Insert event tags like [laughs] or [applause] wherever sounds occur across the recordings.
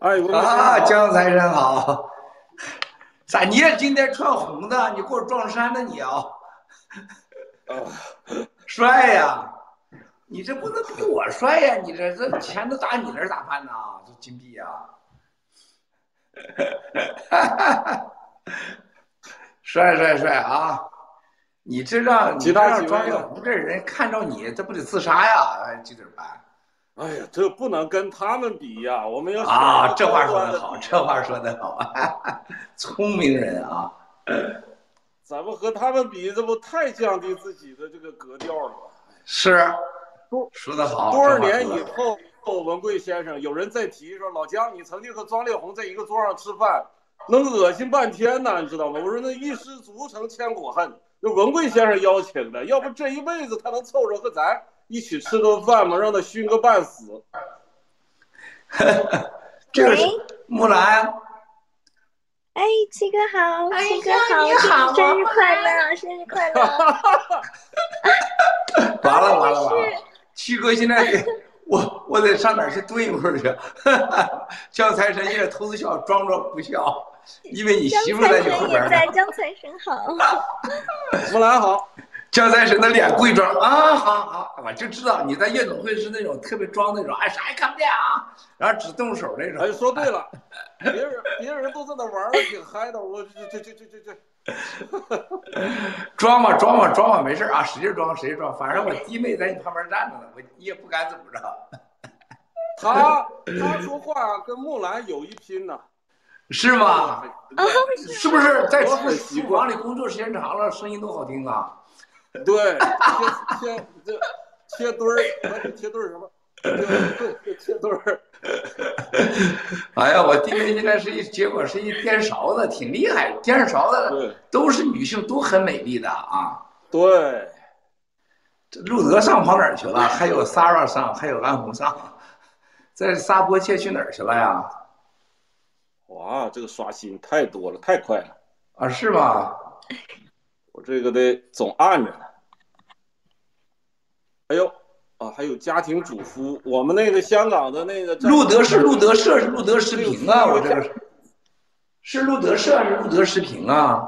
哎，啊，江财神好。咋你也今天穿红的？你给我撞衫呢你啊？帅呀！你这不能比我帅呀！你这这钱都打你那儿咋办呢？这金币呀！帅帅帅啊！你这让你这让庄月红这人看着你，这不得自杀呀？哎，这怎么办？哎呀，这不能跟他们比呀！我们要啊，这话说的好，这话说的好，[laughs] 聪明人啊！咱们和他们比，这不太降低自己的这个格调了吗？是，说的好。多少年以后，文贵先生有人在提说：“老姜，你曾经和庄烈红在一个桌上吃饭，能恶心半天呢，你知道吗？”我说：“那一失足成千古恨。”那文贵先生邀请的，要不这一辈子他能凑着和咱一起吃顿饭嘛？让他熏个半死。[laughs] 这个是木兰。哎，七哥好，七哥好，生日快乐，生日快乐！[laughs] 完了完了完了，七哥现在我我得上哪儿去蹲一会儿去？江财神现在偷笑，装作不笑，因为你媳妇在你后边在，江财神好，木兰好。江财神的脸跪装啊，好好，我就知道你在夜总会是那种特别装那种，哎，啥也看不见啊，然后只动手那种。哎，说对了，[laughs] 别人别人都在那玩的挺嗨的，我这这这这这这，装吧装吧装吧，没事啊，使劲装使劲装，反正我弟妹在你旁边站着呢，我你也不敢怎么着。[laughs] 他他说话跟木兰有一拼呢，[laughs] 是吗？是不是在厨房里工作时间长了，声音都好听啊？[laughs] 对，切切这切墩儿，切墩儿什么？对，切墩儿。[laughs] 哎呀，我弟妹现在是一，结果是一颠勺子，挺厉害。颠勺子都是女性，都很美丽的啊。对，这路德上跑哪儿去了？还有 Sara 上，还有安红上，这撒波切去哪儿去了呀？哇，这个刷新太多了，太快了啊！是吗？我这个得总按着呢。哎呦啊，还有家庭主妇，我们那个香港的那个路德是路德社是路德视频啊，我这个是是路德社还是路德视频啊？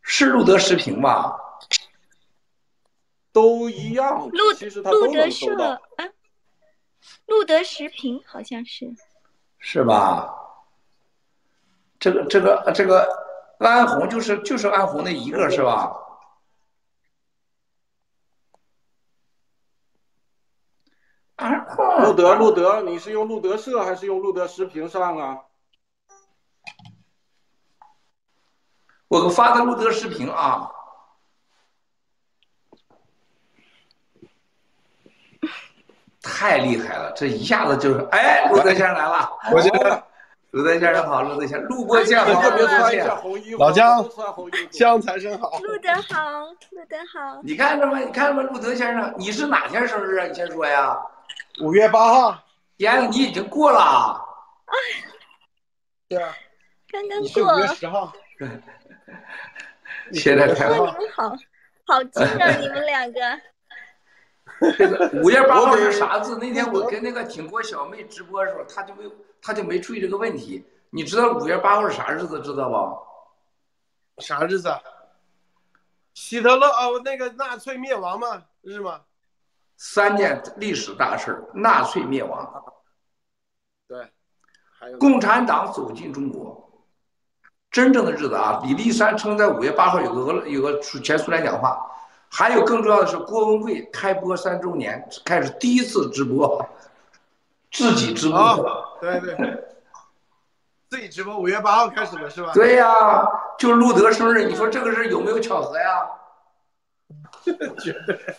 是路德视频吧？都一样，路其实他都能收到啊。路德视频好像是是吧？这个这个这个。安红就是就是安红那一个是吧？路德路德，你是用路德社还是用路德视频上啊？我发的路德视频啊！太厉害了，这一下子就是哎，路德先生来了，我觉得。陆德先生好，陆德先生，陆波见好，特别穿一下红衣服。老姜，姜财神好，陆德好，陆德好。你看着吗？你看着吗？陆德先生，你是哪天生日啊？你先说呀。五月八号。天，你已经过了。哎。对啊。刚刚过。五月十号。[laughs] 现在才好。你们好，好近啊！你们两个。五月八号是啥字？[laughs] 那天我跟那个挺国小妹直播的时候，她就没有。他就没注意这个问题。你知道五月八号是啥日子？知道不？啥日子？啊希特勒哦，那个纳粹灭亡嘛？日吗？三件历史大事纳粹灭亡。对，还有共产党走进中国。真正的日子啊！李立三称在五月八号有个俄有个前苏联讲话。还有更重要的是，郭文贵开播三周年开始第一次直播。自己直播，对对，[laughs] 自己直播，五月八号开始的是吧？对呀，就路德生日，你说这个事有没有巧合呀？绝 [laughs] 对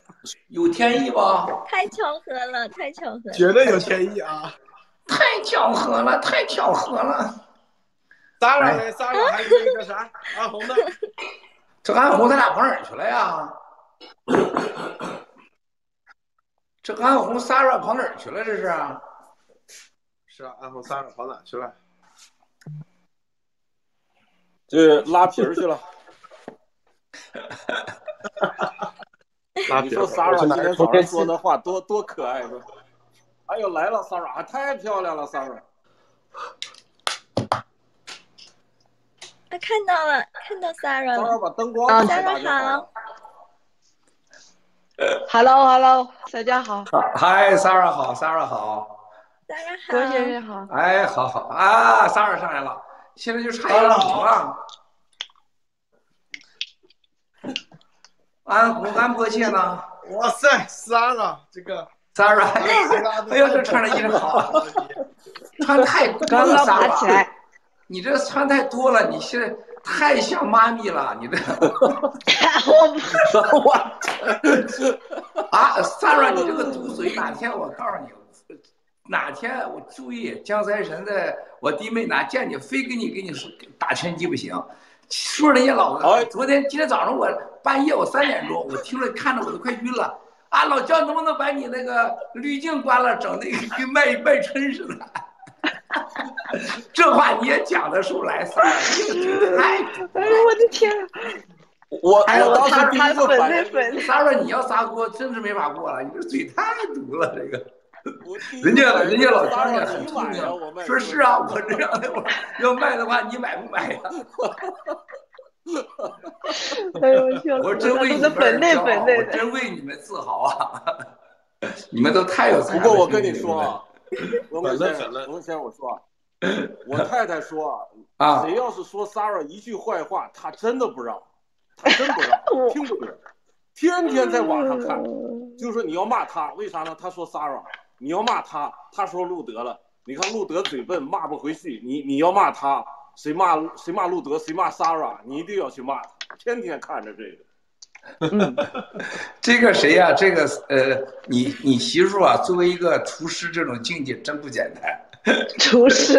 有天意吧？太巧合了，太巧合，绝对有天意啊！太巧合了，太巧合了。仨人嘞，仨人还有那个啥，安红的。这安红他俩跑哪儿去了呀？[laughs] 这安红、仨人跑哪儿去了？这是？是啊，安红仨人跑哪去了？这拉皮儿去了。拉皮儿。你说 Sara 今天早上说那话多多可爱，是吧？哎呦，来了，Sara，太漂亮了，Sara。啊，看到了，看到 Sara 了。把灯光开大就好了。Hello，Hello，大家好。嗨，Sara 好，Sara 好。好。郭先生好。哎，好好啊，Sara 上来了，现在就差一个你了。安红安迫切呢？哇塞，Sara 这个 Sara，哎呦，这穿的衣裳好，穿太多刚了刚爬起，Sara，来。你这穿太多了，你现在太像妈咪了，你这 [laughs] 我我啊，Sara，你这个毒嘴，哪天我告诉你，哪天我注意江财神的我弟妹哪见你，非给你给你说打拳击不行。说人家老昨天今天早上我半夜我三点钟，我听着看着我都快晕了。啊，老姜能不能把你那个滤镜关了，整那个跟卖卖春似的？这话你也讲得出来毒哎呦我的天啊！我哎呦我当时第一个粉反应，对粉。Sara，你要撒锅真是没法过了，你这嘴太毒了，这个。[laughs] 人家人家老卖，说是啊，我这样的我要卖的话，你买不买呀？[laughs] 哎呦，笑死我真为你们都是粉内我。真为你们自豪啊！[laughs] 你们都太有才了。不过我跟你说啊，文贵先生，粉了粉了文先生，我说啊，我太太说啊啊，谁要是说 Sara 一句坏话，她真的不让，她真不让，我听不得，天天在网上看，就说你要骂她，为啥呢？她说 Sara，你要骂他，他说路德了，你看路德嘴笨，骂不回去，你你要骂他，谁骂谁骂路德，谁骂 Sara，你一定要去骂他，天天看着这个。嗯，[laughs] 这个谁呀、这个呃，你你媳妇啊，作为一个厨师，这种境界真不简单。[laughs] 厨师。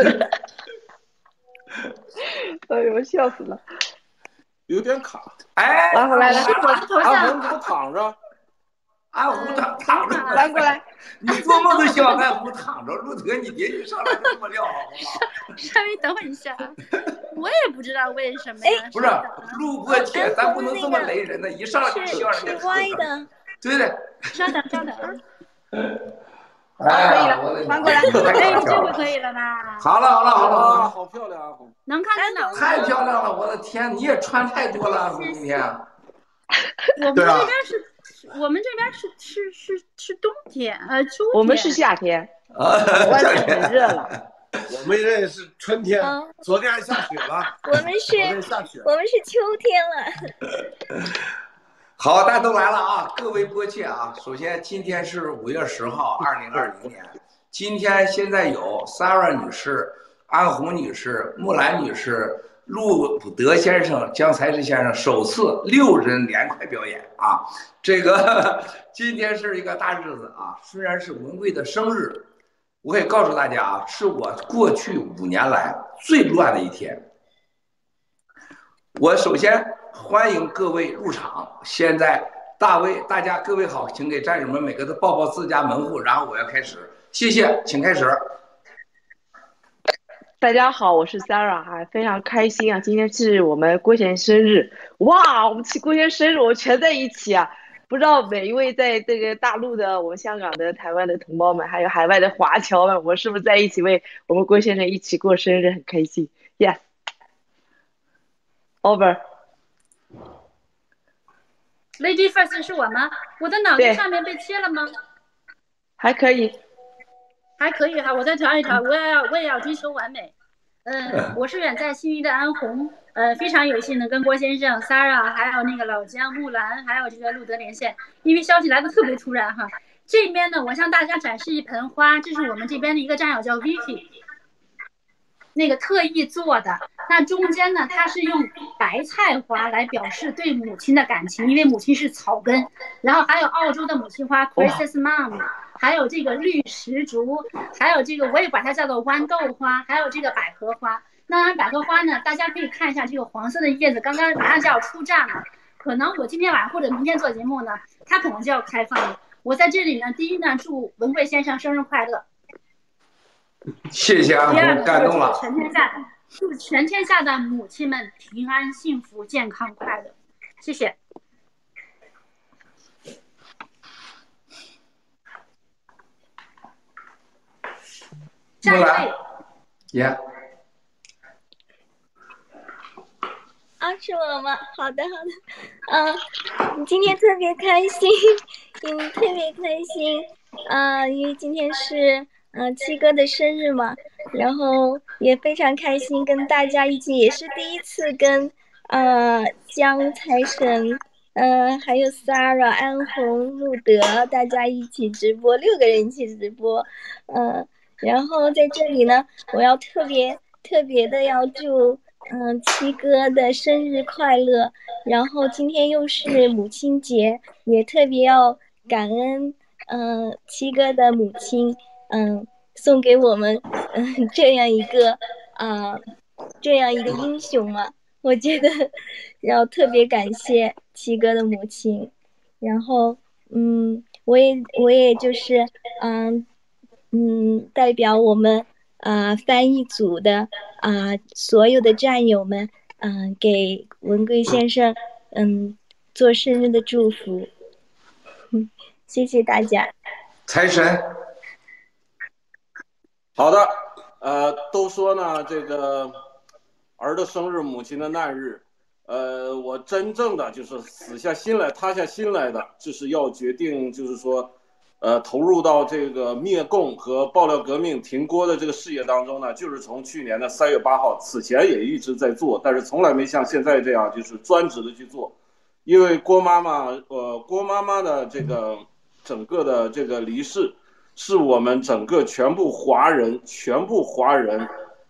哎呦，笑死了！有点卡，哎，来来来，阿红你给我躺着，阿虎躺躺着，翻过来。[laughs] 你做梦都希望安虎 [laughs] 躺着。陆德，你别一上来就这么撂，好不好？[laughs] 稍微等会儿一下，我也不知道为什么呀。不是录播切，咱不能这么雷人的，一上来就是希望人是家是歪的，对的。稍等稍等啊，哎可以呀，了我的翻过来哎，这回可以了吧？好了好了好了好啊，了，好漂亮啊！能看见脑太漂亮了！我的天，你也穿太多了，今天。我们对啊这边是，我们这边是是是是冬天，呃，秋天。我们是夏天，啊，外面很热了。[laughs] 我们这是春天嗯，昨天还下雪了，我们是，我们是秋天了。好，大家都来了啊！各位播客啊，首先今天是五月十号，二零二零年。今天现在有 Sarah 女士、安红女士、木兰女士、陆德先生、江才志先生首次六人连块表演啊！这个今天是一个大日子啊，虽然是文贵的生日，我也告诉大家啊，是我过去五年来最乱的一天。我首先欢迎各位入场。现在大卫，大家各位好，请给战友们每个都报报自家门户，然后我要开始，谢谢，请开始。大家好，我是 Sarah 啊，非常开心啊！今天是我们郭贤生日，哇，我们去郭贤生日，我们全在一起啊！不知道每一位在这个大陆的、我们香港的、台湾的同胞们，还有海外的华侨们，我们是不是在一起为我们郭先生一起过生日，很开心？Yes，Over。Lady First 是我吗？我的脑袋上面被切了吗？还可以，还可以哈，我再调一调，[laughs] 我也要我也要追求完美。嗯，我是远在悉尼的安红，呃，非常有幸能跟郭先生、Sara，还有那个老姜、木兰，还有这个路德连线，因为消息来的特别突然哈。这边呢，我向大家展示一盆花，这是我们这边的一个战友叫 Vicky，那个特意做的。那中间呢，它是用白菜花来表示对母亲的感情，因为母亲是草根。然后还有澳洲的母亲花 Christmas Mom，还有这个绿石竹，还有这个我也管它叫做豌豆花，还有这个百合花。那百合花呢，大家可以看一下这个黄色的叶子，刚刚马上就要出绽了。可能我今天晚上或者明天做节目呢，它可能就要开放了。我在这里呢，第一呢，祝文贵先生生日快乐。谢谢安红，第二呢，感动了祝。全天下的祝全天下的母亲们平安、幸福、健康、快乐。谢谢。下一位。耶。啊，是我吗？好的，好的。嗯，今天特别开心，[laughs] 嗯，特别开心。啊，因为今天是嗯七哥的生日嘛，然后也非常开心，跟大家一起，也是第一次跟呃江财神，呃还有 Sarah、安红、路德大家一起直播，六个人一起直播，嗯，然后在这里呢，我要特别特别的要祝。嗯，七哥的生日快乐！然后今天又是母亲节，也特别要感恩，嗯，七哥的母亲，嗯，送给我们，嗯，[laughs] 这样一个，啊，这样一个英雄嘛，我觉得要特别感谢七哥的母亲。然后，嗯，我也，我也就是，嗯，嗯，代表我们。啊，翻译组的啊，所有的战友们，嗯，给文贵先生，嗯，做生日的祝福，谢谢大家。财神，好的，呃，都说呢，这个儿的生日，母亲的难日，呃，我真正的就是死下心来、塌下心来的，就是要决定，就是说。呃，投入到这个灭共和爆料革命停锅的这个事业当中呢，就是从去年的三月八号，此前也一直在做，但是从来没像现在这样就是专职的去做，因为郭妈妈，呃，郭妈妈的这个整个的这个离世，是我们整个全部华人、全部华人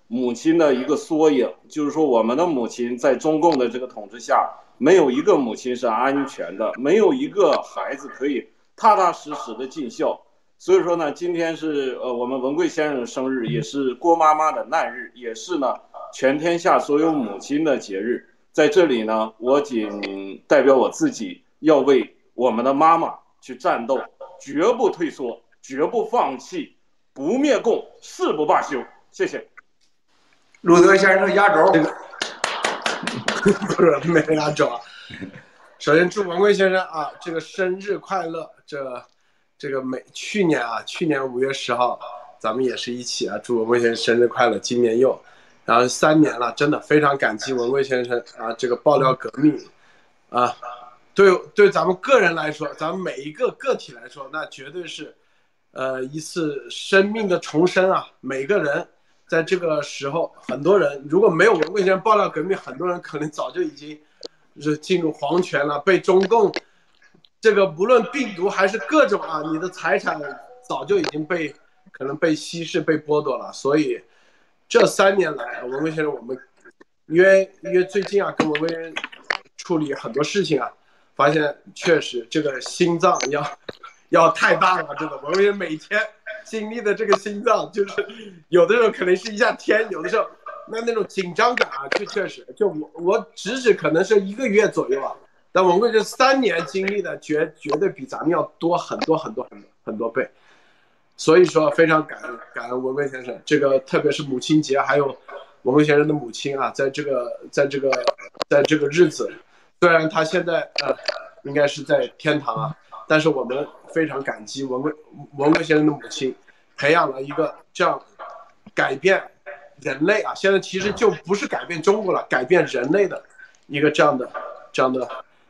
母亲的一个缩影，就是说我们的母亲在中共的这个统治下，没有一个母亲是安全的，没有一个孩子可以。踏踏实实的尽孝，所以说呢，今天是呃我们文贵先生的生日，也是郭妈妈的难日，也是呢全天下所有母亲的节日。在这里呢，我仅代表我自己，要为我们的妈妈去战斗，绝不退缩，绝不放弃，不灭共，誓不罢休。谢谢。路德先生压轴，[laughs] 不是没压轴。首先祝文贵先生啊，这个生日快乐！这，这个每去年啊，去年五月十号，咱们也是一起啊，祝文贵先生生日快乐！今年又，然后三年了，真的非常感激文贵先生啊，这个爆料革命，啊，对对，咱们个人来说，咱们每一个个体来说，那绝对是，呃，一次生命的重生啊！每个人在这个时候，很多人如果没有文贵先生爆料革命，很多人可能早就已经。就是进入黄泉了，被中共这个不论病毒还是各种啊，你的财产早就已经被可能被稀释、被剥夺了。所以这三年来，文威先生，我们因为因为最近啊，跟文威处理很多事情啊，发现确实这个心脏要要太大了，真的。文威每天经历的这个心脏，就是有的时候可能是一下天，有的时候。那那种紧张感啊，确确实，就我我只是可能是一个月左右啊，但文贵这三年经历的绝绝对比咱们要多很多很多很多很多倍，所以说非常感恩感恩文贵先生，这个特别是母亲节，还有文贵先生的母亲啊，在这个在这个在这个日子，虽然他现在呃应该是在天堂啊，但是我们非常感激文贵文贵先生的母亲，培养了一个这样改变。人类啊，现在其实就不是改变中国了，改变人类的一个这样的、这样的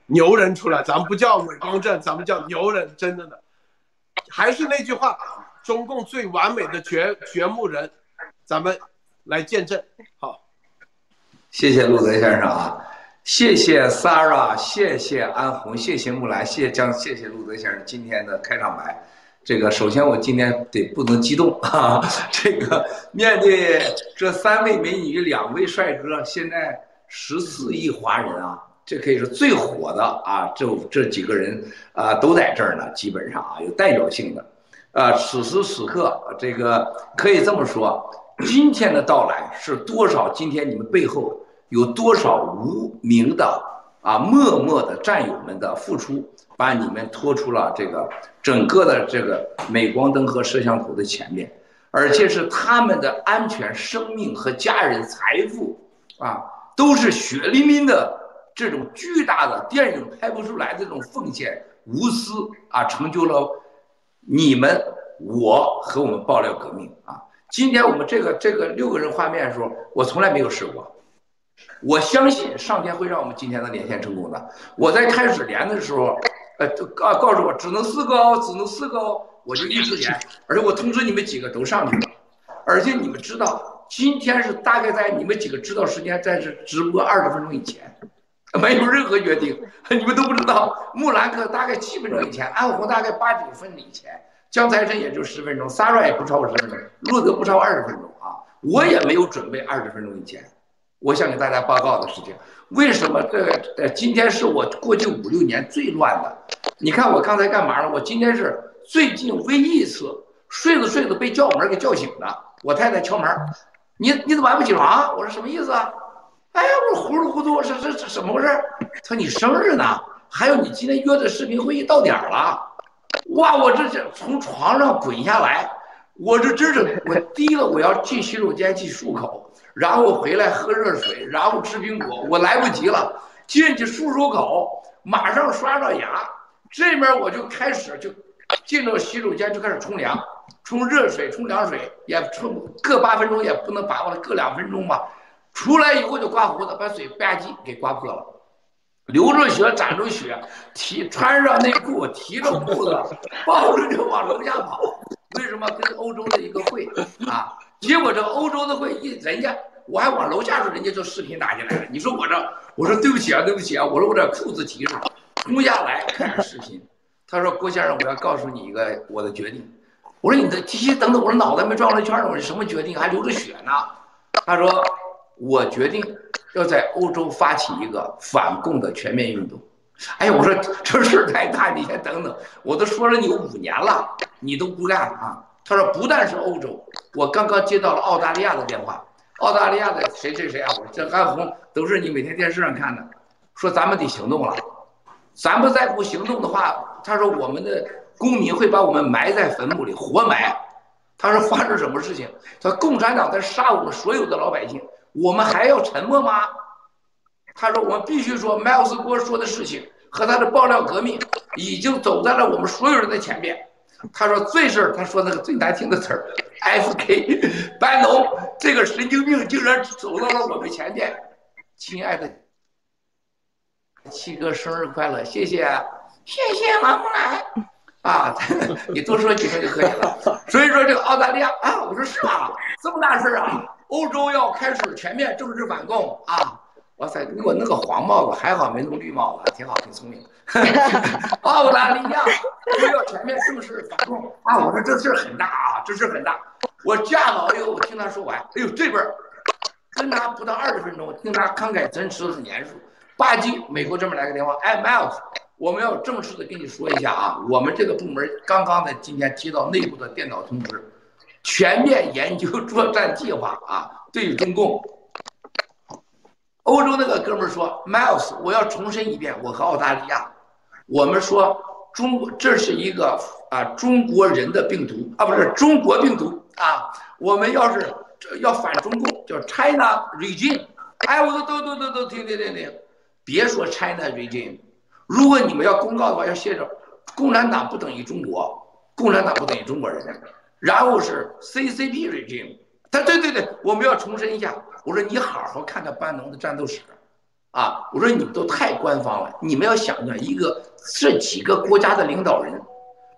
牛人出来。咱们不叫伪光正，咱们叫牛人，真的的。还是那句话，中共最完美的掘掘墓人，咱们来见证。好，谢谢陆德先生啊，谢谢 Sara，谢谢安红，谢谢木兰，谢谢江，谢谢陆德先生今天的开场白。这个首先我今天得不能激动啊！[laughs] 这个面对这三位美女、两位帅哥，现在十四亿华人啊，这可以说最火的啊，这这几个人啊都在这儿呢，基本上啊有代表性的。啊，此时此刻，这个可以这么说，今天的到来是多少？今天你们背后有多少无名的啊默默的战友们的付出？把你们拖出了这个整个的这个镁光灯和摄像头的前面，而且是他们的安全、生命和家人财富啊，都是血淋淋的这种巨大的电影拍不出来这种奉献、无私啊，成就了你们、我和我们爆料革命啊。今天我们这个这个六个人画面的时候，我从来没有试过。我相信上天会让我们今天能连线成功的。我在开始连的时候，呃，告告诉我只能四个哦，只能四个哦，我就一直连，而且我通知你们几个都上去了。而且你们知道，今天是大概在你们几个知道时间，在这直播二十分钟以前，[laughs] 没有任何约定，[laughs] 你们都不知道。木兰克大概七分钟以前，安红大概八九分钟以前，江财神也就十分钟，Sara 也不超过十分钟，路德不超过二十分钟啊。我也没有准备二十分钟以前。我想给大家报告的事情，为什么这个今天是我过去五六年最乱的？你看我刚才干嘛了？我今天是最近唯一一次睡着睡着被叫门给叫醒的。我太太敲门，你你怎么还不起床？我说什么意思啊？哎呀，我糊里糊涂，这这这怎么回事？他说你生日呢，还有你今天约的视频会议到点了。哇，我这这从床上滚下来，我这真是我第一个我要进洗手间去漱口。然后回来喝热水，然后吃苹果，我来不及了，进去漱漱口，马上刷刷牙，这边我就开始就进到洗手间就开始冲凉，冲热水，冲凉水也冲，各八分钟也不能把握了，各两分钟吧。出来以后就刮胡子，把嘴吧唧给刮破了，流着血，沾着血，提穿上内裤，提着裤子，抱着就往楼下跑。为什么跟欧洲的一个会啊？结果这欧洲的会议，人家我还往楼下说，人家就视频打进来了。你说我这，我说对不起啊，对不起啊，我说我这裤子提着，冲下来看视频。他说郭先生，我要告诉你一个我的决定。我说你的提等等，我说脑袋没转了一圈呢，我说什么决定？还流着血呢。他说我决定要在欧洲发起一个反共的全面运动。哎呀，我说这事太大，你先等等，我都说了你五年了，你都不干啊。他说：“不但是欧洲，我刚刚接到了澳大利亚的电话，澳大利亚的谁谁谁啊？我说这安红都是你每天电视上看的，说咱们得行动了，咱们再不行动的话，他说我们的公民会把我们埋在坟墓里，活埋。他说发生什么事情？他说共产党在杀我们所有的老百姓，我们还要沉默吗？他说我们必须说，麦尔斯郭说的事情和他的爆料革命已经走在了我们所有人的前面。”他说最事他说那个最难听的词儿，F.K. 班农这个神经病竟然走到了我们前面，亲爱的七哥生日快乐，谢谢，谢谢王木兰啊，[laughs] 你多说几声就可以了。所以说这个澳大利亚啊，我说是吧？这么大事啊？欧洲要开始全面政治反共啊！哇塞，给我弄个黄帽子，还好没弄绿帽子，挺好，挺聪明。[laughs] [laughs] 澳大利亚都要全面正式反共啊！我说这事很大啊，这事很大。我架好以后，我听他说完，哎呦，这边跟他不到二十分钟，听他慷慨陈词很严肃。吧唧，美国这边来个电话，哎，Miles，我们要正式的跟你说一下啊，我们这个部门刚刚在今天接到内部的电脑通知，全面研究作战计划啊，对于中共。欧洲那个哥们儿说：“Miles，我要重申一遍，我和澳大利亚，我们说中国这是一个啊中国人的病毒啊，不是中国病毒啊。我们要是要反中共，叫 China regime。哎，我说都都都都停停停停，别说 China regime。如果你们要公告的话，要写着共产党不等于中国，共产党不等于中国人。然后是 CCP regime。他对对对，我们要重申一下。”我说你好好看看班农的战斗史，啊！我说你们都太官方了，你们要想想一个这几个国家的领导人，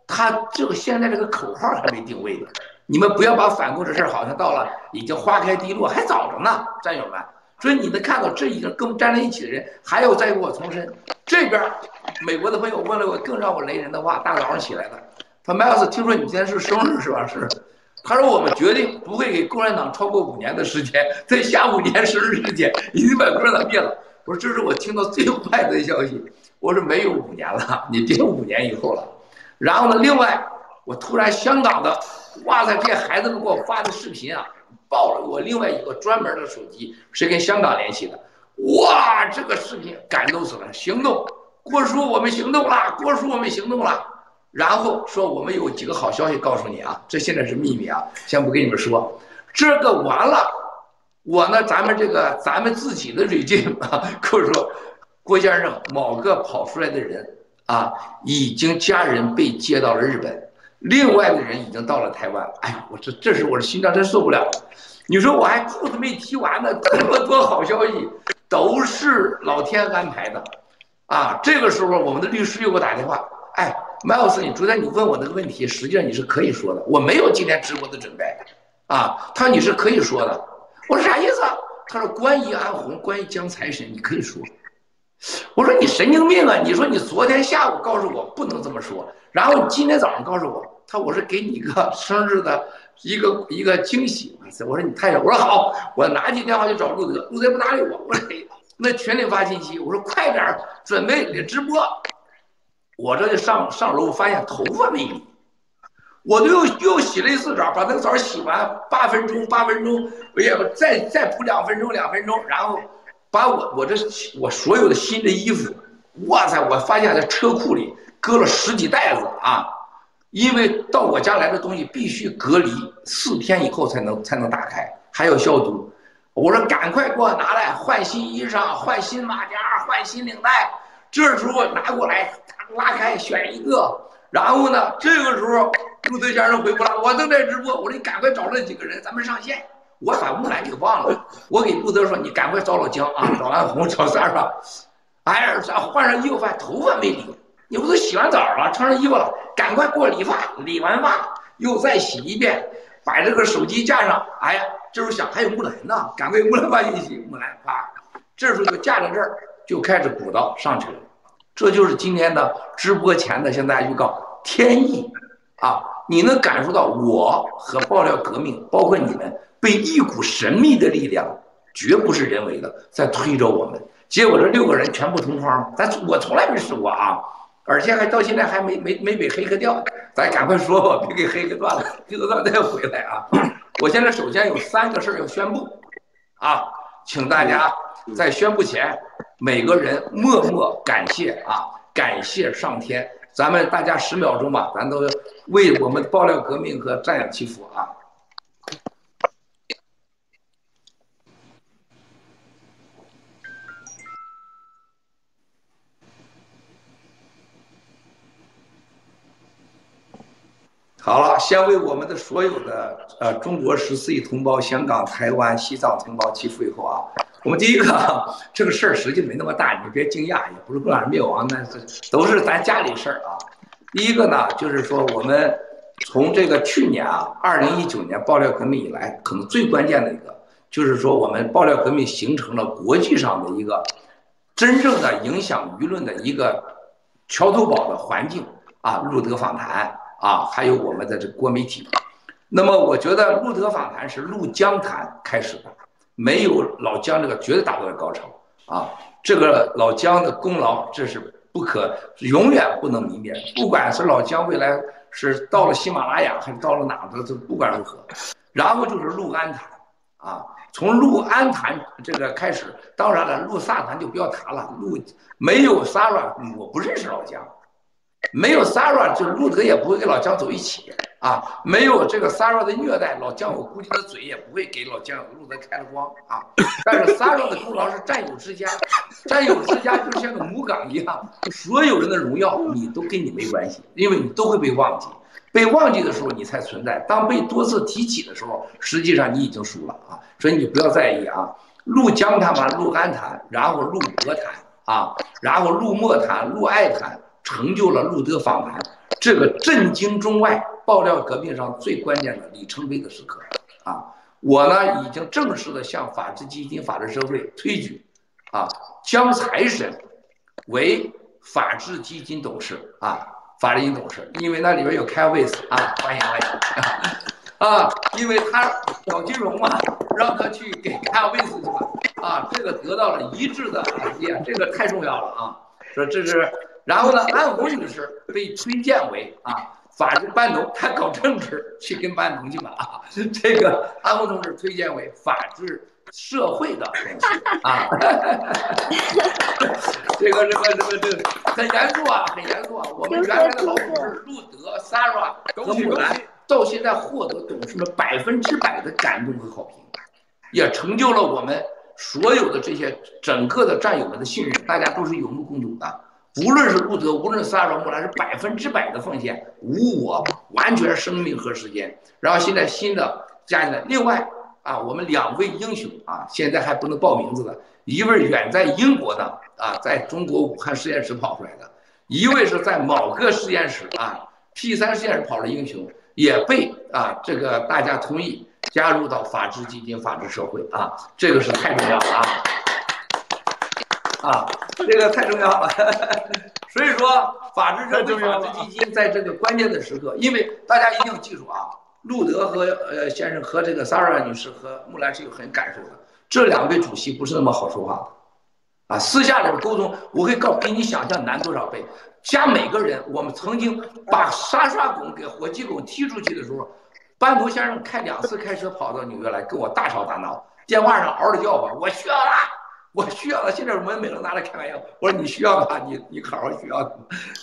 他这个现在这个口号还没定位呢，你们不要把反共这事儿好像到了已经花开低落，还早着呢，战友们。所以你能看到这一个跟我站在一起的人，还有再给我重申，这边美国的朋友问了我更让我雷人的话，大早上起来的，他麦克斯，听说你今天是生日是吧？是。他说：“我们决定不会给共产党超过五年的时间，在下五年生日之前一定把共产党灭了。”我说：“这是我听到最坏的消息。”我说：“没有五年了，你别五年以后了。”然后呢，另外我突然香港的，哇塞，这些孩子们给我发的视频啊，爆了我另外一个专门的手机是跟香港联系的，哇，这个视频感动死了，行动，郭叔，我们行动了，郭叔，我们行动了。然后说我们有几个好消息告诉你啊，这现在是秘密啊，先不跟你们说。这个完了，我呢，咱们这个咱们自己的瑞金啊，跟 [laughs] 我说，郭先生某个跑出来的人啊，已经家人被接到了日本，另外的人已经到了台湾，哎，我这这时我的心脏真受不了。你说我还裤子没提完呢，[laughs] 这么多好消息都是老天安排的，啊，这个时候我们的律师又给我打电话，哎，麦老师，你昨天你问我那个问题，实际上你是可以说的，我没有今天直播的准备，啊，他说你是可以说的，我说啥意思？他说关于安红，关于江财神，你可以说。我说你神经病啊！你说你昨天下午告诉我不能这么说，然后你今天早上告诉我，他我是给你一个 [laughs] 生日的一个一个惊喜。我说你太我说好，我拿起电话就找路德，路德不搭理我。我说那群里发信息，我说快点准备直播。我这就上上楼，发现头发没理，我都又又洗了一次澡，把那个澡洗完八分钟八分钟，哎呀，再再补两分钟两分钟，然后。把我我这我所有的新的衣服，哇塞！我发现在车库里搁了十几袋子啊，因为到我家来的东西必须隔离四天以后才能才能打开，还要消毒。我说赶快给我拿来换新衣裳、换新马甲、换新领带。这时候拿过来，拉开选一个，然后呢，这个时候陆德先生回复了，我正在直播，我说你赶快找那几个人，咱们上线。我把木兰给忘了，我给布德说：“你赶快找老姜啊，找安红，找三儿哎呀，咱换上衣服，发头发没理，你不都洗完澡了，穿上衣服了，赶快给我理发。理完发又再洗一遍，把这个手机架上。哎呀，这时候想还有木兰呢，赶快木兰发信息，木兰发。这时候就架在这儿，就开始鼓捣上去了。这就是今天的直播前的向大家预告，天意啊！你能感受到我和爆料革命，包括你们。被一股神秘的力量，绝不是人为的，在推着我们。结果这六个人全部同框，咱我从来没试过啊，而且还到现在还没没没被黑客掉。咱赶快说吧，别给黑客断了，黑客断再回来啊！我现在首先有三个事儿要宣布，啊，请大家在宣布前，每个人默默感谢啊，感谢上天。咱们大家十秒钟吧，咱都为我们爆料革命和战友祈福啊。好了，先为我们的所有的呃中国十四亿同胞、香港、台湾、西藏同胞祈福以后啊，我们第一个这个事儿实际没那么大，你别惊讶，也不是共产灭亡，那是都是咱家里事儿啊。第一个呢，就是说我们从这个去年啊，二零一九年爆料革命以来，可能最关键的一个，就是说我们爆料革命形成了国际上的一个真正的影响舆论的一个桥头堡的环境啊，路德访谈。啊，还有我们的这国媒体，那么我觉得路德访谈是陆江谈开始的，没有老姜这个绝对达不到高潮啊。这个老姜的功劳这是不可永远不能泯灭。不管是老姜未来是到了喜马拉雅还是到了哪的，这不管如何，然后就是陆安谈啊，从陆安谈这个开始，当然了，陆萨谈就不要谈了，陆没有 Sara，我不认识老姜。没有 Sarah，就是路德也不会跟老姜走一起啊。没有这个 Sarah 的虐待，老姜我估计他嘴也不会给老姜路德开了光啊。但是 Sarah 的功劳是战友之家，战友之家就像个母港一样，所有人的荣耀你都跟你没关系，因为你都会被忘记。被忘记的时候你才存在，当被多次提起的时候，实际上你已经输了啊。所以你不要在意啊。陆江谈完，陆安谈，然后陆德谈啊，然后陆墨谈，陆爱谈。成就了路德访谈这个震惊中外、爆料革命上最关键的里程碑的时刻啊！我呢已经正式的向法治基金、法治社会推举啊江财神为法治基金董事啊，法治基金董事，因为那里边有开位子啊，欢迎欢迎啊！因为他搞金融嘛，让他去给开位子去吧啊！这个得到了一致的理解，这个太重要了啊！说这是。然后呢，安红女士被推荐为啊法治班农，她搞政治去跟班农去吧啊。[laughs] 这个安红同志推荐为法治社会的东西啊。[laughs] 这个这个这个这个很严肃啊，很严肃啊。我们原来的老董事路德、Sarah 和木兰到现在获得董事们百分之百的感动和好评，也成就了我们所有的这些整个的战友们的信任，大家都是有目共睹的。无论是路德，无论是萨尔穆兰，是百分之百的奉献，无我，完全生命和时间。然后现在新的加进来，另外啊，我们两位英雄啊，现在还不能报名字的，一位远在英国的啊，在中国武汉实验室跑出来的，一位是在某个实验室啊，P 三实验室跑的英雄，也被啊这个大家同意加入到法治基金、法治社会啊，这个是太重要了啊。啊，这个太重要了，[laughs] 所以说法治社会、法治基金在这个关键的时刻，因为大家一定要记住啊，路德和呃先生和这个萨尔女士和木兰是有很感受的，这两位主席不是那么好说话的，啊，私下里沟通，我可以告比你想象难多少倍。加每个人，我们曾经把沙沙拱给火鸡拱踢出去的时候，班图先生开两次开车跑到纽约来跟我大吵大闹，电话上嗷着叫吧，我需要他。我需要的，现在我们没能拿来开玩笑。我说你需要的，你你好好需要。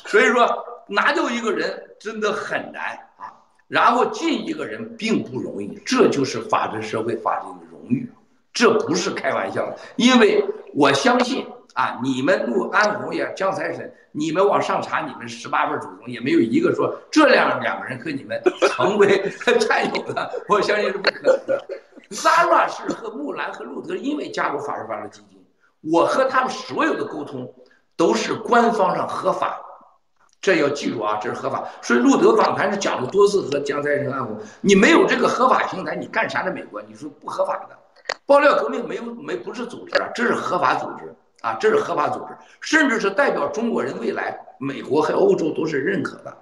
所以说拿掉一个人真的很难啊，然后进一个人并不容易，这就是法治社会法治的荣誉，这不是开玩笑的。因为我相信啊，你们陆安红也江财神，你们往上查，你们十八辈祖宗也没有一个说这两两个人和你们成为 [laughs] 战友的，我相信是不可能的。[laughs] 萨拉是和木兰和路德因为加入法治法治基金。我和他们所有的沟通都是官方上合法，这要记住啊，这是合法。所以路德访谈是讲了多次和江财神安红，你没有这个合法平台，你干啥在美国？你说不合法的，爆料革命没有没不是组织啊，这是合法组织啊，这是合法组织，甚至是代表中国人未来，美国和欧洲都是认可的，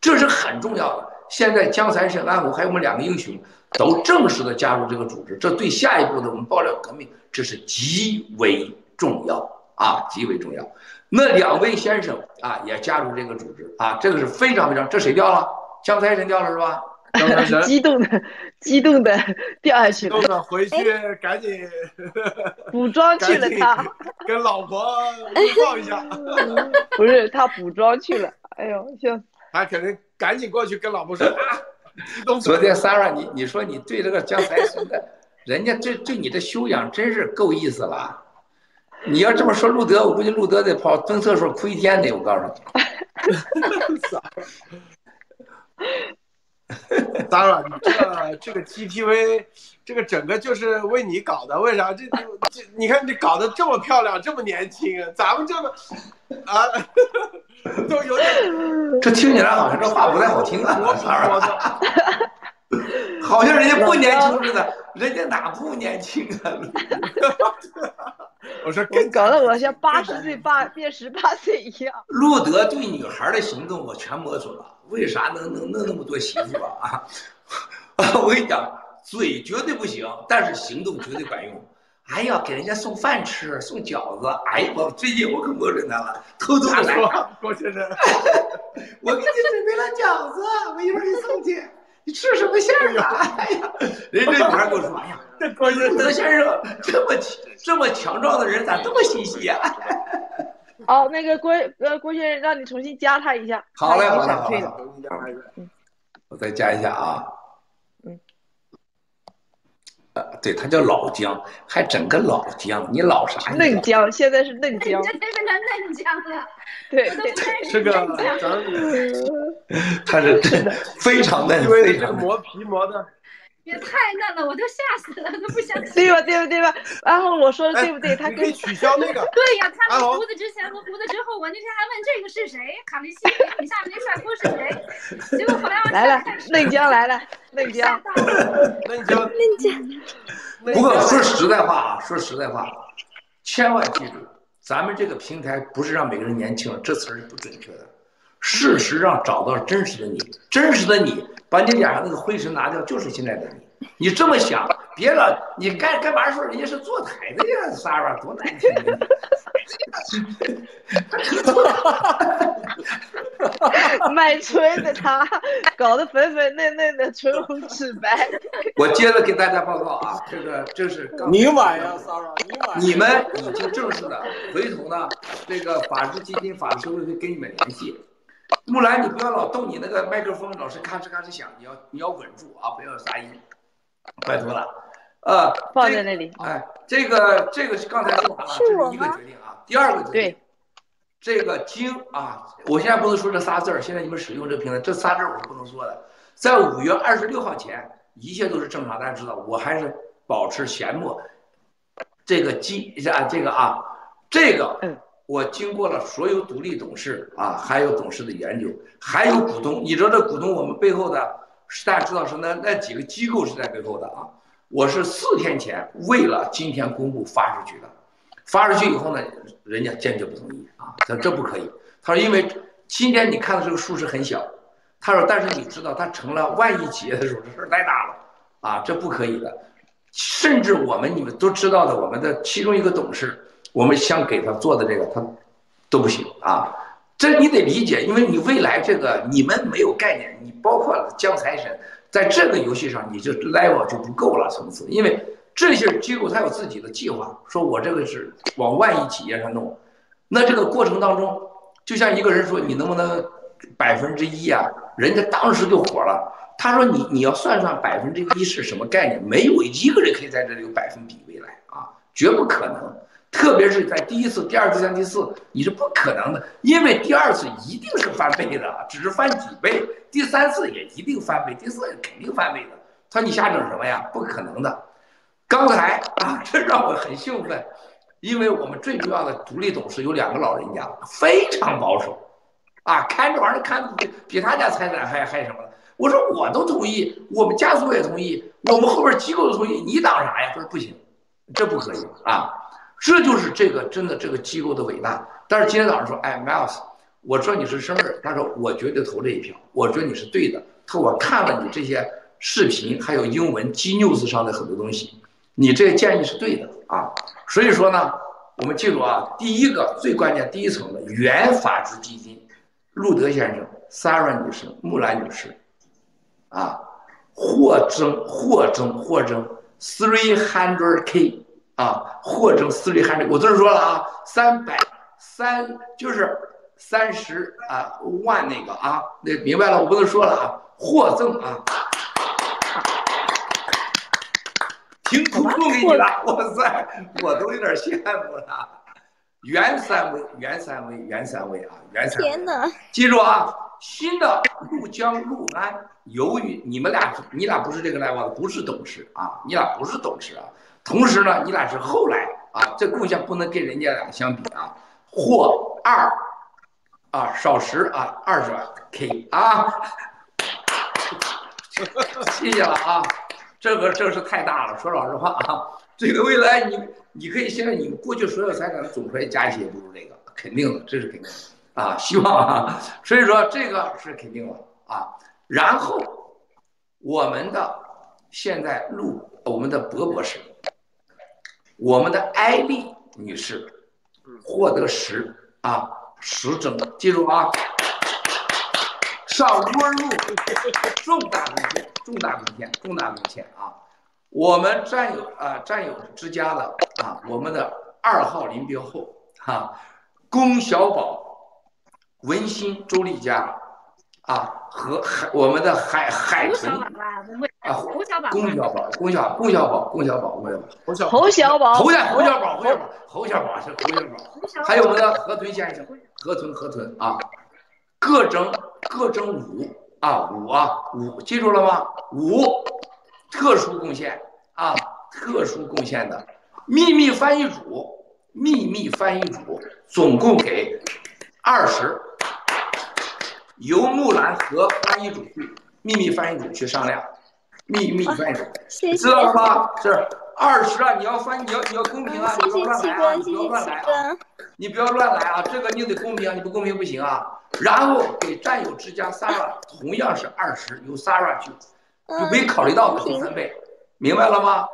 这是很重要的。现在江财神安红还有我们两个英雄都正式的加入这个组织，这对下一步的我们爆料革命这是极为。重要啊，极为重要。那两位先生啊，也加入这个组织啊，这个是非常非常。这谁掉了？江财神掉了是吧？江财神激动的，激动的 [laughs] 掉下去了。激动的回去赶紧 [laughs] 补妆去了，他 [laughs] 跟老婆拥抱一下。不是他补妆去了，哎呦，行他肯定赶紧过去跟老婆说啊。昨天 Sarah，你你说你对这个江财神的，人家对对你的修养真是够意思了。你要这么说，路德，我估计路德得跑蹲厕所哭一天得。我告诉你，[laughs] 当然，这个这个 GTV，这个整个就是为你搞的。为啥？这这你看你搞得这么漂亮，这么年轻，咱们这个啊，[laughs] 都有点。这听起来好像这话不太好听啊，我 [laughs] 好像人家不年轻似的，人家哪不年轻啊？[laughs] 我说跟，搞得我像八十岁八变十八岁一样。路德对女孩的行动我全摸索了，为啥能能弄那么多媳妇啊？[laughs] 我跟你讲，嘴绝对不行，但是行动绝对管用。哎呀，给人家送饭吃，送饺子。哎呀，我最近我可摸准他了，偷偷来。郭先生，我给你准备了饺子，我一会儿给你送去。你吃什么馅儿啊？哎呀，人这女孩跟我说：“哎呀，这郭德先生这么这么强壮的人，咋这么心细呀？” [laughs] 好，那个郭呃郭先生，让你重新加他一下。好嘞，好嘞，好嘞。嗯，我再加一下啊。对他叫老姜，还整个老姜，你老啥？嫩姜，现在是嫩姜。[laughs] 这变成嫩姜了。对对，这个它是 [laughs] 真的非常嫩，因为这个磨皮磨的也太嫩了，我都吓死了，都不相信。[laughs] 对吧？对吧？对吧？然后我说的对不对？他可以取消那个。对呀，他们胡子之前和胡子之后，我那天还问这个是谁？卡梅西，你下面那帅哥是谁？结果后来来了，嫩江来了，嫩江，嫩江，嫩江。不过说实在话啊，说实在话，千万记住。咱们这个平台不是让每个人年轻，这词儿是不准确的。事实上找到真实的你，真实的你，把你脸上那个灰尘拿掉，就是现在的你。你这么想，别老，你干干嘛说人家是坐台的呀？撒吧，多难听！[laughs] [laughs] 卖春的他，搞得粉粉嫩嫩的，唇红齿白。我接着给大家报告啊，这个这是你晚呀，撒吧，你晚。你们已经正式的回头呢，这个法治基金、法治社会会跟你们联系。木兰，你不要老动你那个麦克风，老是咔哧咔哧响，你要你要稳住啊，不要有杂音。拜托了，呃，放在那里。哎，这个这个是刚才说完了，这是一个决定啊。第二个决定，这个经啊，我现在不能说这仨字儿，现在你们使用这平台，这仨字儿我是不能说的。在五月二十六号前，一切都是正常。大家知道，我还是保持闲默。这个基啊，这个啊，这个，我经过了所有独立董事啊，还有董事的研究，还有股东。你知道这股东，我们背后的，大家知道是那那几个机构是在背后的啊。我是四天前为了今天公布发出去的，发出去以后呢，人家坚决不同意啊，他说这不可以。他说因为今天你看的这个数是很小，他说但是你知道他成了万亿企业的时候，这事儿太大了啊，这不可以的。甚至我们你们都知道的，我们的其中一个董事，我们想给他做的这个，他都不行啊。这你得理解，因为你未来这个你们没有概念，你包括江财神。在这个游戏上，你就 level 就不够了层次，因为这些机构它有自己的计划，说我这个是往万亿企业上弄，那这个过程当中，就像一个人说你能不能百分之一啊？人家当时就火了，他说你你要算算百分之一是什么概念？没有一个人可以在这里有百分比未来啊，绝不可能。特别是在第一次、第二次、三、第四，你是不可能的，因为第二次一定是翻倍的，只是翻几倍；第三次也一定翻倍，第四肯定翻倍的。他说你瞎整什么呀？不可能的。刚才啊，这让我很兴奋，因为我们最重要的独立董事有两个老人家，非常保守，啊，看这玩意儿看比他家财产还还什么。我说我都同意，我们家族也同意，我们后边机构都同意，你挡啥呀？他说不行，这不可以啊。这就是这个真的这个机构的伟大。但是今天早上说，哎，Miles，我知道你是生日，他说我绝对投这一票，我觉得你是对的。他说我看了你这些视频，还有英文 G News 上的很多东西，你这建议是对的啊。所以说呢，我们记住啊，第一个最关键第一层的原法治基金，路德先生、Sarah 女士、木兰女士，啊，获赠获赠获赠 three hundred K。啊，或者私立汉，我都是说了啊，三百三就是三十啊万那个啊，那明白了，我不能说了啊，获赠啊，凭空送给你了，哇塞，我都有点羡慕了，原三位，原三位，原三位啊，原三位，记住啊，新的陆江陆安，由于你们俩，你俩不是这个来往的，不是董事啊，你俩不是董事啊。同时呢，你俩是后来啊，这贡献不能跟人家俩相比啊，获二啊少十啊二十万 K 啊，谢谢了啊，这个这是太大了，说老实话啊，这个未来你你可以现在你过去所有财产总出来加一些也不如这个，肯定的，这是肯定的啊，希望啊，所以说这个是肯定的啊，然后我们的现在录我们的博博士。我们的艾丽女士获得十啊十整，记住啊，上坡路重大贡献，重大贡献，重大贡献啊！我们战友啊，战友之家的啊，我们的二号临别后哈，龚小宝、文心、周丽佳啊，和海我们的海海豚。啊，侯小宝，龚小宝，龚小龚小宝，龚小宝，龚小宝，侯小侯小宝，侯小侯小宝，侯小宝，侯小宝是侯小宝，还有我们的河豚先生，河豚河豚啊，各整各整五啊五啊五，记住了吗？五特殊贡献啊，特殊贡献的秘密翻译组，秘密翻译组总共给二十，由木兰和翻译组去秘密翻译组去商量。秘密知道了吗？是二十啊！你要翻，你要你要公平啊！你不要乱来啊！你不要乱来啊！你不要乱来啊！这个你得公平啊！你不公平不行啊！然后给战友之家 Sara 同样是二十，由 Sara 去，就没考虑到的第三倍，明白了吗？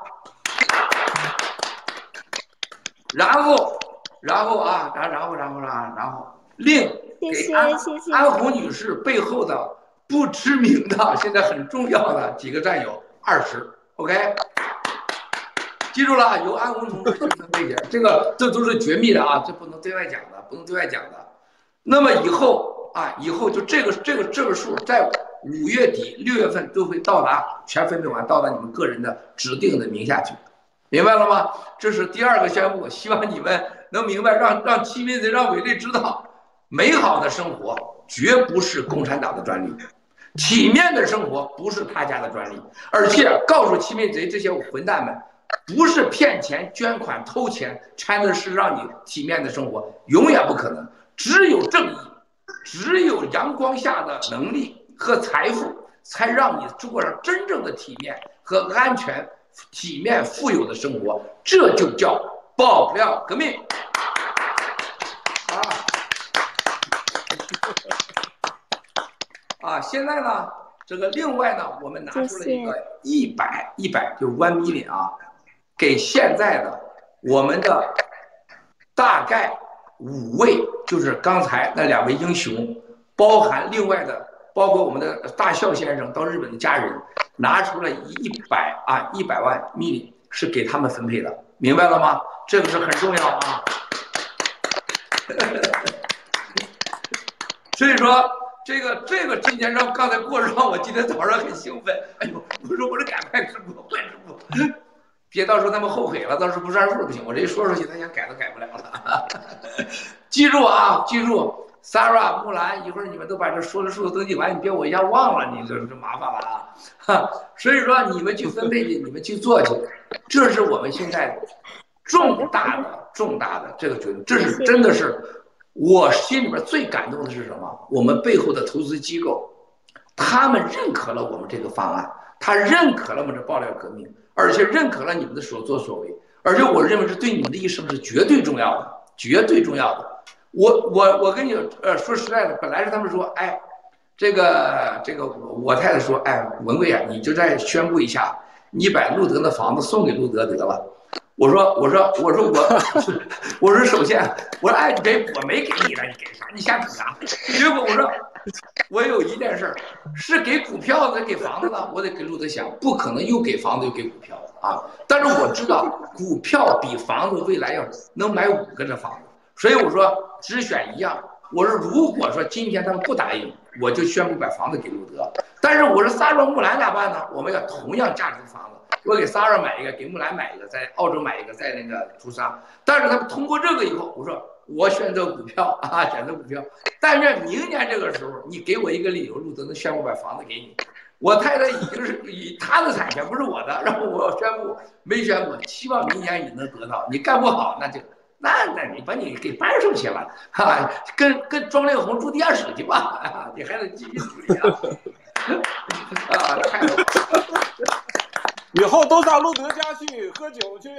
然后，然后啊，然然后然后然后然后另给安安红女士背后的。不知名的，现在很重要的几个战友，二十，OK，记住了，由安红同志分配，这个这都是绝密的啊，这不能对外讲的，不能对外讲的。那么以后啊，以后就这个这个这个数，在五月底六月份都会到达，全分配完，到达你们个人的指定的名下去，明白了吗？这是第二个宣布，希望你们能明白，让让亲民贼让伟丽知道，美好的生活绝不是共产党的专利，体面的生活不是他家的专利，而且告诉欺民贼这些混蛋们，不是骗钱、捐款、偷钱才能是让你体面的生活，永远不可能。只有正义，只有阳光下的能力和财富，才让你过上真正的体面和安全、体面、富有的生活。这就叫爆料革命啊，现在呢，这个另外呢，我们拿出了一个一百一百，就 one million 啊，给现在的我们的大概五位，就是刚才那两位英雄，包含另外的，包括我们的大笑先生到日本的家人，拿出了一百啊一百万 million 是给他们分配的，明白了吗？这个是很重要啊。[laughs] 所以说。这个这个今天让刚才过让我今天早上很兴奋，哎呦，我说我这赶快直播，快直播，别到时候他们后悔了，到时候不算数不行。我这一说出去，他想改都改不了了。[laughs] 记住啊，记住，Sarah、木兰，一会儿你们都把这说的数字登记完，你别我一下忘了，你这这麻烦了啊。哈，[laughs] 所以说你们去分配去，你们去做去，这是我们现在重大的重大的这个决定，这是真的是。我心里边最感动的是什么？我们背后的投资机构，他们认可了我们这个方案，他认可了我们这爆料革命，而且认可了你们的所作所为，而且我认为是对你们的一生是绝对重要的，绝对重要的。我我我跟你呃说实在的，本来是他们说，哎，这个这个我太太说，哎，文贵啊，你就再宣布一下，你把路德的房子送给路德得了。我说，我说，我说我，[laughs] 我说首先，我说哎，给我没给你了，你给啥？你瞎比啥？结果我说，我有一件事儿，是给股票的，给房子的，我得给路德想，不可能又给房子又给股票啊。但是我知道股票比房子未来要能买五个这房子，所以我说只选一样。我说如果说今天他们不答应，我就宣布把房子给路德。但是我说萨若木兰咋办呢？我们要同样价值的房子。我给 s a r a 买一个，给木兰买一个，在澳洲买一个，在那个朱砂。但是他们通过这个以后，我说我选择股票啊，选择股票。但愿明年这个时候，你给我一个理由，路德能宣布把房子给你。我太太已经是以他的产权，不是我的，然后我宣布没宣布，希望明年你能得到。你干不好，那就那那你把你给搬出去了，[laughs] 哈，跟跟庄丽红住地下室去吧，你还得继续住呀。啊，太好。以后都上路德家去喝酒去，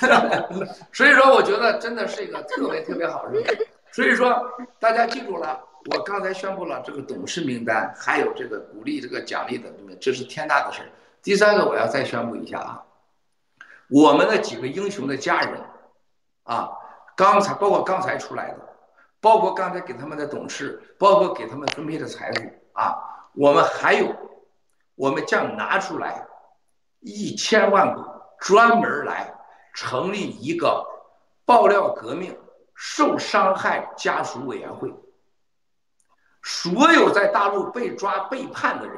[laughs] 所以说我觉得真的是一个特别特别好的事。所以说大家记住了，我刚才宣布了这个董事名单，还有这个鼓励这个奖励的，这是天大的事第三个我要再宣布一下啊，我们的几个英雄的家人啊，刚才包括刚才出来的，包括刚才给他们的董事，包括给他们分配的财富啊，我们还有，我们将拿出来。一千万股专门来成立一个爆料革命受伤害家属委员会。所有在大陆被抓背叛的人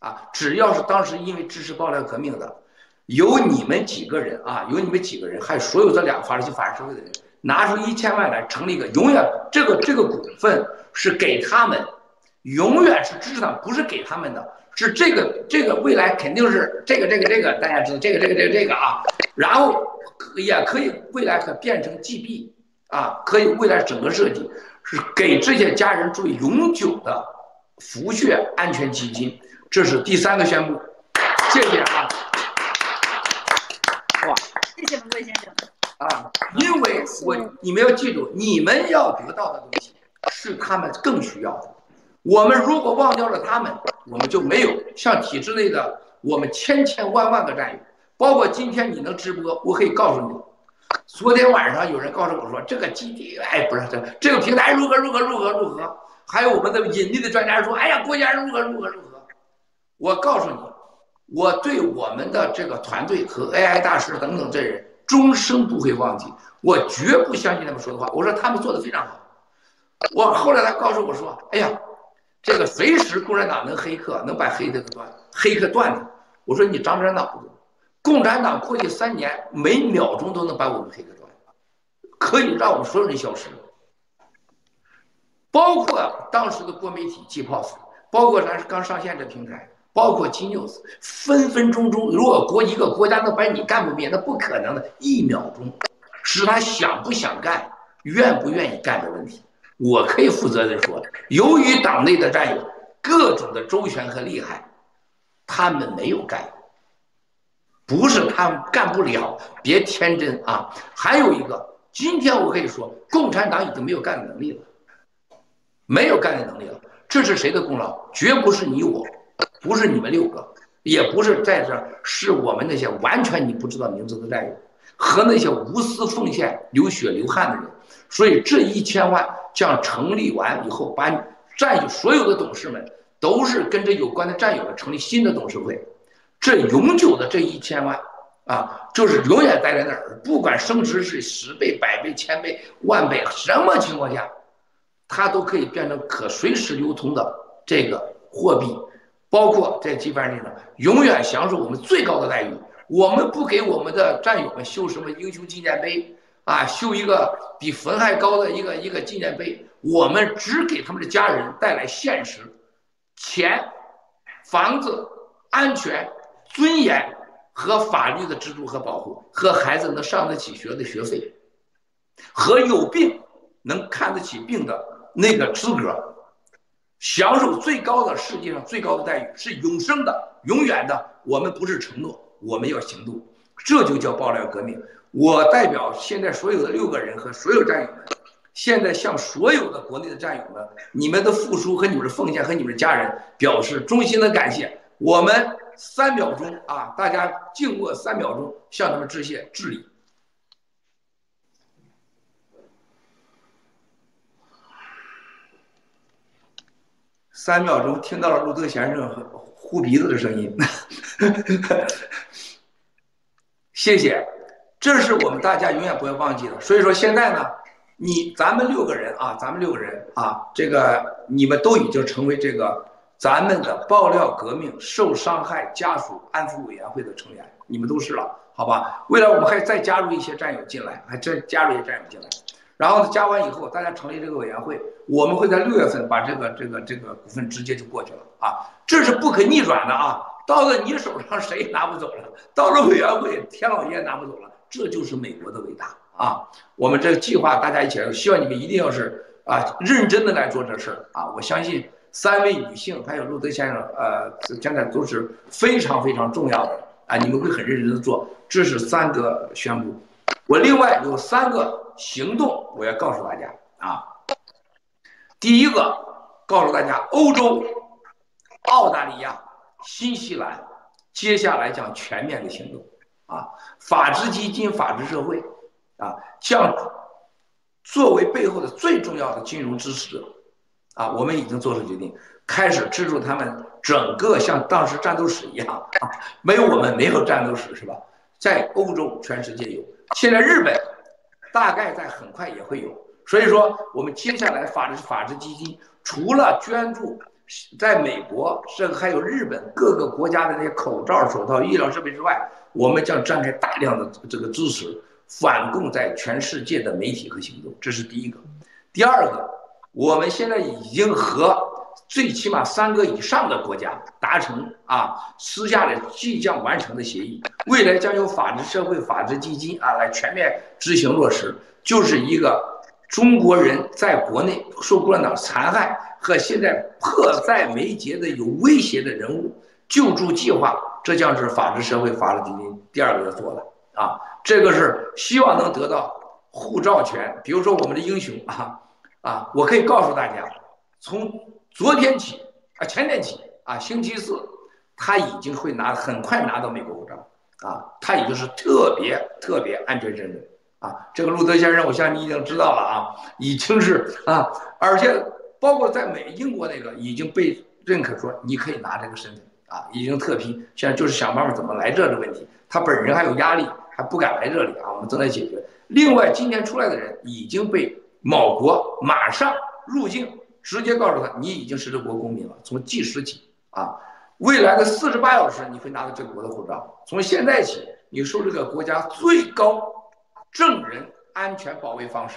啊，只要是当时因为支持爆料革命的，有你们几个人啊，有你们几个人，还有所有这两个法律法治社会的人，拿出一千万来成立一个永远这个这个股份是给他们，永远是支持他们，不是给他们的。是这个，这个未来肯定是这个，这个，这个，大家知道这个，这个，这个，这个啊，然后也可以未来可变成 GB 啊，可以未来整个设计是给这些家人注意永久的福血安全基金，这是第三个宣布，谢谢啊。哇，谢谢文贵先生啊，因为我你们要记住，你们要得到的东西是他们更需要的。我们如果忘掉了他们，我们就没有像体制内的我们千千万万个战友，包括今天你能直播，我可以告诉你，昨天晚上有人告诉我说这个基地，哎，不是这这个平台如何如何如何如何，还有我们的引力的专家说，哎呀，国家如何如何如何，我告诉你，我对我们的这个团队和 AI 大师等等这人终生不会忘记，我绝不相信他们说的话，我说他们做的非常好，我后来他告诉我说，哎呀。这个随时共产党能黑客，能把黑客断，黑客断的。我说你长点脑子，共产党过去三年每秒钟都能把我们黑客断，可以让我们所有人消失。包括当时的国媒体 G Pos，包括咱刚上线这平台，包括 G News，分分钟钟，如果国一个国家能把你干不灭，那不可能的，一秒钟，是他想不想干，愿不愿意干的问题。我可以负责任说，由于党内的战友各种的周旋和厉害，他们没有干，不是他们干不了，别天真啊！还有一个，今天我可以说，共产党已经没有干的能力了，没有干的能力了。这是谁的功劳？绝不是你我，不是你们六个，也不是在这，是我们那些完全你不知道名字的战友和那些无私奉献、流血流汗的人。所以这一千万将成立完以后，把战友所有的董事们都是跟这有关的战友们成立新的董事会，这永久的这一千万啊，就是永远待在那儿，不管升值是十倍、百倍、千倍、万倍，什么情况下，它都可以变成可随时流通的这个货币，包括在基范上永远享受我们最高的待遇。我们不给我们的战友们修什么英雄纪念碑。啊，修一个比坟还高的一个一个纪念碑，我们只给他们的家人带来现实、钱、房子、安全、尊严和法律的支柱和保护，和孩子能上得起学的学费，和有病能看得起病的那个资格，享受最高的世界上最高的待遇，是永生的、永远的。我们不是承诺，我们要行动，这就叫爆料革命。我代表现在所有的六个人和所有战友们，现在向所有的国内的战友们，你们的付出和你们的奉献和你们的家人表示衷心的感谢。我们三秒钟啊，大家静默三秒钟，向他们致谢致礼。三秒钟，听到了路德先生呼鼻子的声音，[laughs] 谢谢。这是我们大家永远不会忘记的。所以说现在呢，你咱们六个人啊，咱们六个人啊，这个你们都已经成为这个咱们的爆料革命受伤害家属安抚委员会的成员，你们都是了，好吧？未来我们还再加入一些战友进来，还再加入一些战友进来，然后呢，加完以后，大家成立这个委员会，我们会在六月份把这个这个这个股份直接就过去了啊，这是不可逆转的啊，到了你手上谁也拿不走了，到了委员会天老爷也拿不走了。这就是美国的伟大啊！我们这个计划大家一起来，希望你们一定要是啊认真的来做这事儿啊！我相信三位女性还有路德先生，呃，现在都是非常非常重要的啊！你们会很认真的做，这是三个宣布。我另外有三个行动，我要告诉大家啊。第一个，告诉大家，欧洲、澳大利亚、新西兰接下来将全面的行动。啊，法治基金、法治社会，啊，像作为背后的最重要的金融支持者，啊，我们已经做出决定，开始资助他们整个像当时战斗史一样，啊，没有我们没有战斗史是吧？在欧洲，全世界有，现在日本大概在很快也会有，所以说我们接下来法治法治基金除了捐助。在美国，甚至还有日本各个国家的那些口罩、手套、医疗设备之外，我们将展开大量的这个支持，反共在全世界的媒体和行动。这是第一个。第二个，我们现在已经和最起码三个以上的国家达成啊，私下的即将完成的协议，未来将由法治社会法治基金啊来全面执行落实，就是一个中国人在国内受共产党残害。和现在迫在眉睫的有威胁的人物救助计划，这将是法治社会法治基金第二个要做的啊。这个是希望能得到护照权。比如说我们的英雄啊啊，我可以告诉大家，从昨天起啊，前天起啊，星期四他已经会拿很快拿到美国护照啊，他已经是特别特别安全身份啊。这个路德先生，我相信你已经知道了啊，已经是啊，而且。包括在美英国那个已经被认可，说你可以拿这个身份啊，已经特批，现在就是想办法怎么来这的问题。他本人还有压力，还不敢来这里啊，我们正在解决。另外，今天出来的人已经被某国马上入境，直接告诉他你已经是这国公民了，从即时起啊，未来的四十八小时你会拿到这个国的护照，从现在起你受这个国家最高证人安全保卫方式。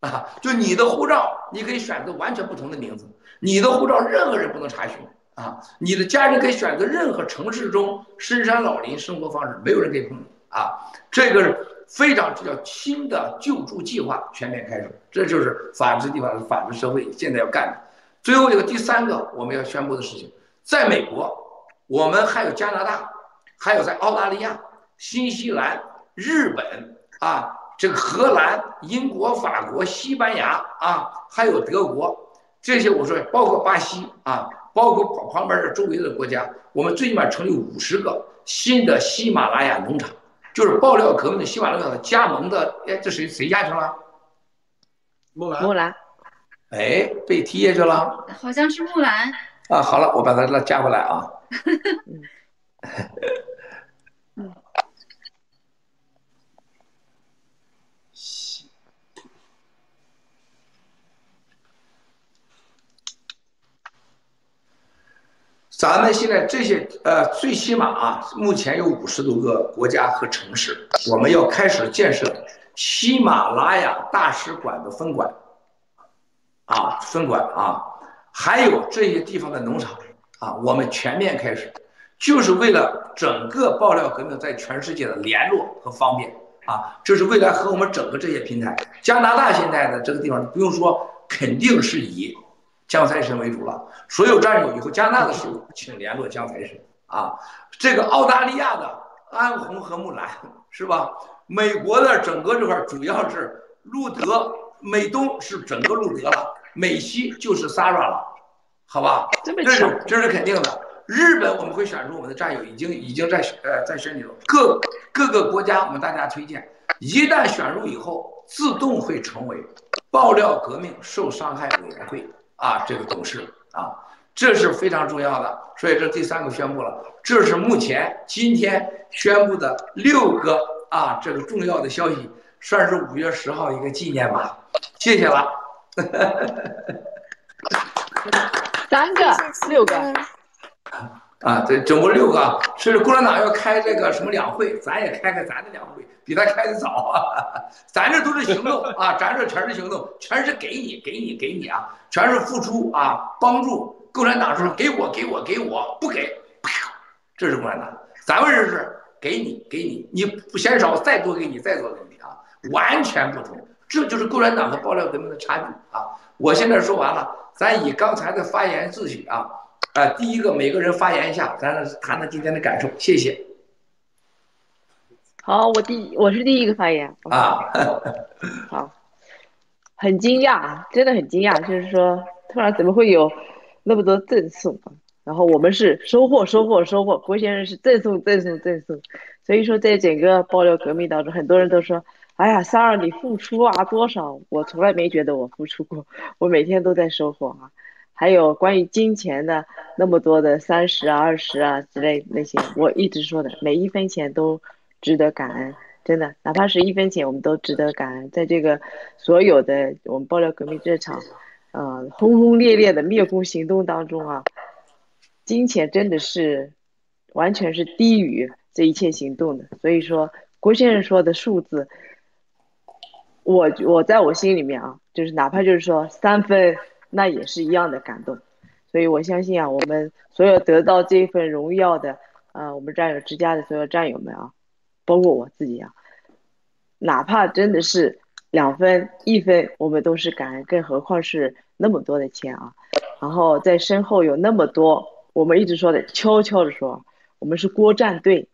啊，就你的护照，你可以选择完全不同的名字，你的护照任何人不能查询啊，你的家人可以选择任何城市中深山老林生活方式，没有人可以碰你啊，这个是非常叫新的救助计划全面开始，这就是法治地方法治社会现在要干的。最后一个第三个我们要宣布的事情，在美国，我们还有加拿大，还有在澳大利亚、新西兰、日本啊。这个荷兰、英国、法国、西班牙啊，还有德国，这些我说包括巴西啊，包括旁旁边的周围的国家，我们最起码成立五十个新的喜马拉雅农场，就是爆料革命的喜马拉雅的加盟的。哎，这谁谁家去了？木兰。木兰。哎，被踢下去了。好像是木兰。啊，好了，我把他加回来啊。[laughs] 咱们现在这些呃，最起码啊，目前有五十多个国家和城市，我们要开始建设喜马拉雅大使馆的分馆，啊，分馆啊，还有这些地方的农场。啊，我们全面开始，就是为了整个爆料革命在全世界的联络和方便。啊，这是未来和我们整个这些平台，加拿大现在的这个地方不用说，肯定是以。江财神为主了，所有战友以后加拿大的时候，请联络江财神啊。这个澳大利亚的安红和木兰是吧？美国的整个这块主要是路德，美东是整个路德了，美西就是 Sara 了，好吧？这是这是肯定的。日本我们会选出我们的战友，已经已经在呃在选里头。各各个国家我们大家推荐，一旦选入以后，自动会成为爆料革命受伤害委员会。啊，这个董事啊，这是非常重要的，所以这第三个宣布了，这是目前今天宣布的六个啊，这个重要的消息，算是五月十号一个纪念吧，谢谢了。[laughs] 三个，六个。啊，这总共六个，是共产党要开这个什么两会，咱也开开咱的两会，比他开的早啊。咱这都是行动啊，咱这全是行动，全是给你，给你，给你啊，全是付出啊，帮助共产党说给我，给我，给我，不给，这是共产党。咱们这是给你，给你，你不嫌少，再多给你，再多给你啊，完全不同。这就是共产党和爆料革命的差距啊。我现在说完了，咱以刚才的发言秩序啊。啊，第一个每个人发言一下，咱谈谈今天的感受，谢谢。好，我第我是第一个发言啊。[laughs] 好，很惊讶，真的很惊讶，就是说突然怎么会有那么多赠送啊？然后我们是收获，收获，收获。郭先生是赠送，赠送，赠送。所以说，在整个爆料革命当中，很多人都说：“哎呀，三儿你付出啊多少？”我从来没觉得我付出过，我每天都在收获啊。还有关于金钱的那么多的三十啊、二十啊之类那些，我一直说的，每一分钱都值得感恩，真的，哪怕是一分钱，我们都值得感恩。在这个所有的我们爆料革命这场，呃，轰轰烈烈的灭共行动当中啊，金钱真的是完全是低于这一切行动的。所以说，郭先生说的数字，我我在我心里面啊，就是哪怕就是说三分。那也是一样的感动，所以我相信啊，我们所有得到这份荣耀的，呃，我们战友之家的所有战友们啊，包括我自己啊，哪怕真的是两分一分，我们都是感恩，更何况是那么多的钱啊。然后在身后有那么多，我们一直说的悄悄的说，我们是郭战队，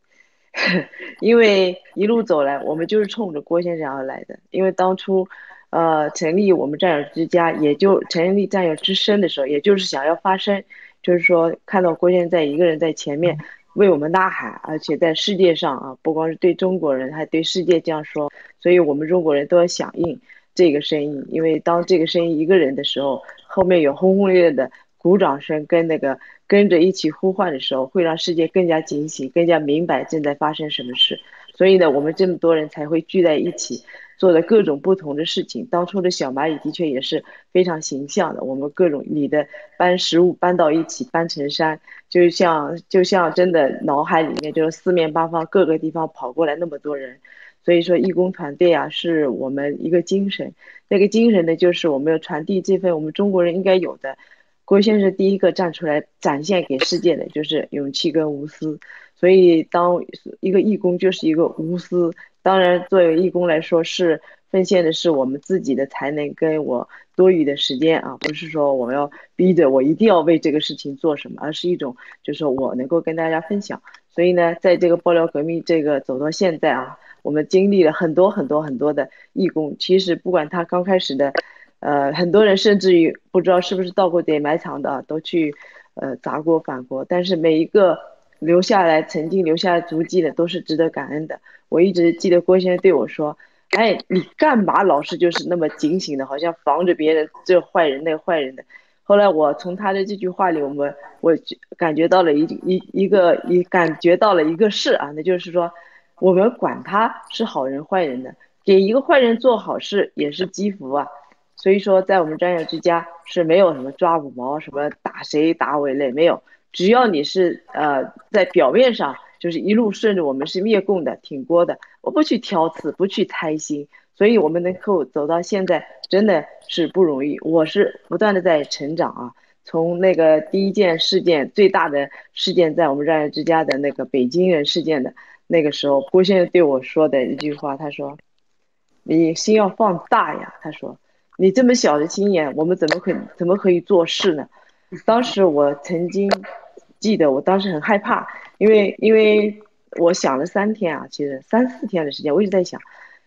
[laughs] 因为一路走来，我们就是冲着郭先生而来的，因为当初。呃，成立我们战友之家，也就成立战友之声的时候，也就是想要发声，就是说看到郭先生在一个人在前面为我们呐喊，而且在世界上啊，不光是对中国人，还对世界这样说，所以我们中国人都要响应这个声音，因为当这个声音一个人的时候，后面有轰轰烈烈的鼓掌声跟那个跟着一起呼唤的时候，会让世界更加警醒，更加明白正在发生什么事，所以呢，我们这么多人才会聚在一起。做的各种不同的事情，当初的小蚂蚁的确也是非常形象的。我们各种你的搬食物搬到一起，搬成山，就像就像真的脑海里面就是四面八方各个地方跑过来那么多人，所以说，义工团队啊，是我们一个精神。那个精神呢，就是我们要传递这份我们中国人应该有的。郭先生第一个站出来展现给世界的就是勇气跟无私。所以，当一个义工就是一个无私。当然，作为义工来说，是奉献的是我们自己的才能跟我多余的时间啊，不是说我要逼着我一定要为这个事情做什么，而是一种就是我能够跟大家分享。所以呢，在这个爆料革命这个走到现在啊。我们经历了很多很多很多的义工，其实不管他刚开始的，呃，很多人甚至于不知道是不是到过点埋藏的，都去，呃，砸锅反锅。但是每一个留下来曾经留下来足迹的，都是值得感恩的。我一直记得郭先生对我说：“哎，你干嘛老是就是那么警醒的，好像防着别人这坏人那坏人的。”后来我从他的这句话里，我们我感觉到了一一一个一感觉到了一个事啊，那就是说。我们管他是好人坏人的，给一个坏人做好事也是积福啊。所以说，在我们专业之家是没有什么抓五毛、什么打谁打我一类没有。只要你是呃在表面上就是一路顺着我们是灭共的、挺过的，我不去挑刺、不去猜心，所以我们能够走到现在真的是不容易。我是不断的在成长啊，从那个第一件事件最大的事件，在我们热爱之家的那个北京人事件的。那个时候，郭先生对我说的一句话，他说：“你心要放大呀。”他说：“你这么小的心眼，我们怎么可怎么可以做事呢？”当时我曾经记得，我当时很害怕，因为因为我想了三天啊，其实三四天的时间，我一直在想，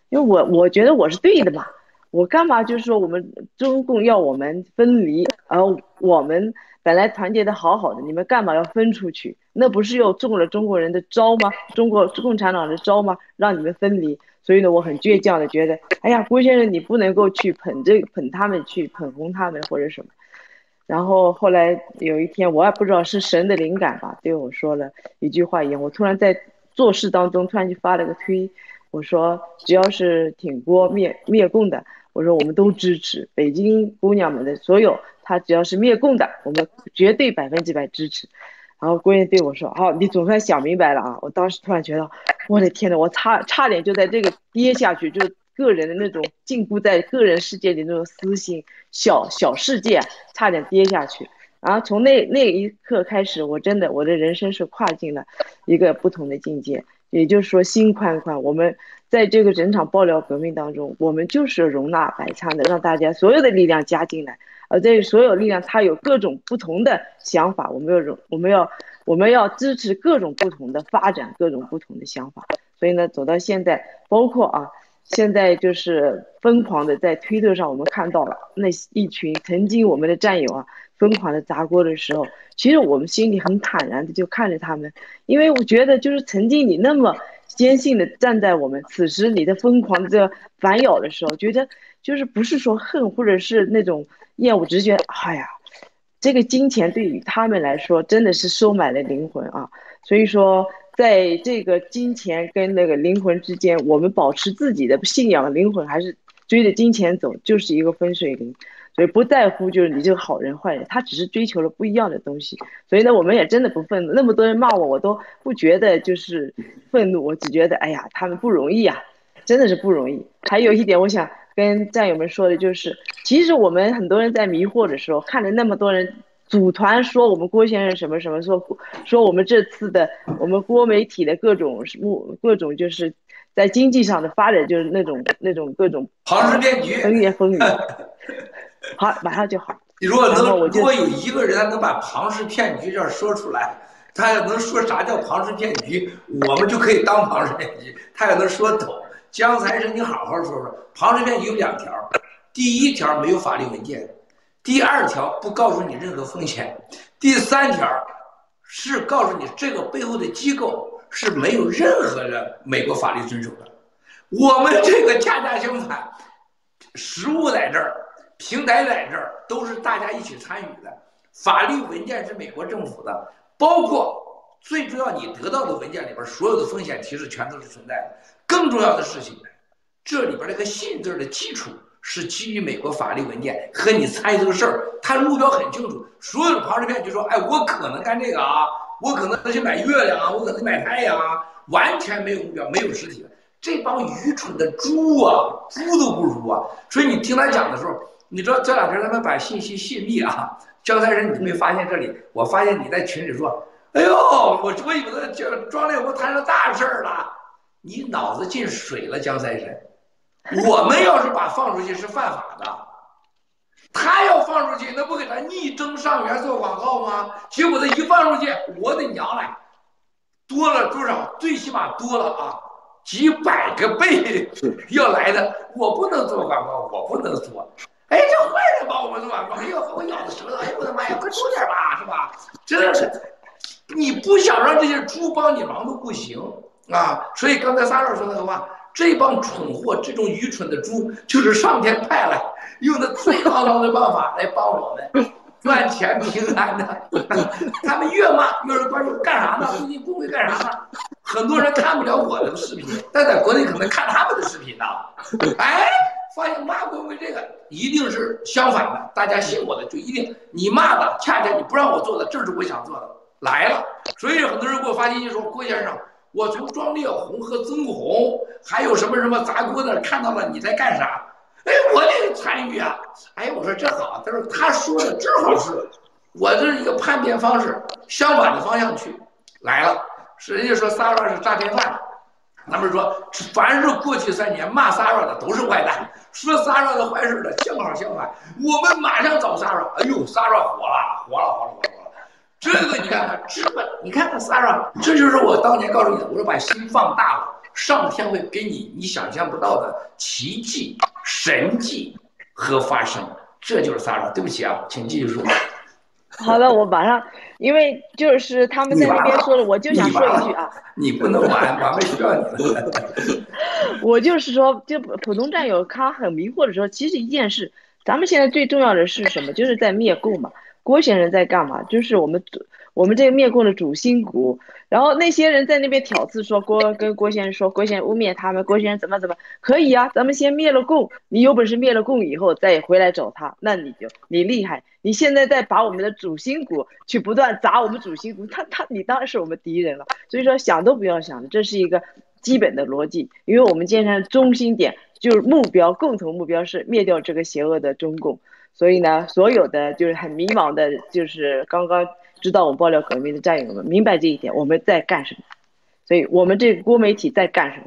因为我我觉得我是对的嘛，我干嘛就是说我们中共要我们分离，而我们。本来团结的好好的，你们干嘛要分出去？那不是又中了中国人的招吗？中国共产党的招吗？让你们分离。所以呢，我很倔强的觉得，哎呀，郭先生，你不能够去捧这捧他们，去捧红他们或者什么。然后后来有一天，我也不知道是神的灵感吧，对我说了一句话一样。我突然在做事当中，突然就发了个推，我说只要是挺郭灭灭共的，我说我们都支持北京姑娘们的所有。他只要是灭共的，我们绝对百分之百支持。然后郭燕对我说：“好，你总算想明白了啊！”我当时突然觉得，我的天呐，我差差点就在这个跌下去，就个人的那种禁锢在个人世界里那种私心小小世界，差点跌下去。然后从那那一刻开始，我真的我的人生是跨进了一个不同的境界。也就是说，心宽宽，我们在这个整场爆料革命当中，我们就是容纳百川的，让大家所有的力量加进来。而这所有力量，它有各种不同的想法，我们要容，我们要，我们要支持各种不同的发展，各种不同的想法。所以呢，走到现在，包括啊，现在就是疯狂的在推特上，我们看到了那一群曾经我们的战友啊，疯狂的砸锅的时候，其实我们心里很坦然的就看着他们，因为我觉得就是曾经你那么坚信的站在我们，此时你的疯狂的这反咬的时候，觉得就是不是说恨，或者是那种。厌恶，只是觉得，哎呀，这个金钱对于他们来说真的是收买了灵魂啊！所以说，在这个金钱跟那个灵魂之间，我们保持自己的信仰，灵魂还是追着金钱走，就是一个分水岭。所以不在乎就是你这个好人坏人，他只是追求了不一样的东西。所以呢，我们也真的不愤怒。那么多人骂我，我都不觉得就是愤怒，我只觉得，哎呀，他们不容易啊，真的是不容易。还有一点，我想。跟战友们说的就是，其实我们很多人在迷惑的时候，看着那么多人组团说我们郭先生什么什么，说说我们这次的我们郭媒体的各种目各种就是在经济上的发展，就是那种那种各种庞氏骗局，风言风语。[laughs] 好，马上就好你。如果能，如果有一个人能把庞氏骗局这说出来，他要能说啥叫庞氏骗局，我们就可以当庞氏骗局。他要能说懂。江财神，你好好说说，庞氏骗局有两条，第一条没有法律文件，第二条不告诉你任何风险，第三条是告诉你这个背后的机构是没有任何的美国法律遵守的。我们这个恰恰相反，实物在这儿，平台在这儿，都是大家一起参与的，法律文件是美国政府的，包括最重要你得到的文件里边所有的风险提示全都是存在的。更重要的事情，这里边这个信字的基础是基于美国法律文件和你参与这个事儿，他的目标很清楚。所有的庞氏骗局说，哎，我可能干这个啊，我可能去买月亮啊，我可能买太阳啊，完全没有目标，没有实体。这帮愚蠢的猪啊，猪都不如啊！所以你听他讲的时候，你知道这两天他们把信息泄密啊，江山人，你没发现这里？我发现你在群里说：“哎呦，我我以为这庄烈红摊上大事儿了。”你脑子进水了，江山神！[laughs] 我们要是把放出去是犯法的，他要放出去，那不给他逆增上元做广告吗？结果他一放出去，我的娘嘞，多了多少？最起码多了啊！几百个倍要来的，我不能做广告，我不能做。哎，这坏人把我们做广告，哎呦，我咬着舌头，哎呦我的妈呀，快出点吧，是吧？真的是，你不想让这些猪帮你忙都不行啊！所以刚才撒老说那个话，这帮蠢货，这种愚蠢的猪，就是上天派来用的最肮脏的办法来帮我们 [laughs] 赚钱平安的。他们越骂越是关注，干啥呢？最近工会干啥呢？很多人看不了我的视频，但在国内可能看他们的视频呢。哎，发现骂工会这个一定是相反的，大家信我的就一定你骂的恰恰你不让我做的，正是我想做的来了。所以很多人给我发信息说，郭先生，我从庄烈红和曾红还有什么什么砸锅的看到了你在干啥？哎，我得参与啊！哎，我说这好，他说他说的正好是我这是一个叛变方式，相反的方向去来了。是人家说 Sara 是诈骗犯，他们说凡是过去三年骂 Sara 的都是坏蛋，说 Sara 的坏事的正好相反。我们马上找 Sara，哎呦，Sara，火了，火了，火了，火了！这个你看看，这个你看看 Sara，这就是我当年告诉你的，我说把心放大了，上天会给你你想象不到的奇迹、神迹和发生，这就是 Sara。对不起啊，请继续说。好的，我马上，因为就是他们在那边说了，我就想说一句啊，[laughs] 你不能玩，玩不需要你了。我就是说，就普通战友他很迷惑的时候，其实一件事，咱们现在最重要的是什么？就是在灭共嘛。郭先生在干嘛？就是我们我们这个灭共的主心骨。然后那些人在那边挑刺说郭跟郭先生说郭先生污蔑他们，郭先生怎么怎么可以啊？咱们先灭了共，你有本事灭了共以后再回来找他，那你就你厉害。你现在在把我们的主心骨去不断砸我们主心骨，他他你当然是我们敌人了。所以说想都不要想，这是一个基本的逻辑，因为我们今天中心点就是目标，共同目标是灭掉这个邪恶的中共。所以呢，所有的就是很迷茫的，就是刚刚。知道我们爆料革命的战友们明白这一点，我们在干什么？所以我们这个郭媒体在干什么？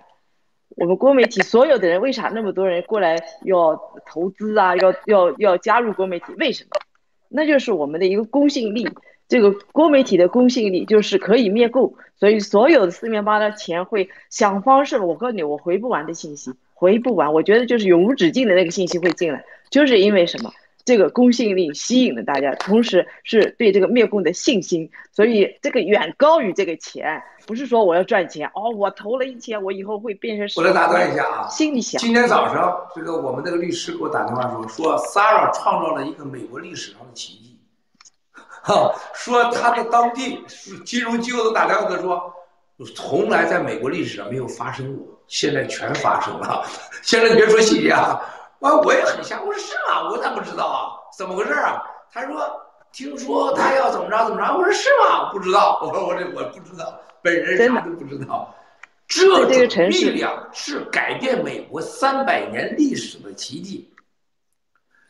我们郭媒体所有的人为啥那么多人过来要投资啊？要要要加入郭媒体？为什么？那就是我们的一个公信力。这个郭媒体的公信力就是可以灭共，所以所有的四面八的钱会想方设法。我告诉你，我回不完的信息，回不完。我觉得就是永无止境的那个信息会进来，就是因为什么？这个公信力吸引了大家，同时是对这个灭共的信心，所以这个远高于这个钱。不是说我要赚钱哦，我投了一千，我以后会变成。我来打断一下啊，心里想。今天早上，这个我们那个律师给我打电话说，说 Sara 创造了一个美国历史上的奇迹，哈，[laughs] 说他的当地金融机构都打电话跟他说，从来在美国历史上没有发生过，现在全发生了。[laughs] 现在你别说细节啊。我我也很吓，我说是吗？我咋不知道啊？怎么回事啊？他说听说他要怎么着怎么着。我说是吗？不知道。[laughs] 我说我这我不知道，本人啥都不知道。这种力量是改变美国三百年历史的奇迹。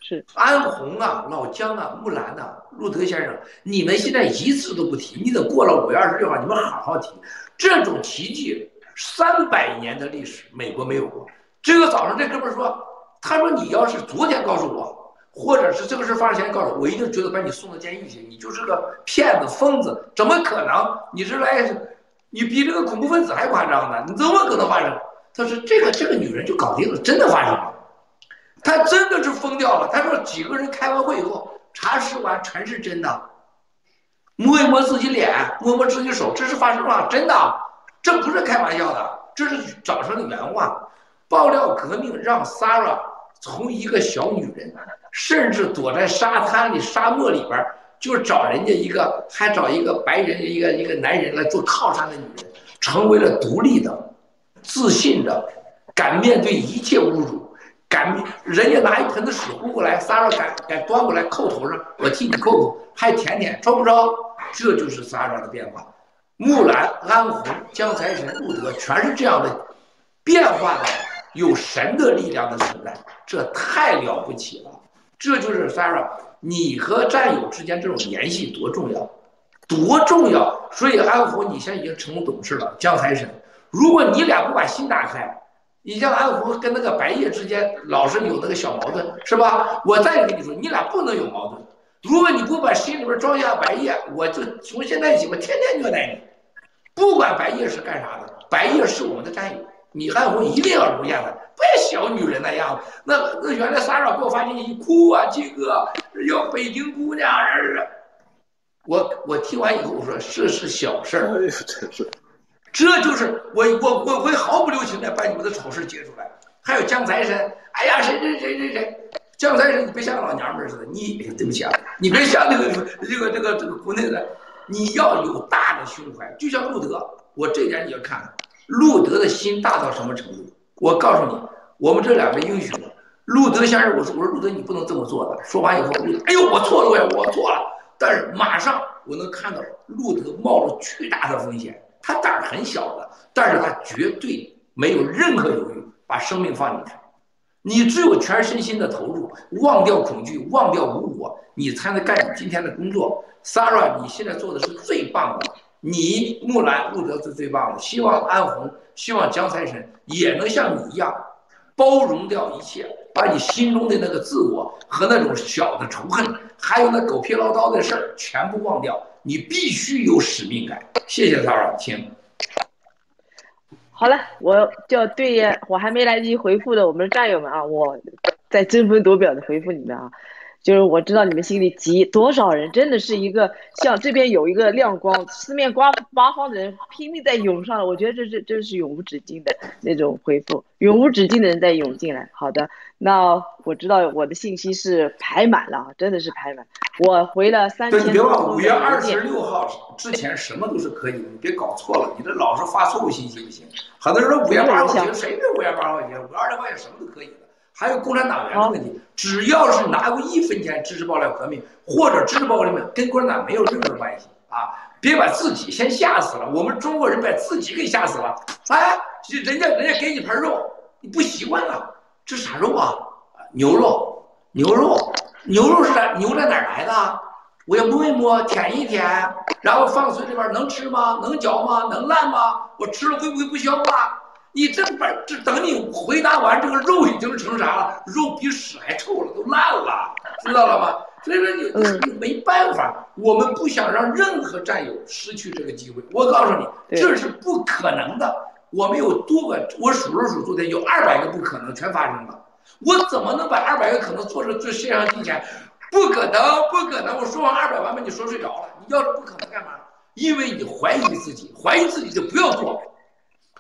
是安红啊，老姜啊，木兰呐，路德先生，你们现在一次都不提，你等过了五月二十六号，你们好好提。这种奇迹，三百年的历史，美国没有过。这个早上这哥们说。他说：“你要是昨天告诉我，或者是这个事发生前告诉我，我一定觉得把你送到监狱去。你就是个骗子、疯子，怎么可能？你是来，你比这个恐怖分子还夸张呢？你怎么可能发生？”他说：“这个这个女人就搞定了，真的发生了。他真的是疯掉了。他说几个人开完会以后查实完全是真的，摸一摸自己脸，摸摸自己手，这是发生了，真的，这不是开玩笑的，这是早上的原话。”爆料革命让 Sarah 从一个小女人，甚至躲在沙滩里、沙漠里边，就找人家一个，还找一个白人一个一个男人来做靠山的女人，成为了独立的、自信的，敢面对一切侮辱，敢人家拿一盆子水呼过来撒尔敢敢端过来扣头上，我替你扣扣，还舔舔，招不招？这就是撒尔的变化。木兰、安红、江财神、路德，全是这样的。变化的有神的力量的存在，这太了不起了。这就是 Sarah，你和战友之间这种联系多重要，多重要。所以安福，你现在已经成功董事了，江财神。如果你俩不把心打开，你像安福跟那个白夜之间老是有那个小矛盾，是吧？我再跟你说，你俩不能有矛盾。如果你不把心里边装下白夜，我就从现在起，我天天虐待你。不管白夜是干啥的，白夜是我们的战友，你安福一定要留下他，不要小女人那样子。那那原来莎莎给我发信息，哭啊，鸡哥要北京姑娘，是。我我听完以后我说这是小事儿，哎呦，真是。这就是我我我会毫不留情的把你们的丑事揭出来。还有江财神，哎呀，谁谁谁谁谁，江财神，你别像个老娘们似的，你对不起啊，你别像那个这个这个这个国内的，你要有大的胸怀，就像路德，我这点你要看，路德的心大到什么程度？我告诉你，我们这两个英雄，路德先生，我说我说路德你不能这么做的。说完以后，路德，哎呦，我错了，我我错了。但是马上我能看到路德冒着巨大的风险。他胆儿很小的，但是他绝对没有任何犹豫，把生命放进去。你只有全身心的投入，忘掉恐惧，忘掉无我，你才能干你今天的工作。Sarah，你现在做的是最棒的。你木兰、路德是最棒的。希望安红，希望江财神也能像你一样，包容掉一切，把你心中的那个自我和那种小的仇恨，还有那狗屁唠叨的事儿全部忘掉。你必须有使命感。谢谢骚扰，请。好了，我就对呀我还没来得及回复的我们的战友们啊，我在争分夺秒的回复你们啊。就是我知道你们心里急，多少人真的是一个像这边有一个亮光，四面刮八方的人拼命在涌上来，我觉得这是这是永无止境的那种回复，永无止境的人在涌进来。好的，那我知道我的信息是排满了，真的是排满。我回了三千。对，别忘五月二十六号之前什么都是可以的，你别搞错了，你这老是发错误信息不行。很多人说五月八号行，谁对五月八号行？五月二十号也什么都可以。还有共产党员的问题，只要是拿过一分钱支持爆料革命，或者支持爆料革命，跟共产党没有任何关系啊！别把自己先吓死了，我们中国人把自己给吓死了。哎，人家人家给你盘肉，你不习惯了，这啥肉啊？牛肉，牛肉，牛肉是在牛在哪儿来的？我要摸一摸，舔一舔，然后放嘴里边，能吃吗？能嚼吗？能烂吗？我吃了会不会不消化？你这本这等你回答完，这个肉已经成啥了？肉比屎还臭了，都烂了，知道了吗？所以说你你没办法，我们不想让任何战友失去这个机会。我告诉你，这是不可能的。我们有多个，我数了数，昨天有二百个不可能全发生了。我怎么能把二百个可能做成这线上金钱？不可能，不可能！我说完二百万把你说睡着了。你要是不可能干嘛？因为你怀疑自己，怀疑自己就不要做。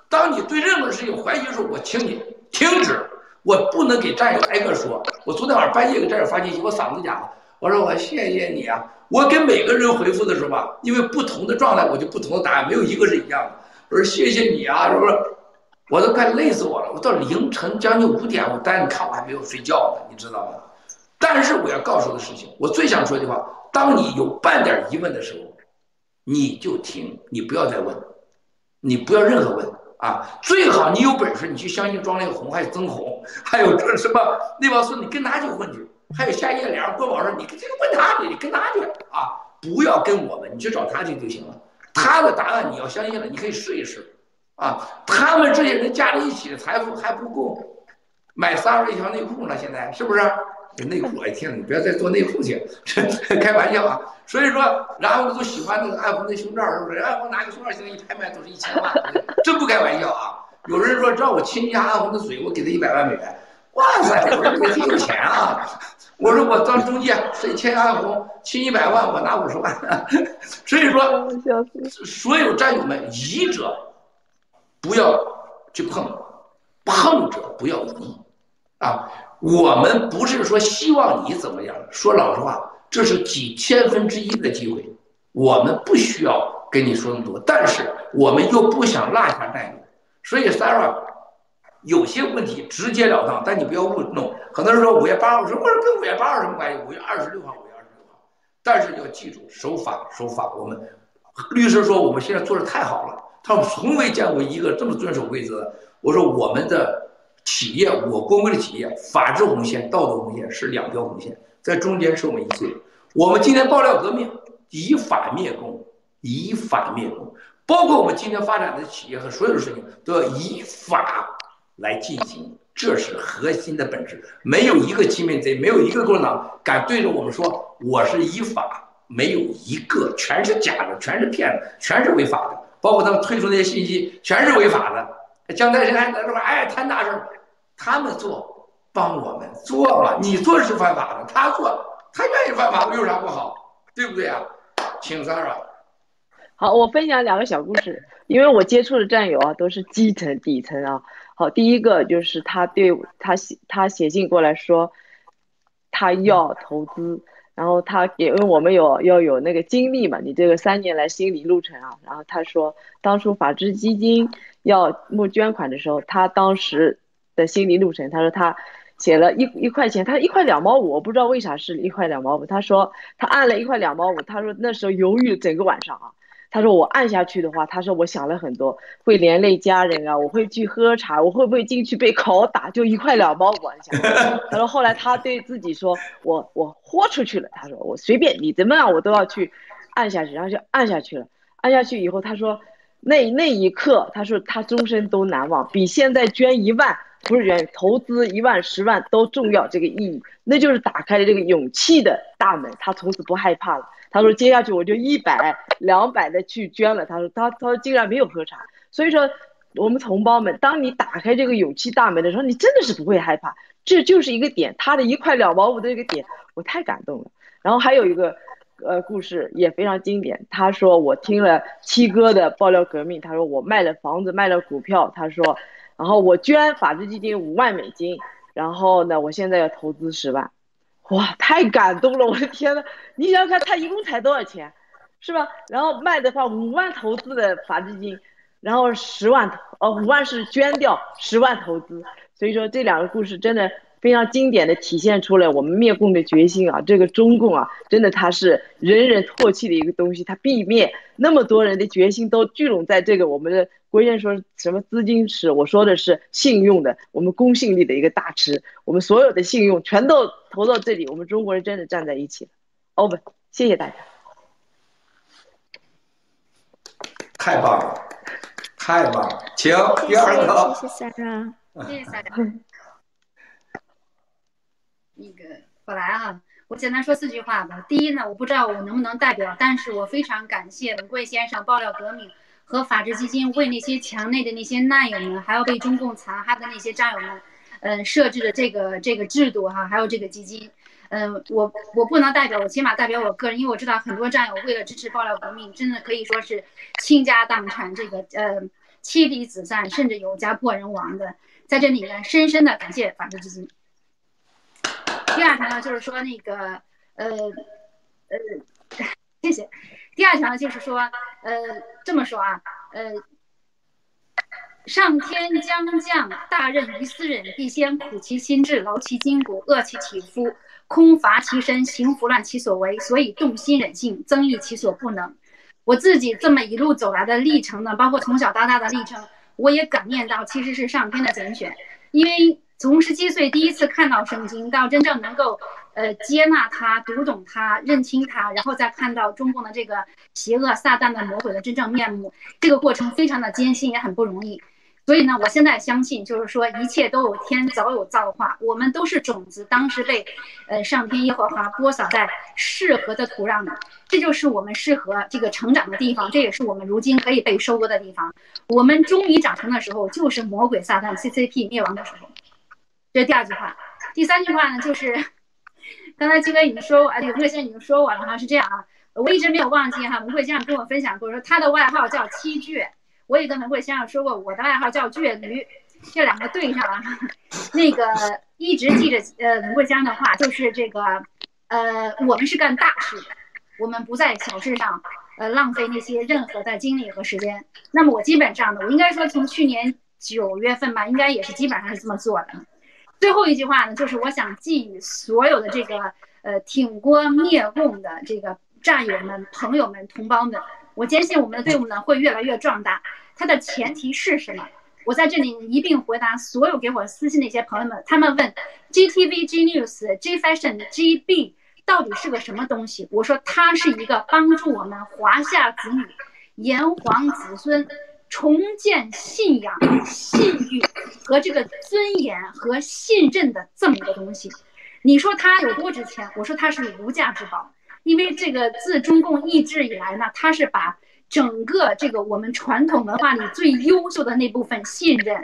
当你对任何事情怀疑的时候，我请你停止。我不能给战友挨个说。我昨天晚上半夜给战友发信息，我嗓子哑了。我说我谢谢你啊。我给每个人回复的时候吧，因为不同的状态，我就不同的答案，没有一个是一样的。我说谢谢你啊，是不是？我都快累死我了。我到凌晨将近五点，我但你看我还没有睡觉呢，你知道吗？但是我要告诉的事情，我最想说的话：当你有半点疑问的时候，你就停，你不要再问，你不要任何问。啊，最好你有本事，你去相信庄丽红，还有曾红，还有这什么那帮孙子，你跟他去混去。还有夏叶良、郭宝说，你这个问他去，你跟他去啊，不要跟我们，你去找他去就行了。他的答案你要相信了，你可以试一试。啊，他们这些人加在一起的财富还不够买三十一条内裤呢，现在是不是？内裤，哎天，你不要再做内裤去，[laughs] 开玩笑啊！所以说，然后都喜欢那个爱红的胸罩，是不是？爱红拿个胸罩现在一拍卖都是一千万，真不开玩笑啊！有人说让我亲一下爱红的嘴，我给他一百万美元。哇塞，我说你挺有钱啊！我说我当中介，谁亲爱红亲一百万，我拿五十万。所以说，[laughs] 所有战友们，疑者不要去碰，碰者不要疑啊！我们不是说希望你怎么样，说老实话，这是几千分之一的机会，我们不需要跟你说那么多，但是我们又不想落下战友，所以 Sarah 有些问题直截了当，但你不要误弄。很多人说五月八号，我说我说跟五月八号什么关系？五月二十六号，五月二十六号，但是要记住守法守法。我们律师说我们现在做的太好了，他说从未见过一个这么遵守规则的。我说我们的企业，我公会的企业，法治红线、道德红线是两条红线，在中间是我们一切。我们今天爆料革命，以法灭共，以法灭共，包括我们今天发展的企业和所有的事情都要以法来进行，这是核心的本质。没有一个欺骗贼，没有一个共产党敢对着我们说我是依法。没有一个，全是假的，全是骗子，全是违法的，包括他们推出那些信息，全是违法的。江太山在这块哎谈大事他们做帮我们做嘛，你做是犯法的，他做他愿意犯法，有啥不好？对不对啊？请 Sara。好，我分享两个小故事，因为我接触的战友啊都是基层底层啊。好，第一个就是他对他写他写信过来说，他要投资。然后他也因为我们有要有那个经历嘛，你这个三年来心理路程啊。然后他说，当初法治基金要募捐款的时候，他当时的心理路程，他说他写了一一块钱，他一块两毛五，我不知道为啥是一块两毛五。他说他按了一块两毛五，他说那时候犹豫整个晚上啊。他说我按下去的话，他说我想了很多，会连累家人啊，我会去喝茶，我会不会进去被拷打？就一块两毛五，你想。他说后来他对自己说，我我豁出去了。他说我随便你怎么样，我都要去按下去，然后就按下去了。按下去以后，他说那那一刻，他说他终身都难忘，比现在捐一万不是捐投资一万十万都重要。这个意义，那就是打开了这个勇气的大门，他从此不害怕了。他说：“接下去我就一百、两百的去捐了。”他说：“他他说竟然没有喝茶。”所以说，我们同胞们，当你打开这个勇气大门的时候，你真的是不会害怕。这就是一个点，他的一块两毛五的这个点，我太感动了。然后还有一个，呃，故事也非常经典。他说：“我听了七哥的爆料革命。”他说：“我卖了房子，卖了股票。”他说：“然后我捐法治基金五万美金，然后呢，我现在要投资十万。”哇，太感动了！我的天呐，你想想看，他一共才多少钱，是吧？然后卖的话，五万投资的法基金，然后十万，哦，五万是捐掉，十万投资。所以说这两个故事真的。非常经典的体现出来我们灭共的决心啊！这个中共啊，真的它是人人唾弃的一个东西，它必灭。那么多人的决心都聚拢在这个我们的国家说什么资金池，我说的是信用的，我们公信力的一个大池，我们所有的信用全都投到这里，我们中国人真的站在一起了。over，谢谢大家。太棒了，太棒了，请第二个。谢谢三哥，谢谢三哥。[laughs] 那个我来啊，我简单说四句话吧。第一呢，我不知道我能不能代表，但是我非常感谢文贵先生爆料革命和法治基金为那些墙内的那些难友们，还有被中共残害的那些战友们，嗯，设置的这个这个制度哈，还有这个基金，嗯，我我不能代表，我起码代表我个人，因为我知道很多战友为了支持爆料革命，真的可以说是倾家荡产，这个呃妻离子散，甚至有家破人亡的，在这里呢，深深的感谢法治基金。第二条呢，就是说那个，呃，呃，谢谢。第二条呢，就是说，呃，这么说啊，呃，上天将降大任于斯人，必先苦其心志，劳其筋骨，饿其体肤，空乏其身，行拂乱其所为，所以动心忍性，增益其所不能。我自己这么一路走来的历程呢，包括从小到大的历程，我也感念到，其实是上天的拣选，因为。从十七岁第一次看到圣经，到真正能够，呃，接纳它、读懂它、认清它，然后再看到中共的这个邪恶、撒旦的魔鬼的真正面目，这个过程非常的艰辛，也很不容易。所以呢，我现在相信，就是说一切都有天早有造化，我们都是种子，当时被，呃，上天耶和华播撒在适合的土壤里，这就是我们适合这个成长的地方，这也是我们如今可以被收割的地方。我们终于长成的时候，就是魔鬼撒旦 CCP 灭亡的时候。这是第二句话，第三句话呢，就是刚才金哥已经说，哎，文贵先生已经说我了哈，是这样啊，我一直没有忘记哈，文贵先生跟我分享过，说他的外号叫七倔，我也跟文贵先生说过，我的外号叫倔驴，这两个对上了，那个一直记着呃文贵先生的话，就是这个呃我们是干大事的，我们不在小事上呃浪费那些任何的精力和时间，那么我基本上呢，我应该说从去年九月份吧，应该也是基本上是这么做的。最后一句话呢，就是我想寄予所有的这个呃挺郭灭共的这个战友们、朋友们、同胞们，我坚信我们的队伍呢会越来越壮大。它的前提是什么？我在这里一并回答所有给我私信的一些朋友们，他们问 GTV、G News、G Fashion、GB 到底是个什么东西？我说它是一个帮助我们华夏子女、炎黄子孙重建信仰、信誉和这个尊严和信任的这么一个东西。你说它有多值钱？我说它是无价之宝，因为这个自中共易制以来呢，它是把整个这个我们传统文化里最优秀的那部分信任、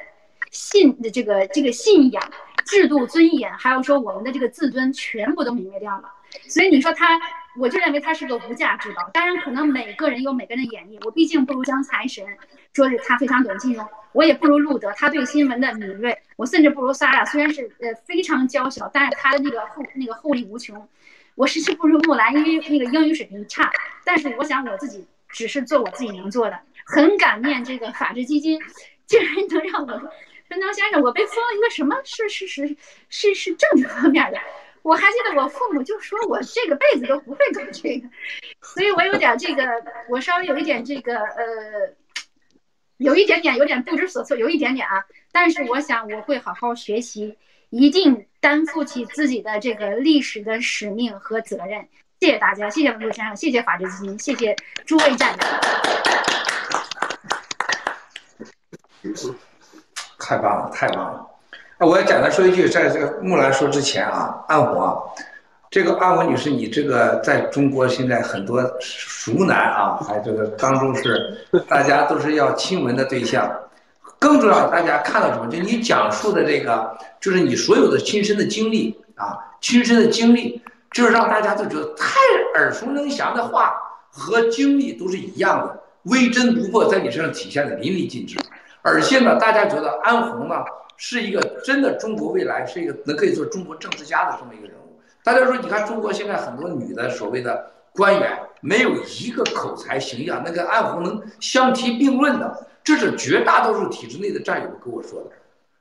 信的这个这个信仰、制度尊严，还有说我们的这个自尊，全部都泯灭掉了。所以你说它，我就认为它是个无价之宝。当然，可能每个人有每个人的演绎，我毕竟不如江财神，说是他非常懂金融，我也不如路德，他对新闻的敏锐，我甚至不如萨拉虽然是呃非常娇小，但是他的那个厚那个厚力无穷。我甚至不如木兰，因为那个英语水平差，但是我想我自己只是做我自己能做的。很感念这个法治基金，竟然能让我说，张先生，我被封了一个什么？是是是是是政治方面的。我还记得我父母就说我这个辈子都不会搞这个，所以我有点这个，我稍微有一点这个呃，有一点点有点不知所措，有一点点啊。但是我想我会好好学习，一定担负起自己的这个历史的使命和责任。谢谢大家，谢谢文路先生，谢谢法治基金，谢谢诸位战友。太棒了，太棒了。那我也简单说一句，在这个木兰说之前啊，安红，这个安红女士，你这个在中国现在很多熟男啊，还这个当中是大家都是要亲吻的对象。更重要，大家看到什么？就你讲述的这个，就是你所有的亲身的经历啊，亲身的经历，就是让大家都觉得太耳熟能详的话和经历都是一样的，微真不破，在你身上体现的淋漓尽致。而且呢，大家觉得安红呢？是一个真的中国未来是一个能可以做中国政治家的这么一个人物。大家说，你看中国现在很多女的所谓的官员，没有一个口才形象，那个安红能相提并论的，这是绝大多数体制内的战友跟我说的。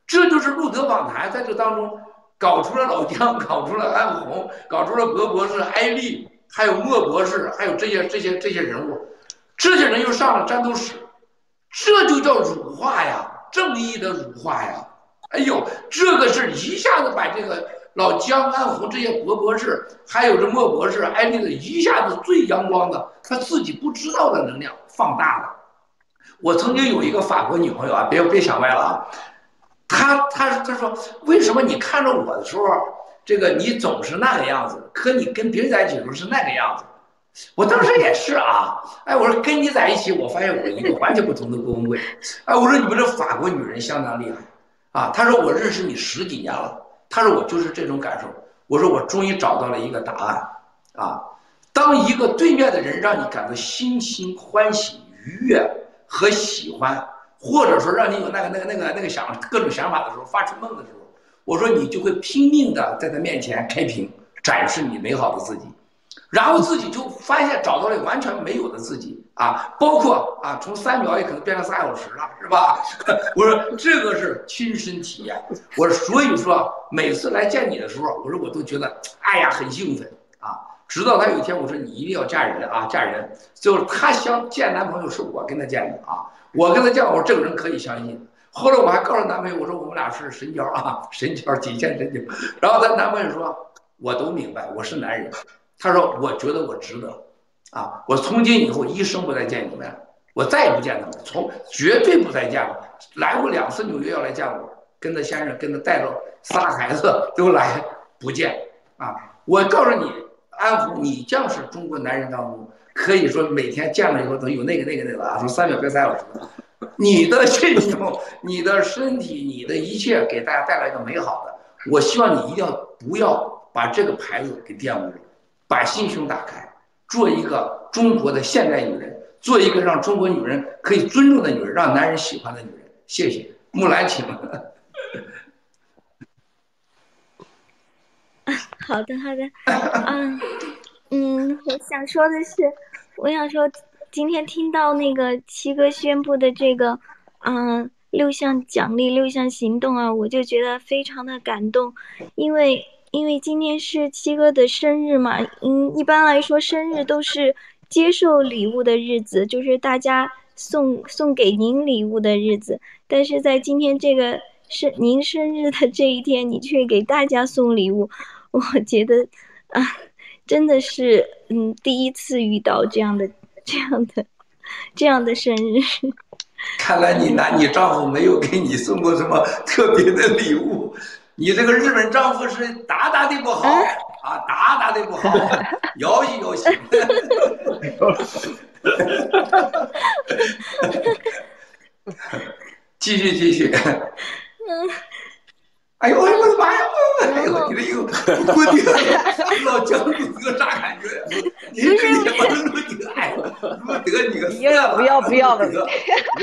这就是路德访谈在这当中搞出了老姜，搞出了安红，搞出了何博士、艾丽，还有莫博士，还有这些这些这些人物，这些人又上了战斗史，这就叫辱化呀，正义的辱化呀。哎呦，这个是一下子把这个老姜、安红这些博博士，还有这莫博士、艾丽的，一下子最阳光的，他自己不知道的能量放大了。我曾经有一个法国女朋友啊，别别想歪了啊，她她她说，为什么你看着我的时候，这个你总是那个样子，可你跟别人在一起的时候是那个样子？我当时也是啊，哎，我说跟你在一起，我发现我一个完全不同的郭文贵，哎，我说你们这法国女人相当厉害。啊，他说我认识你十几年了，他说我就是这种感受。我说我终于找到了一个答案，啊，当一个对面的人让你感到心情欢喜、愉悦和喜欢，或者说让你有那个那个那个那个想各种想法的时候，发出梦的时候，我说你就会拼命的在他面前开屏，展示你美好的自己。然后自己就发现找到了完全没有的自己啊，包括啊，从三秒也可能变成三小时了，是吧？[laughs] 我说这个是亲身体验。我说所以说每次来见你的时候，我说我都觉得哎呀很兴奋啊。直到他有一天我说你一定要嫁人啊，嫁人。最后他想见男朋友是我跟他见的啊，我跟他见我说这个人可以相信。后来我还告诉男朋友我说我们俩是神交啊，神交体现神交。然后他男朋友说我都明白，我是男人。他说：“我觉得我值得，啊，我从今以后一生不再见你们，我再也不见他们，从绝对不再见了。来过两次纽约要来见我，跟他先生，跟他带着仨孩子都来不见啊！我告诉你，安福，你将是中国男人当中可以说每天见了以后都有那个那个那个啊，说三秒别三小时，你的信用、你的身体、你的一切给大家带来一个美好的。我希望你一定要不要把这个牌子给玷污了。”把心胸打开，做一个中国的现代女人，做一个让中国女人可以尊重的女人，让男人喜欢的女人。谢谢木兰，请。[laughs] 好的，好的。嗯嗯，我想说的是，我想说，今天听到那个七哥宣布的这个，嗯，六项奖励、六项行动啊，我就觉得非常的感动，因为。因为今天是七哥的生日嘛，嗯，一般来说生日都是接受礼物的日子，就是大家送送给您礼物的日子，但是在今天这个生您生日的这一天，你却给大家送礼物，我觉得啊，真的是嗯第一次遇到这样的这样的这样的生日。看来你男你丈夫没有给你送过什么特别的礼物，你这个日本丈夫是打打的不好啊，打打的不好，摇一摇行。[laughs] 继续继续。嗯，哎呦我的妈呀！哎呦你这又我的老姜你这个啥感觉？你这你把路德哎，路德你个不要不要不要了！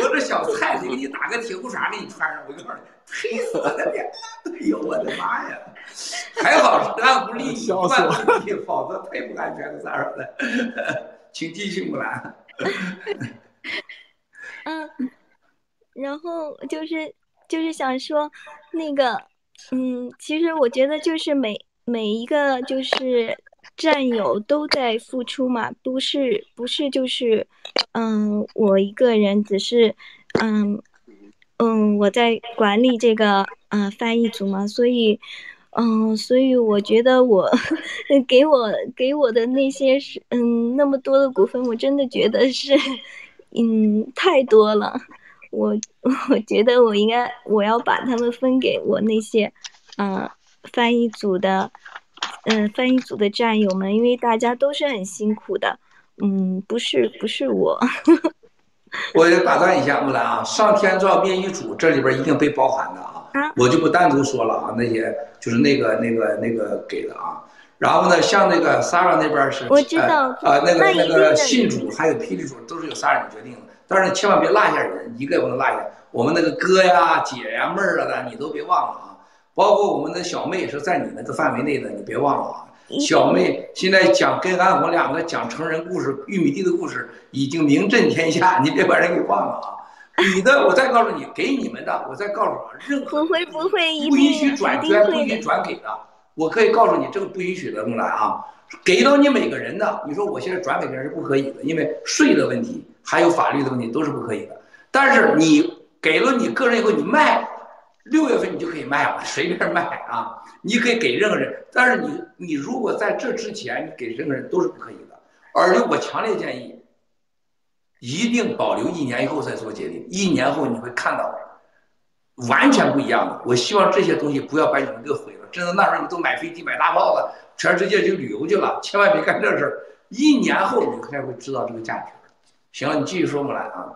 我这小菜得给你打个铁裤衩给你穿上，我告诉你，气死我了！哎呦我的妈呀！还好是安不理你，万不理你，否则太不安全了，咋说的？请继续木兰。嗯，然后就是就是想说，那个，嗯，其实我觉得就是每每一个就是战友都在付出嘛，不是不是就是，嗯，我一个人只是，嗯嗯，我在管理这个呃翻译组嘛，所以。嗯，所以我觉得我 [laughs] 给我给我的那些是嗯那么多的股份，我真的觉得是嗯太多了。我 [laughs] 我觉得我应该我要把他们分给我那些嗯、呃、翻译组的嗯、呃、翻译组的战友们，因为大家都是很辛苦的。嗯，不是不是我。[laughs] 我打断一下木兰啊，上天照编一组这里边一定被包含的啊，啊我就不单独说了啊，那些就是那个那个那个给的啊。然后呢，像那个 Sara 那边是我知道呃呃那个那个信主还有霹雳主都是由 Sara 你决定的，但是千万别落下人，一个也不能落下。我们那个哥呀、姐呀、妹儿啊的，你都别忘了啊。包括我们的小妹是在你们的范围内的，你别忘了啊。小妹现在讲跟安红两个讲成人故事、玉米地的故事，已经名震天下，你别把人给忘了啊！你的，我再告诉你，给你们的，我再告诉啊，任何不会不会不允许转捐、不允许。转给的，我可以告诉你，这个不允许的，木兰啊，给到你每个人的，你说我现在转给别人是不可以的，因为税的问题还有法律的问题都是不可以的。但是你给了你个人以后，你卖，六月份你就可以卖了，随便卖啊，你可以给任何人。但是你你如果在这之前你给任何人都是不可以的，而且我强烈建议，一定保留一年以后再做决定，一年后你会看到完全不一样的。我希望这些东西不要把你们给毁了。真的，那时候你都买飞机、买大炮了，全世界去旅游去了，千万别干这事儿。一年后你才会知道这个价值。行，你继续说木兰啊。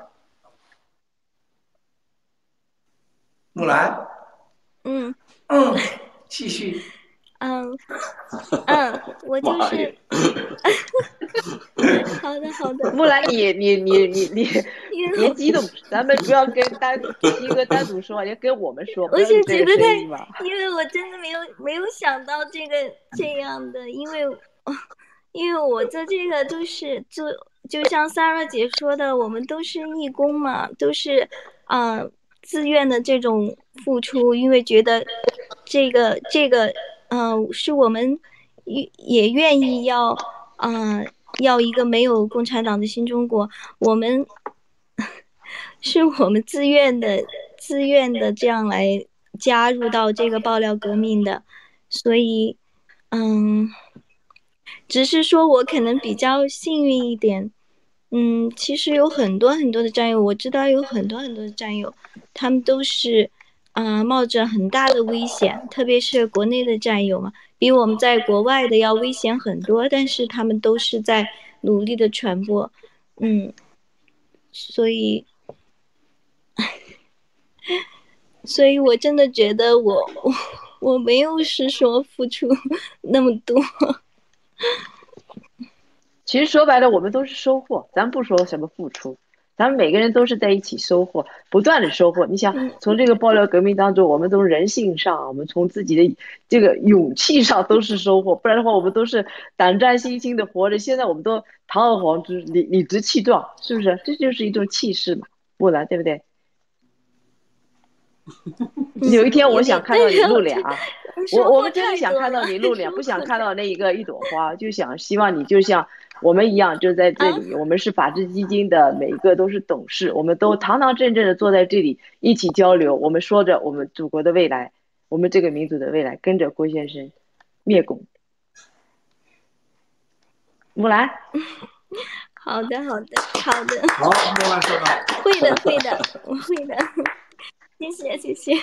木兰，嗯嗯，继续。嗯 [laughs] 嗯，我就是。[laughs] 好的好的，木兰，你你你你你因为别激动，咱们不要跟单一个单独说话，要跟我们说，不我是觉得太。因为我真的没有没有想到这个这样的，因为因为我做这个都是做，就像 s a r a 姐说的，我们都是义工嘛，都是嗯、自愿的这种付出，因为觉得这个这个嗯、是我们也也愿意要嗯、要一个没有共产党的新中国，我们 [laughs] 是我们自愿的自愿的这样来加入到这个爆料革命的，所以，嗯，只是说我可能比较幸运一点，嗯，其实有很多很多的战友，我知道有很多很多的战友，他们都是，嗯、冒着很大的危险，特别是国内的战友嘛，比我们在国外的要危险很多，但是他们都是在努力的传播，嗯，所以。[laughs] 所以我真的觉得我我 [laughs] 我没有是说付出那么多，[laughs] 其实说白了，我们都是收获，咱不说什么付出，咱们每个人都是在一起收获，不断的收获。你想嗯，从这个爆料革命当中，我们从人性上，我们从自己的这个勇气上都是收获，不然的话，我们都是胆战心惊的活着。现在我们都堂而皇之、理理直气壮，是不是？这就是一种气势嘛，木兰，对不对？[laughs] 有一天我想看到你露脸啊！我我们真的想看到你露脸，不想看到那一个一朵花，就想希望你就像我们一样就在这里，我们是法治基金的，每一个都是董事，我们都堂堂正正的坐在这里一起交流，我们说着我们祖国的未来，我们这个民族的未来，跟着郭先生灭共。木兰，[laughs] 好的，好的，好的，好，木兰说的好。[laughs] 会的，会的，我会的，[laughs] 谢谢，谢谢。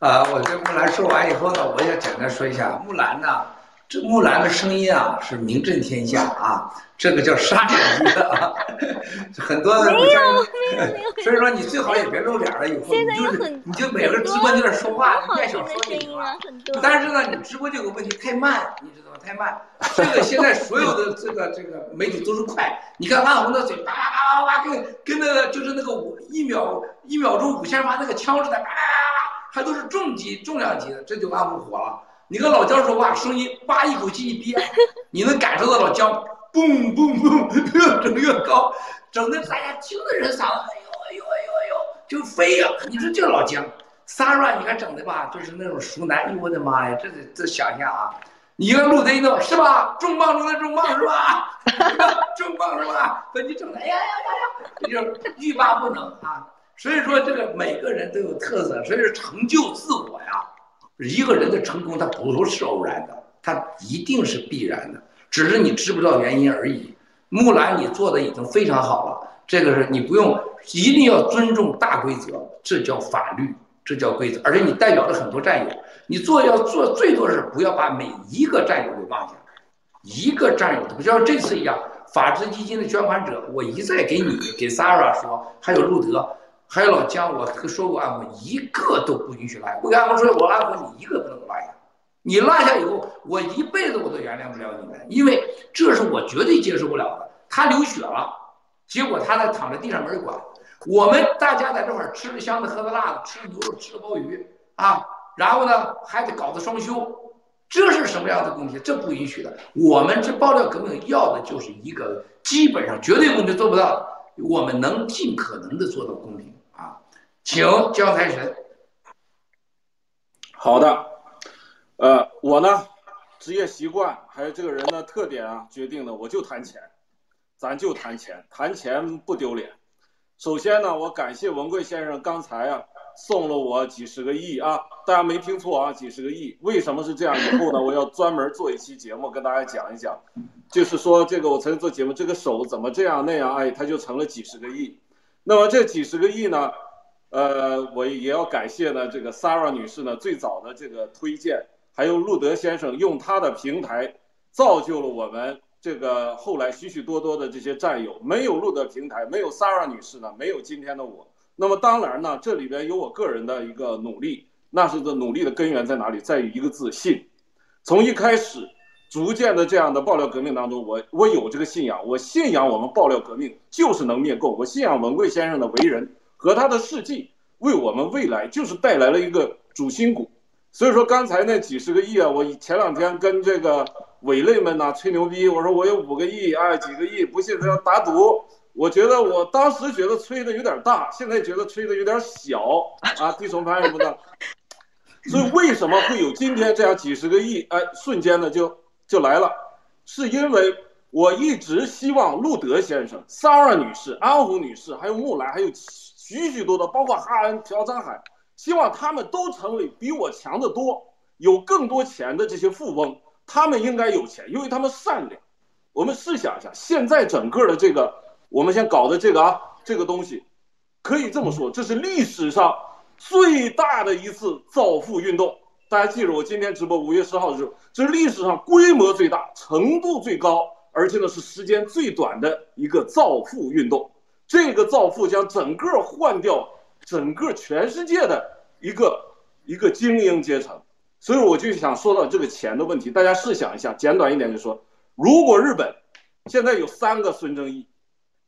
啊，我跟木兰说完以后呢，我也简单说一下，木兰呢，这木兰的声音啊是名震天下啊，这个叫杀手级的啊，很多的。没有，没有，没有。所以说你最好也别露脸了，以后你就你就每个直播间里说话，你别少说就行了。但是呢，你直播这个问题太慢，你知道吗？太慢。这个现在所有的这个这个媒体都是快，你看安红的嘴叭叭叭叭叭，跟跟那个就是那个五一秒一秒钟五千发那个枪似的，叭叭叭叭。还都是重级、重量级的，这就安红火了。你跟老姜说话，声音叭一口气一憋，你能感受到老姜嘣嘣嘣越整越高，整的大家听的人嗓子哎呦哎呦哎呦哎呦就飞呀！你说这老姜，Sara 你看整的吧，就是那种熟男。哎呦我的妈呀，这得这想象啊！你跟陆贼弄是吧？重磅中的重磅是吧？[laughs] 重磅是吧？把 [laughs] 你整的哎呀呀呀呀，你就欲罢不能啊！所以说，这个每个人都有特色，所以说成就自我呀。一个人的成功，他不是偶然的，他一定是必然的，只是你知不知道原因而已。木兰，你做的已经非常好了，这个是你不用，一定要尊重大规则，这叫法律，这叫规则。而且你代表了很多战友，你做要做最多是不要把每一个战友给忘下，一个战友都不像这次一样，法治基金的捐款者，我一再给你给 Sara 说，还有路德。还有老姜，我说过安徽一个都不允许落下。我跟安徽说，我安徽你一个不能落下。你落下以后，我一辈子我都原谅不了你们，因为这是我绝对接受不了的。他流血了，结果他在躺在地上没人管。我们大家在这块吃着香的，喝着辣的，吃的牛肉，吃的鲍鱼啊，然后呢还得搞的双休，这是什么样的公平？这不允许的。我们这爆料革命要的就是一个基本上绝对公平做不到的，我们能尽可能的做到公平。请姜财神。好的，呃，我呢，职业习惯还有这个人的特点啊，决定的我就谈钱，咱就谈钱，谈钱不丢脸。首先呢，我感谢文贵先生刚才啊送了我几十个亿啊，大家没听错啊，几十个亿。为什么是这样？以后呢，我要专门做一期节目跟大家讲一讲，就是说这个我曾经做节目，这个手怎么这样那样，哎，他就成了几十个亿。那么这几十个亿呢？呃，我也要感谢呢，这个 Sara 女士呢最早的这个推荐，还有路德先生用他的平台造就了我们这个后来许许多多的这些战友。没有路德平台，没有 Sara 女士呢，没有今天的我。那么当然呢，这里边有我个人的一个努力，那是的努力的根源在哪里？在于一个自信。从一开始，逐渐的这样的爆料革命当中，我我有这个信仰，我信仰我们爆料革命就是能灭共，我信仰文贵先生的为人。和他的事迹为我们未来就是带来了一个主心骨，所以说刚才那几十个亿啊，我前两天跟这个伪类们呐吹牛逼，我说我有五个亿啊，几个亿，不信他要打赌。我觉得我当时觉得吹的有点大，现在觉得吹的有点小啊，地重盘什么的。[laughs] 所以为什么会有今天这样几十个亿？哎，瞬间的就就来了，是因为我一直希望路德先生、萨尔女士、安红女士，还有木兰，还有。许许多多，包括哈恩、朴张海，希望他们都成为比我强得多、有更多钱的这些富翁。他们应该有钱，因为他们善良。我们试想一下，现在整个的这个，我们先搞的这个啊，这个东西，可以这么说，这是历史上最大的一次造富运动。大家记住，我今天直播五月十号的时候，这是历史上规模最大、程度最高，而且呢是时间最短的一个造富运动。这个造富将整个换掉整个全世界的一个一个精英阶层，所以我就想说到这个钱的问题。大家试想一下，简短一点就说，如果日本现在有三个孙正义，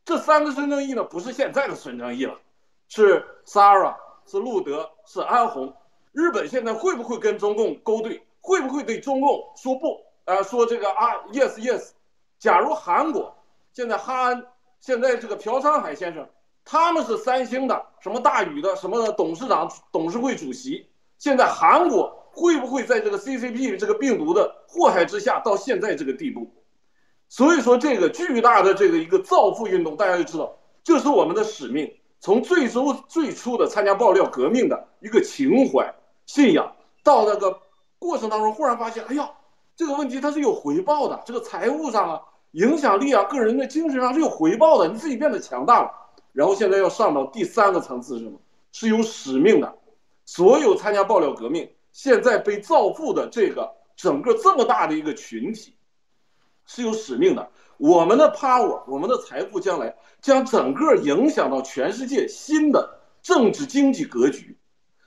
这三个孙正义呢，不是现在的孙正义了，是 Sara，是路德，是安红。日本现在会不会跟中共勾兑？会不会对中共说不？啊，说这个啊，yes yes。假如韩国现在哈安。现在这个朴昌海先生，他们是三星的，什么大宇的，什么董事长、董事会主席。现在韩国会不会在这个 CCP 这个病毒的祸害之下，到现在这个地步？所以说，这个巨大的这个一个造富运动，大家就知道，这是我们的使命。从最初最初的参加爆料革命的一个情怀、信仰，到那个过程当中，忽然发现，哎呀，这个问题它是有回报的，这个财务上啊、影响力啊、个人的精神上是有回报的，你自己变得强大了。然后现在要上到第三个层次是什么？是有使命的。所有参加爆料革命、现在被造富的这个整个这么大的一个群体，是有使命的。我们的 power，我们的财富将来将整个影响到全世界新的政治经济格局。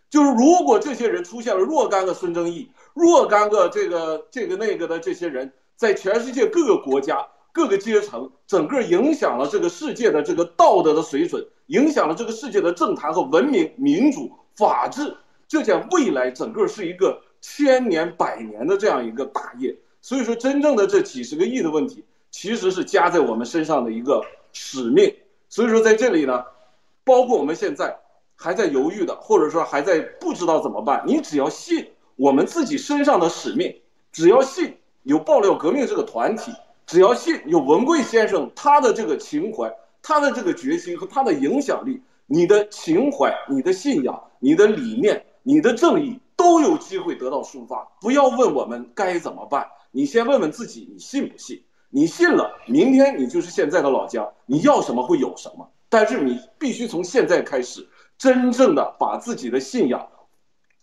就是如果这些人出现了若干个孙正义、若干个这个这个那个的这些人，在全世界各个国家、各个阶层，整个影响了这个世界的这个道德的水准，影响了这个世界的政坛和文明、民主、法治，这将未来整个是一个千年、百年的这样一个大业。所以说，真正的这几十个亿的问题。其实是加在我们身上的一个使命，所以说在这里呢，包括我们现在还在犹豫的，或者说还在不知道怎么办，你只要信我们自己身上的使命，只要信有爆料革命这个团体，只要信有文贵先生他的这个情怀、他的这个决心和他的影响力，你的情怀、你的信仰、你的理念、你的正义都有机会得到抒发。不要问我们该怎么办，你先问问自己，你信不信？你信了，明天你就是现在的老姜，你要什么会有什么。但是你必须从现在开始，真正的把自己的信仰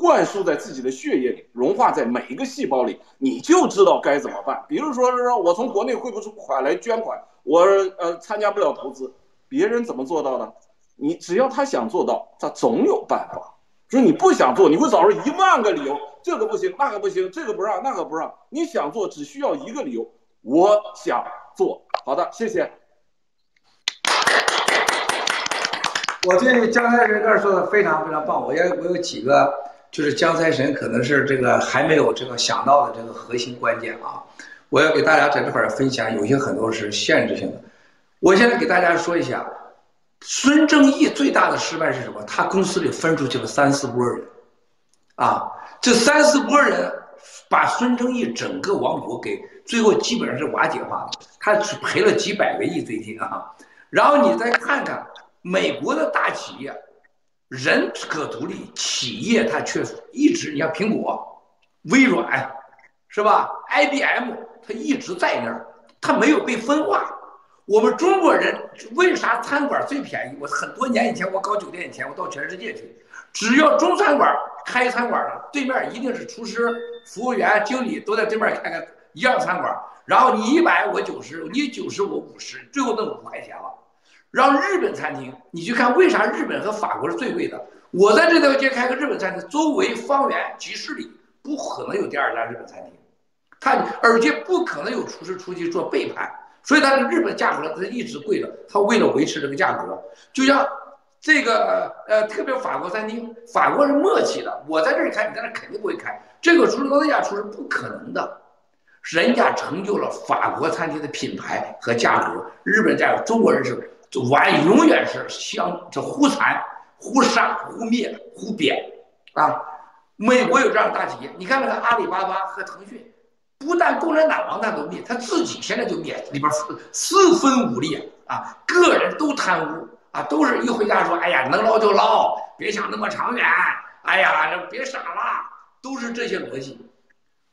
灌输在自己的血液里，融化在每一个细胞里，你就知道该怎么办。比如说，说我从国内汇不出款来捐款，我呃参加不了投资，别人怎么做到的？你只要他想做到，他总有办法。说你不想做，你会找出一万个理由，这个不行，那个不行，这个不让，那个不让。你想做，只需要一个理由。我想做好的，谢谢。我对江财神这说的非常非常棒。我也我有几个，就是江财神可能是这个还没有这个想到的这个核心关键啊。我要给大家在这块儿分享，有些很多是限制性的。我现在给大家说一下，孙正义最大的失败是什么？他公司里分出去了三四波人，啊，这三四波人把孙正义整个王国给。最后基本上是瓦解化了，他只赔了几百个亿最近啊，然后你再看看美国的大企业，人可独立，企业它却一直，你像苹果、微软，是吧？IBM 它一直在那儿，它没有被分化。我们中国人为啥餐馆最便宜？我很多年以前我搞酒店以前，我到全世界去，只要中餐馆开餐馆的，对面一定是厨师、服务员、经理都在对面开个。一样餐馆，然后你一百我九十，你九十我五十，最后弄五块钱了。让日本餐厅，你去看为啥日本和法国是最贵的？我在这条街开个日本餐厅，周围方圆几十里不可能有第二家日本餐厅，它而且不可能有厨师出去做背叛，所以它的日本价格它一直贵着，它为了维持这个价格，就像这个呃，特别法国餐厅，法国是默契的，我在这里开，你在那肯定不会开，这个厨师跟那家厨师不可能的。人家成就了法国餐厅的品牌和价格，日本价格，中国人是完永远是相这互残、互杀、互灭、互贬啊！美国有这样的大企业，你看那个阿里巴巴和腾讯，不但共产党亡他都灭，他自己现在就灭，里边四四分五裂啊！个人都贪污啊，都是一回家说：“哎呀，能捞就捞，别想那么长远。”哎呀，别傻了，都是这些逻辑。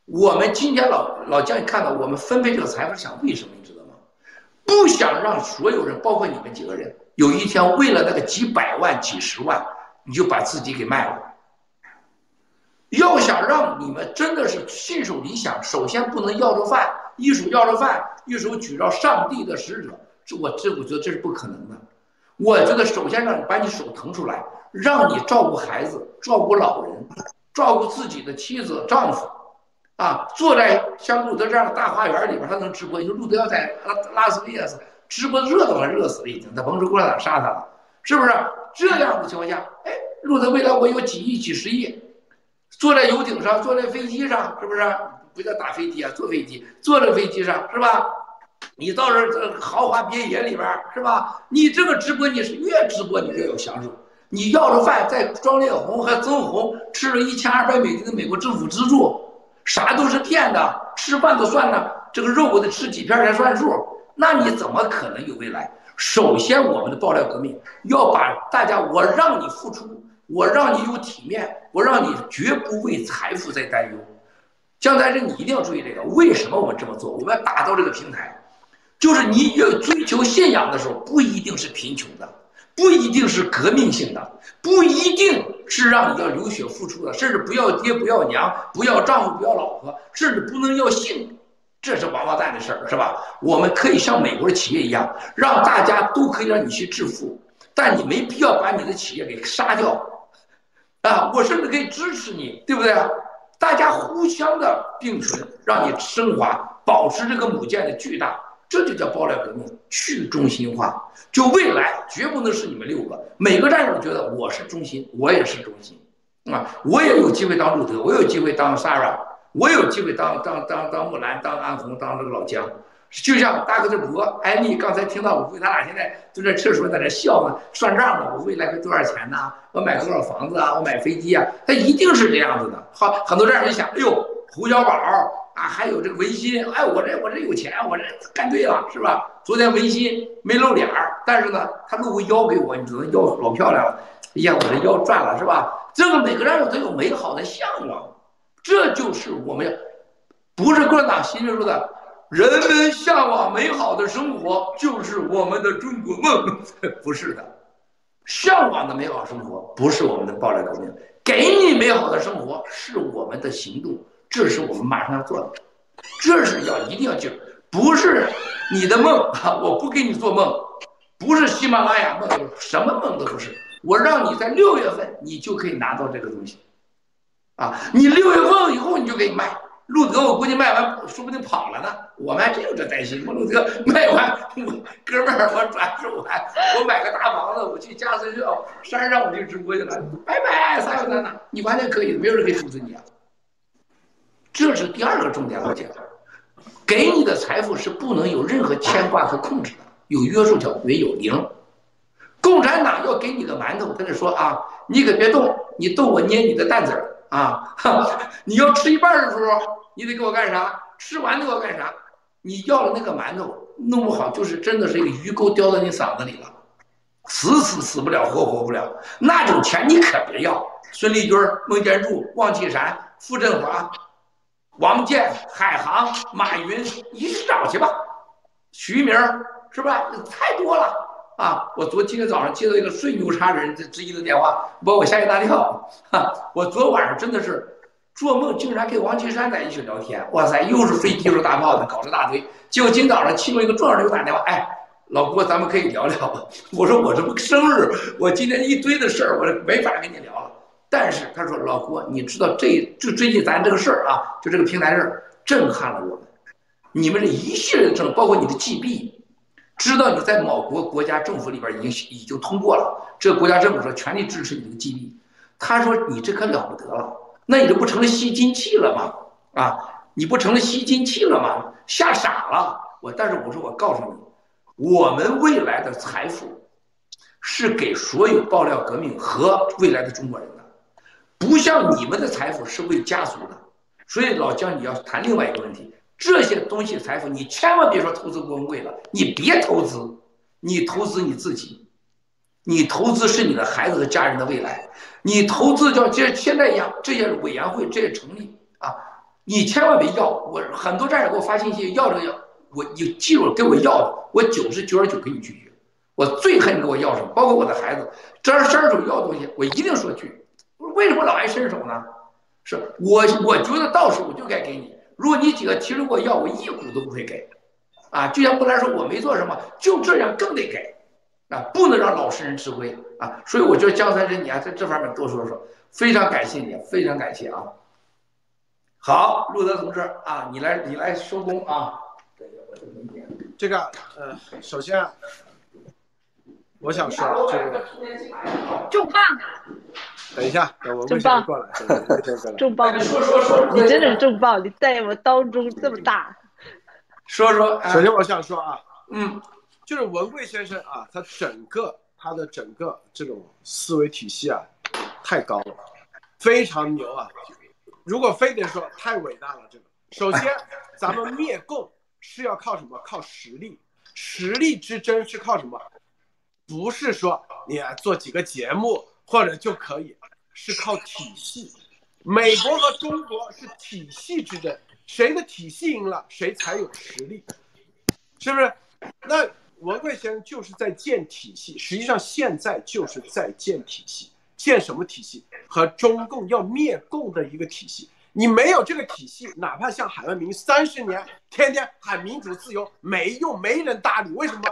我们今天老老将，你看到我们分配这个财富，想为什么？不想让所有人，包括你们几个人，有一天为了那个几百万、几十万，你就把自己给卖了。要想让你们真的是信守理想，首先不能要着饭，一手要着饭，一手举着上帝的使者，这我这我觉得这是不可能的。我觉得首先让你把你手腾出来，让你照顾孩子、照顾老人、照顾自己的妻子、丈夫。啊，坐在像路德这样的大花园里边，他能直播。你说路德要在拉拉斯维加斯直播，热都快热死了，已经。他甭说共产党杀他了，是不是？这样的情况下，哎，路德未来我有几亿、几十亿，坐在游艇上，坐在飞机上，是不是？不叫打飞机啊，坐飞机，坐在飞机上，是吧？你到这这豪华别野里边，是吧？你这个直播，你是越直播你越有享受。你要着饭，在庄烈红和曾红吃了一千二百美金的美国政府资助。啥都是骗的，吃饭都算呢。这个肉我得吃几片才算数，那你怎么可能有未来？首先，我们的爆料革命要把大家，我让你付出，我让你有体面，我让你绝不为财富在担忧。江在这，你一定要注意这个。为什么我们这么做？我们要打造这个平台，就是你越追求信仰的时候，不一定是贫穷的，不一定是革命性的，不一定是让你要流血付出的，甚至不要爹不要娘，不要丈夫不要老婆，甚至不能要性。这是王八蛋的事儿，是吧？我们可以像美国的企业一样，让大家都可以让你去致富，但你没必要把你的企业给杀掉，啊！我甚至可以支持你，对不对？大家互相的并存，让你升华，保持这个母舰的巨大，这就叫爆料革命，去中心化。就未来绝不能是你们六个，每个战友觉得我是中心，我也是中心，啊，我也有机会当路德，我有机会当 Sarah。我有机会当当当当木兰，当安红，当这个老姜，就像大哥的伯艾米刚才听到我，他俩现在就在厕所在那笑呢，算账呢，我未来会多少钱呢？我买多少房子啊？我买飞机啊？他一定是这样子的。好，很多战友一想，哎呦，胡小宝啊，还有这个文心，哎，我这我这有钱，我这干对了，是吧？昨天文心没露脸儿，但是呢，他露个腰给我，你知道腰老漂亮了，哎呀，我这腰赚了，是吧？这个每个人我都有美好的向往。这就是我们，不是共产党新说的，人们向往美好的生活就是我们的中国梦，[laughs] 不是的，向往的美好生活不是我们的暴力革命，给你美好的生活是我们的行动，这是我们马上要做的，这是要一定要记住，不是你的梦啊，我不给你做梦，不是喜马拉雅梦，什么梦都不是，我让你在六月份你就可以拿到这个东西。啊，你六月份以后你就给你卖，路德我估计卖完说不定跑了呢。我们还真有这担心。我路德卖完，我哥们儿我转手完，我买个大房子，我去加森校山上我就直播去了，拜拜，啥有咱哪，你完全可以，没有人可以阻止你啊。这是第二个重点，老姐，给你的财富是不能有任何牵挂和控制的，有约束条，没有零。共产党要给你个馒头，跟他说啊，你可别动，你动我捏你的蛋子儿。啊，你要吃一半的时候，你得给我干啥？吃完给我干啥？你要了那个馒头，弄不好就是真的是一个鱼钩叼在你嗓子里了，死死死不了，活活不了。那种钱你可别要。孙立军、孟建柱、王岐山、傅振华、王健、海航、马云，你去找去吧。徐明是吧？太多了。啊！我昨今天早上接到一个最牛叉人之一的电话，把我吓一大跳。[laughs] 哈！我昨晚上真的是做梦，竟然跟王岐山在一起聊天。哇塞，又是飞机又是大炮的，搞了大堆。结果今早上其中一个重要人给我打电话，哎，老郭，咱们可以聊聊。我说我这不生日，我今天一堆的事儿，我没法跟你聊了。但是他说，老郭，你知道这就最近咱这个事儿啊，就这个平台事儿，震撼了我们。你们这一系列的政，包括你的 GB。知道你在某国国家政府里边已经已经通过了，这个国家政府说全力支持你这个基地。他说你这可了不得了，那你这不成了吸金器了吗？啊，你不成了吸金器了吗？吓傻了我。但是我说我告诉你，我们未来的财富是给所有爆料革命和未来的中国人的，不像你们的财富是为家族的。所以老姜，你要谈另外一个问题。这些东西财富，你千万别说投资郭文贵了，你别投资，你投资你自己，你投资是你的孩子和家人的未来，你投资叫这现在一样，这些委员会这些成立啊，你千万别要。我很多战友给我发信息要这个要，我你记住给我要的，我九十九点九给你拒绝。我最恨你给我要什么，包括我的孩子，这儿伸手要东西，我一定说拒。为什么老爱伸手呢？是我我觉得到时候我就该给你。如果你几个提出过要，我一股都不会给，啊，就像布兰说，我没做什么，就这样更得给，啊，不能让老实人吃亏啊，所以我觉得江三生你还在这方面多说说，非常感谢你，非常感谢啊。好，路德同志啊，你来你来收工啊。这个呃，首先我想说这个重磅。等一下，等我们先过来。重磅，你真的是重磅！你在我当中这么大。说说，首先我想说啊，嗯，就是文贵先生啊，他整个他的整个这种思维体系啊，太高了，非常牛啊！如果非得说太伟大了，这个首先 [laughs] 咱们灭共是要靠什么？靠实力。实力之争是靠什么？不是说你做几个节目或者就可以，是靠体系。[laughs] 美国和中国是体系之争，谁的体系赢了，谁才有实力，是不是？那文贵先生就是在建体系，实际上现在就是在建体系。建什么体系？和中共要灭共的一个体系。你没有这个体系，哪怕像海外民三十年，天天喊民主自由，没用，没人搭理。为什么？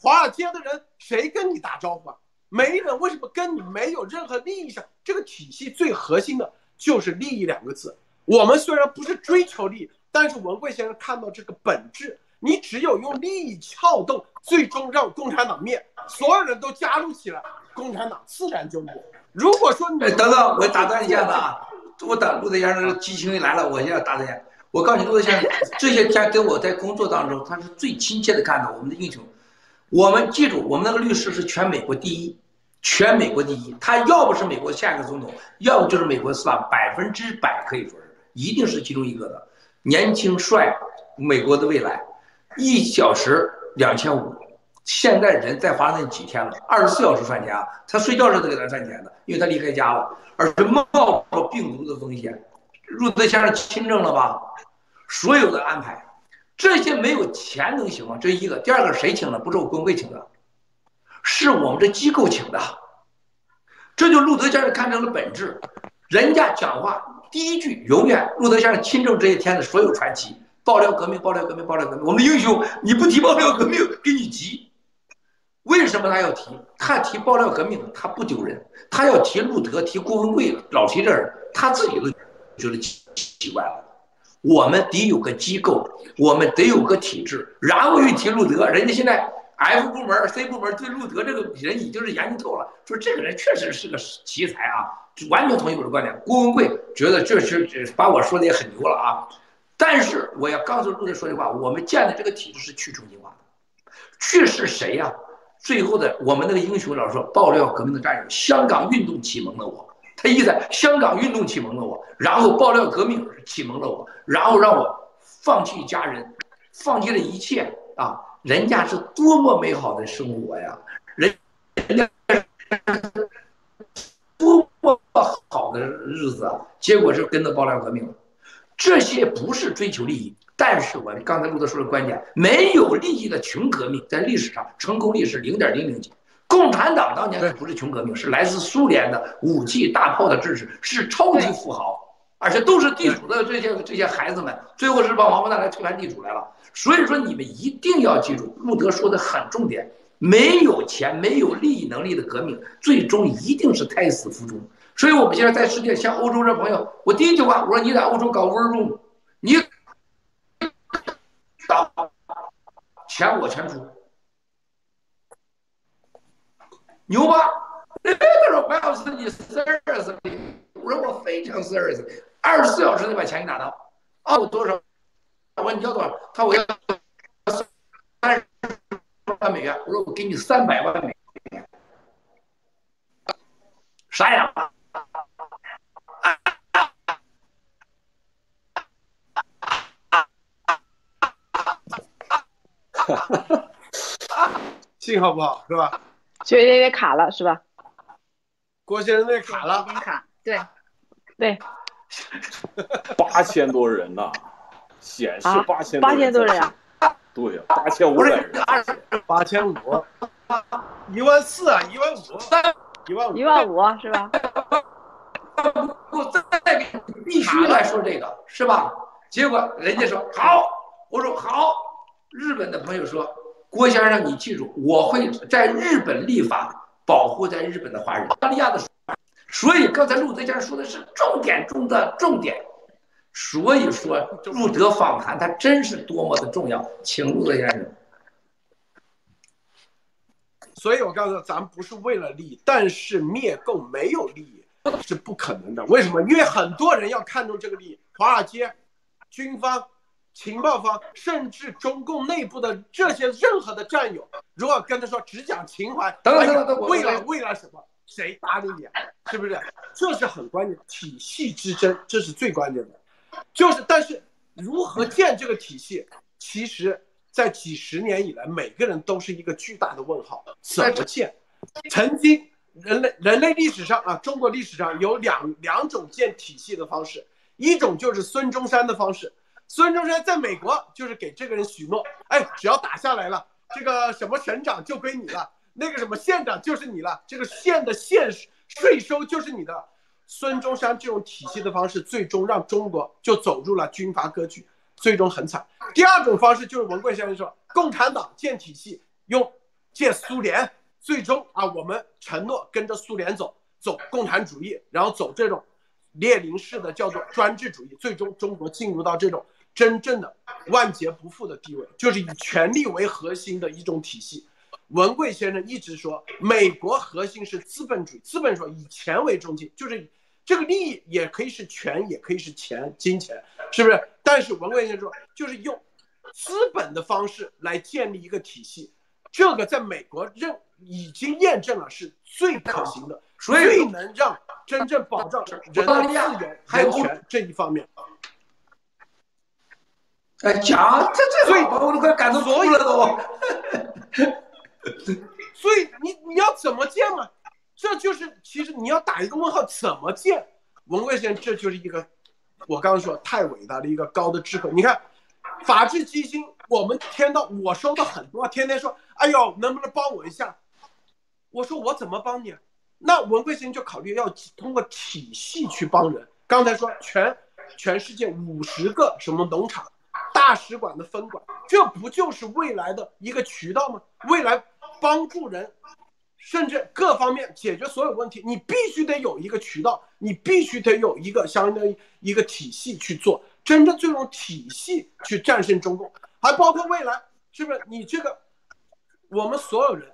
华尔街的人谁跟你打招呼啊？没人。为什么跟你没有任何利益上？这个体系最核心的就是利益两个字。我们虽然不是追求利益，但是文贵先生看到这个本质。你只有用利益撬动，最终让共产党灭，所有人都加入起来，共产党自然就灭。如果说你等等，我打断一下子啊。我等陆德先生激情来了，我现在打断一下。我告诉你，陆德先生这些天跟我在工作当中，他是最亲切的看到我们的英雄。我们记住，我们那个律师是全美国第一，全美国第一。他要不是美国下一个总统，要不就是美国司法百分之百可以说是，一定是其中一个的。年轻帅，美国的未来。一小时两千五，现在人在华盛顿几天了？二十四小时算钱啊！他睡觉时都给他算钱的，因为他离开家了。而是冒着病毒的风险，入德先生亲政了吧？所有的安排，这些没有钱能行吗？这一个，第二个谁请的？不是我工会请的，是我们这机构请的。这就路德先生看成了本质。人家讲话第一句永远，路德先生亲政这些天的所有传奇，爆料革命，爆料革命，爆料革命。我们英雄，你不提爆料革命，给你急。为什么他要提？他提爆料革命，他不丢人。他要提路德，提郭文贵，老提这人，他自己都觉得奇奇怪了。我们得有个机构，我们得有个体制，然后又提路德。人家现在 F 部门、C 部门对路德这个人已经是研究透了，说这个人确实是个奇才啊，完全同意我的观点。郭文贵觉得这是把我说的也很牛了啊。但是我要告诉路德说句话，我们建的这个体制是去中心化的，去是谁呀？最后的我们那个英雄老师说爆料革命的战友，香港运动启蒙了我。他意思，香港运动启蒙了我，然后爆料革命启蒙了我，然后让我放弃家人，放弃了一切啊！人家是多么美好的生活呀，人人家多么好的日子啊！结果是跟着爆料革命了，这些不是追求利益。但是我刚才陆德说的观点，没有利益的穷革命，在历史上成功率是零点零零几。共产党当年不是穷革命，是来自苏联的武器、大炮的支持，是超级富豪，而且都是地主的这些这些孩子们，最后是把王八蛋来推翻地主来了。所以说，你们一定要记住，路德说的很重点：没有钱、没有利益能力的革命，最终一定是胎死腹中。所以我们现在在世界，像欧洲这朋友，我第一句话我说：你在欧洲搞 war room，你。钱我全出，牛吧？他说我要是你 serious，我说我非常 serious，二十四小时就把钱给你拿到。哦，多少？我说你要多少？他我要三十万美元。我说我给你三百万美元。啥呀？信号不好是吧？就有点卡了是吧？郭先生那卡了，有点卡，对对。八千多人呐，显示八千八千多人啊？对呀，八千五百人，八千五，一万四啊，一万五，一万五，一万五是吧？我再必须来说这个是吧？结果人家说好，我说好。日本的朋友说：“郭先生，你记住，我会在日本立法保护在日本的华人。”澳大利亚的，所以刚才陆德先生说的是重点中的重点。所以说，路德访谈他真是多么的重要，请陆德先生。所以我告诉咱们不是为了利益，但是灭共没有利益是不可能的。为什么？因为很多人要看重这个利益，华尔街、军方。情报方甚至中共内部的这些任何的战友，如果跟他说只讲情怀，等等等等，为了为了什么？谁搭理你啊？是不是？这是很关键，体系之争，这是最关键的。就是，但是如何建这个体系？其实，在几十年以来，每个人都是一个巨大的问号，怎么建？曾经人类人类历史上啊，中国历史上有两两种建体系的方式，一种就是孙中山的方式。孙中山在美国就是给这个人许诺，哎，只要打下来了，这个什么省长就归你了，那个什么县长就是你了，这个县的县税收就是你的。孙中山这种体系的方式，最终让中国就走入了军阀割据，最终很惨。第二种方式就是文贵先生说，共产党建体系，用建苏联，最终啊，我们承诺跟着苏联走，走共产主义，然后走这种列宁式的叫做专制主义，最终中国进入到这种真正的万劫不复的地位，就是以权力为核心的一种体系。文贵先生一直说，美国核心是资本主义，资本说以钱为中心，就是这个利益也可以是权，也可以是钱，金钱，是不是？但是文贵先生说，就是用资本的方式来建立一个体系，这个在美国认已经验证了是最可行的，所以最能让真正保障人的自由、人权这一方面。哎，讲这这，所以我都快感动哭了都。[laughs] 所以你你要怎么建嘛？这就是其实你要打一个问号，怎么建？文贵先生这就是一个我刚刚说太伟大的一个高的智慧。你看，法治基金，我们天到我收到很多，天天说，哎呦，能不能帮我一下？我说我怎么帮你？那文贵先生就考虑要通过体系去帮人。刚才说全全世界五十个什么农场。大使馆的分管，这不就是未来的一个渠道吗？未来帮助人，甚至各方面解决所有问题，你必须得有一个渠道，你必须得有一个相当于一个体系去做，真正这种体系去战胜中共，还包括未来，是不是？你这个，我们所有人，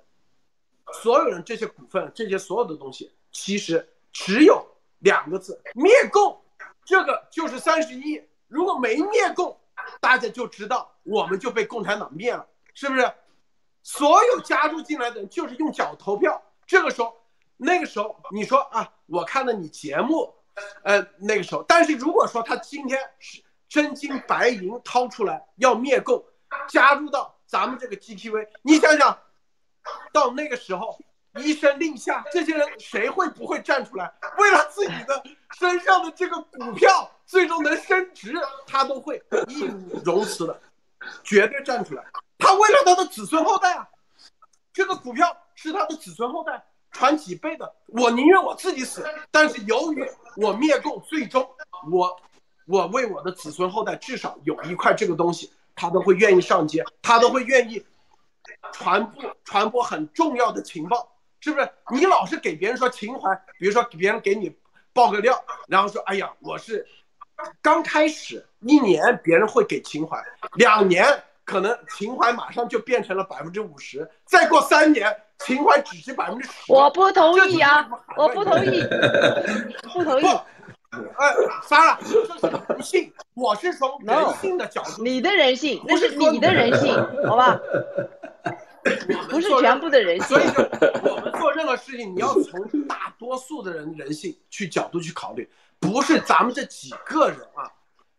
所有人这些股份，这些所有的东西，其实只有两个字：灭共。这个就是三十亿，如果没灭共。大家就知道，我们就被共产党灭了，是不是？所有加入进来的人就是用脚投票。这个时候，那个时候，你说啊，我看了你节目，呃，那个时候，但是如果说他今天是真金白银掏出来要灭共，加入到咱们这个 GTV，你想想，到那个时候一声令下，这些人谁会不会站出来，为了自己的身上的这个股票？最终能升值，他都会义不容辞的，绝对站出来。他为了他的子孙后代啊，这个股票是他的子孙后代传几辈的。我宁愿我自己死，但是由于我灭共，最终我我为我的子孙后代至少有一块这个东西，他都会愿意上街，他都会愿意传播传播很重要的情报，是不是？你老是给别人说情怀，比如说别人给你爆个料，然后说哎呀，我是。刚开始一年，别人会给情怀；两年，可能情怀马上就变成了百分之五十；再过三年，情怀只是百分之十。我不同意啊！我不同意，不同意。哎，Sarah，这是人性，我是从人性的角度。你的人性，那是你的人性，好吧？不是全部的人性。所以，我们做任何事情，你要从大多数的人人性去角度去考虑。不是咱们这几个人啊，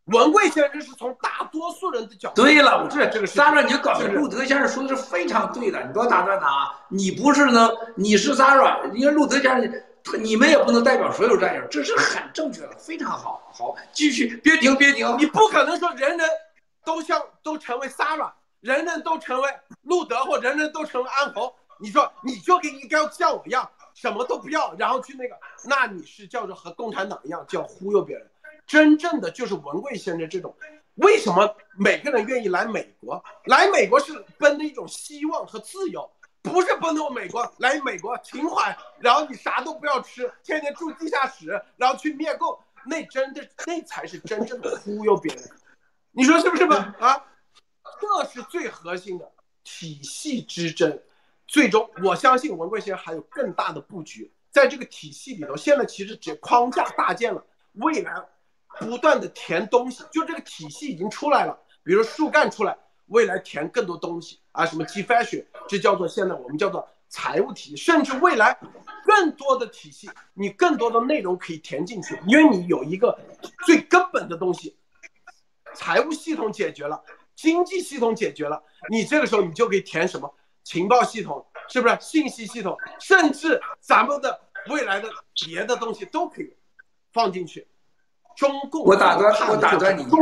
文贵先生是从大多数人的角度。对了，我这这个三软，你就搞的路德先生说的是非常对的，你不要打断他啊！你不是呢，你是三软，因为路德先生，你们也不能代表所有战友，这是很正确的，非常好。好，继续，别停，别停，你不可能说人人都像都成为 Sarah，人人都成为路德或人人都成为安红，你说你就应该像我一样。什么都不要，然后去那个，那你是叫做和共产党一样，叫忽悠别人。真正的就是文贵先生这种，为什么每个人愿意来美国？来美国是奔着一种希望和自由，不是奔着美国来美国情怀。然后你啥都不要吃，天天住地下室，然后去灭共，那真的那才是真正的忽悠别人。你说是不是吧？啊，这是最核心的体系之争。最终，我相信文贵先生还有更大的布局，在这个体系里头，现在其实只框架搭建了，未来不断的填东西，就这个体系已经出来了。比如树干出来，未来填更多东西啊，什么 G fashion，这叫做现在我们叫做财务体系，甚至未来更多的体系，你更多的内容可以填进去，因为你有一个最根本的东西，财务系统解决了。经济系统解决了，你这个时候你就可以填什么情报系统，是不是信息系统，甚至咱们的未来的别的东西都可以放进去。中共，我打断，我打断你一个，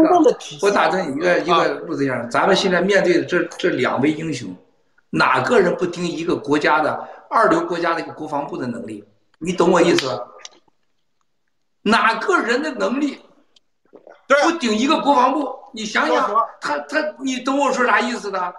我打断你一个一个路子先生，咱们现在面对的这这两位英雄，哪个人不盯一个国家的二流国家的一个国防部的能力？你懂我意思？哪个人的能力不顶一个国防部？你想想，他他，你懂我说啥意思的？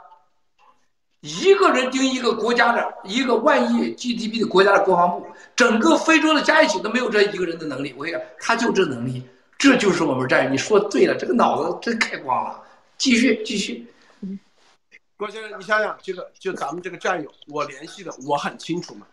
一个人盯一个国家的一个万亿 GDP 的国家的国防部，整个非洲的加一起都没有这一个人的能力。我跟你讲，他就这能力。这就是我们战友，你说对了，这个脑子真开光了。继续，继续。郭先生，你想想，这个就咱们这个战友，我联系的我很清楚嘛。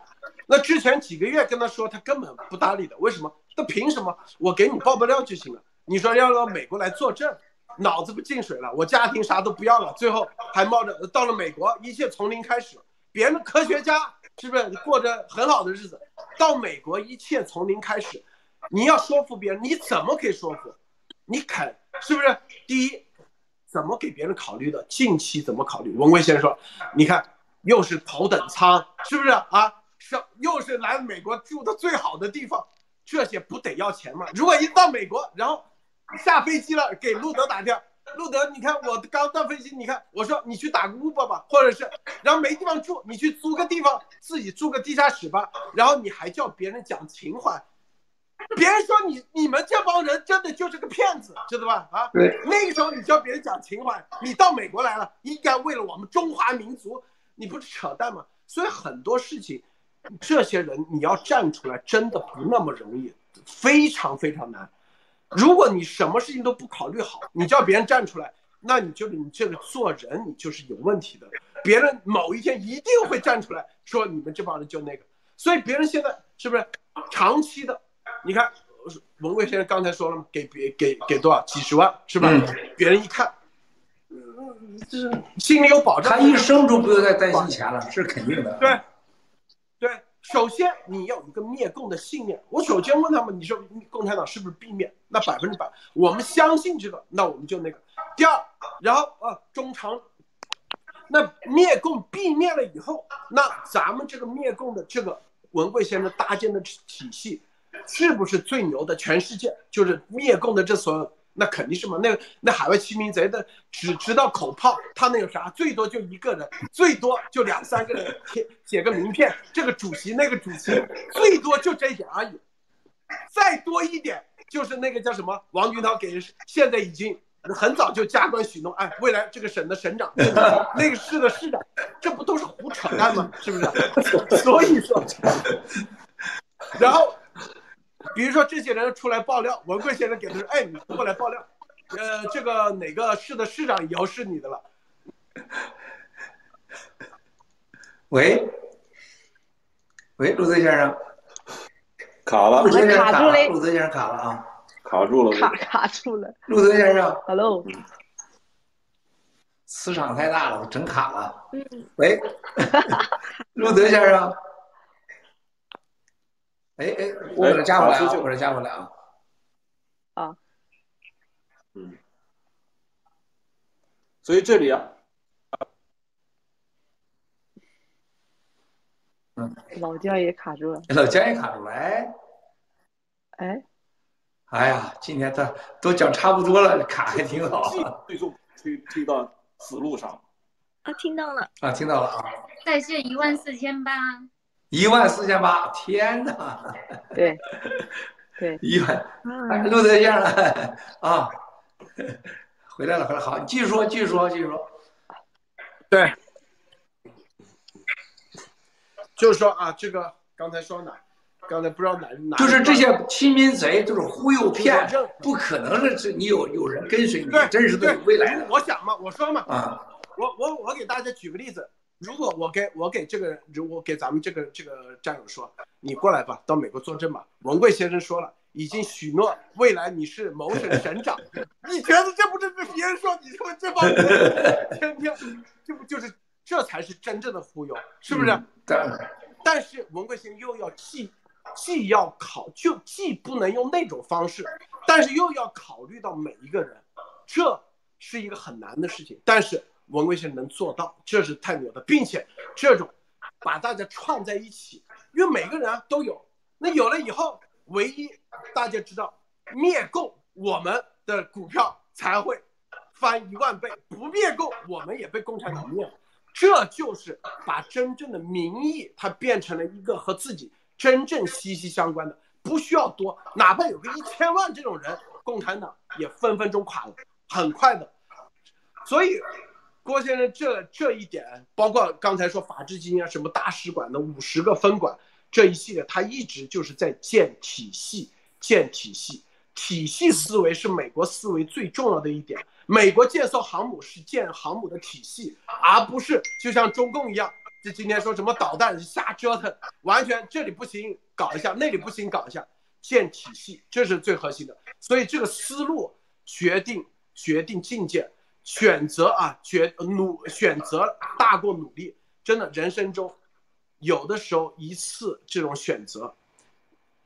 那之前几个月跟他说，他根本不搭理的。为什么？他凭什么？我给你报报料就行了。你说要到美国来作证，脑子不进水了？我家庭啥都不要了，最后还冒着到了美国，一切从零开始。别人科学家是不是过着很好的日子？到美国一切从零开始。你要说服别人，你怎么可以说服？你肯是不是？第一，怎么给别人考虑的？近期怎么考虑？文贵先生说，你看，又是头等舱，是不是啊？是又是来美国住的最好的地方，这些不得要钱吗？如果一到美国，然后下飞机了，给路德打电话，路德，你看我刚到飞机，你看我说你去打个 Uber 吧，或者是，然后没地方住，你去租个地方，自己住个地下室吧，然后你还叫别人讲情怀。别人说你你们这帮人真的就是个骗子，知道吧？啊，对，那个时候你叫别人讲情怀，你到美国来了，应该为了我们中华民族，你不是扯淡吗？所以很多事情，这些人你要站出来，真的不那么容易，非常非常难。如果你什么事情都不考虑好，你叫别人站出来，那你就你这个做人你就是有问题的。别人某一天一定会站出来说你们这帮人就那个，所以别人现在是不是长期的？你看，文贵先生刚才说了嘛，给别给给多少几十万是吧？别人一看，嗯，就是心里有保障，他一生中不用再担心钱了，是肯定的。对，首先你要有一个灭共的信念。我首先问他们，你说共产党是不是必灭？那百分之百，我们相信这个，那我们就那个。第二，然后啊，中长，那灭共必灭了以后，那咱们这个灭共的这个文贵先生搭建的体系。是不是最牛的？全世界就是灭共的这所有，那肯定是嘛。那那海外亲民贼的只知道口炮，他那有啥？最多就一个人，最多就两三个人写写个名片，这个主席那个主席，最多就这一点而已。再多一点就是那个叫什么王军涛给现在已经很早就加官许诺，哎，未来这个省的省长，那个市的市长，这不都是胡扯淡吗？是不是？[laughs] 所以说，[laughs] 然后。比如说这些人出来爆料，文贵先生给他说：“哎，你过来爆料，呃，这个哪个市的市长以后是你的了。”喂，喂，陆泽先生，卡了，陆泽先生卡住了，陆泽先生卡了啊，卡住了，卡卡住了。陆泽先生，Hello，磁场太大了，我整卡了。嗯，喂，[laughs] 陆泽先生。哎哎，我给他加回来啊！我把他加回来啊！啊，嗯，所以这里啊，嗯，老姜也卡住了，老姜也卡住了，哎，哎，哎呀，今天他都讲差不多了，卡还挺好。最终推推到死路上。啊，听到了。啊，听到了啊。在线一万四千八。一万四千八，天哪！对，[laughs] 对，一万，录在线了啊！[laughs] 回来了，回来好，继续说，继续说，继续说。对，就是说啊，这个刚才说哪？刚才不知道哪哪。就是这些亲民贼，就是忽悠骗，不可能是是你有有人跟随你，真实的未来的。我想嘛，我说嘛，啊，我我我给大家举个例子。如果我给我给这个，如果给咱们这个这个战友说，你过来吧，到美国作证吧。文贵先生说了，已经许诺未来你是某省省长。你觉得这不是被别人说你说这帮人天天，这不就是这才是真正的忽悠，是不是？但是文贵先生又要既既要考，就既不能用那种方式，但是又要考虑到每一个人，这。是一个很难的事情，但是文贵先生能做到，这是太牛的，并且这种把大家串在一起，因为每个人啊都有，那有了以后，唯一大家知道灭共，我们的股票才会翻一万倍，不灭共，我们也被共产党灭了。这就是把真正的民意，它变成了一个和自己真正息息相关的，不需要多，哪怕有个一千万这种人，共产党也分分钟垮了，很快的。所以，郭先生这这一点，包括刚才说法治基金啊，什么大使馆的五十个分馆这一系列，他一直就是在建体系，建体系。体系思维是美国思维最重要的一点。美国建艘航母是建航母的体系，而不是就像中共一样，就今天说什么导弹瞎折腾，完全这里不行搞一下，那里不行搞一下，建体系这是最核心的。所以这个思路决定决定境界，选择啊决努选择大过努力。真的人生中，有的时候一次这种选择。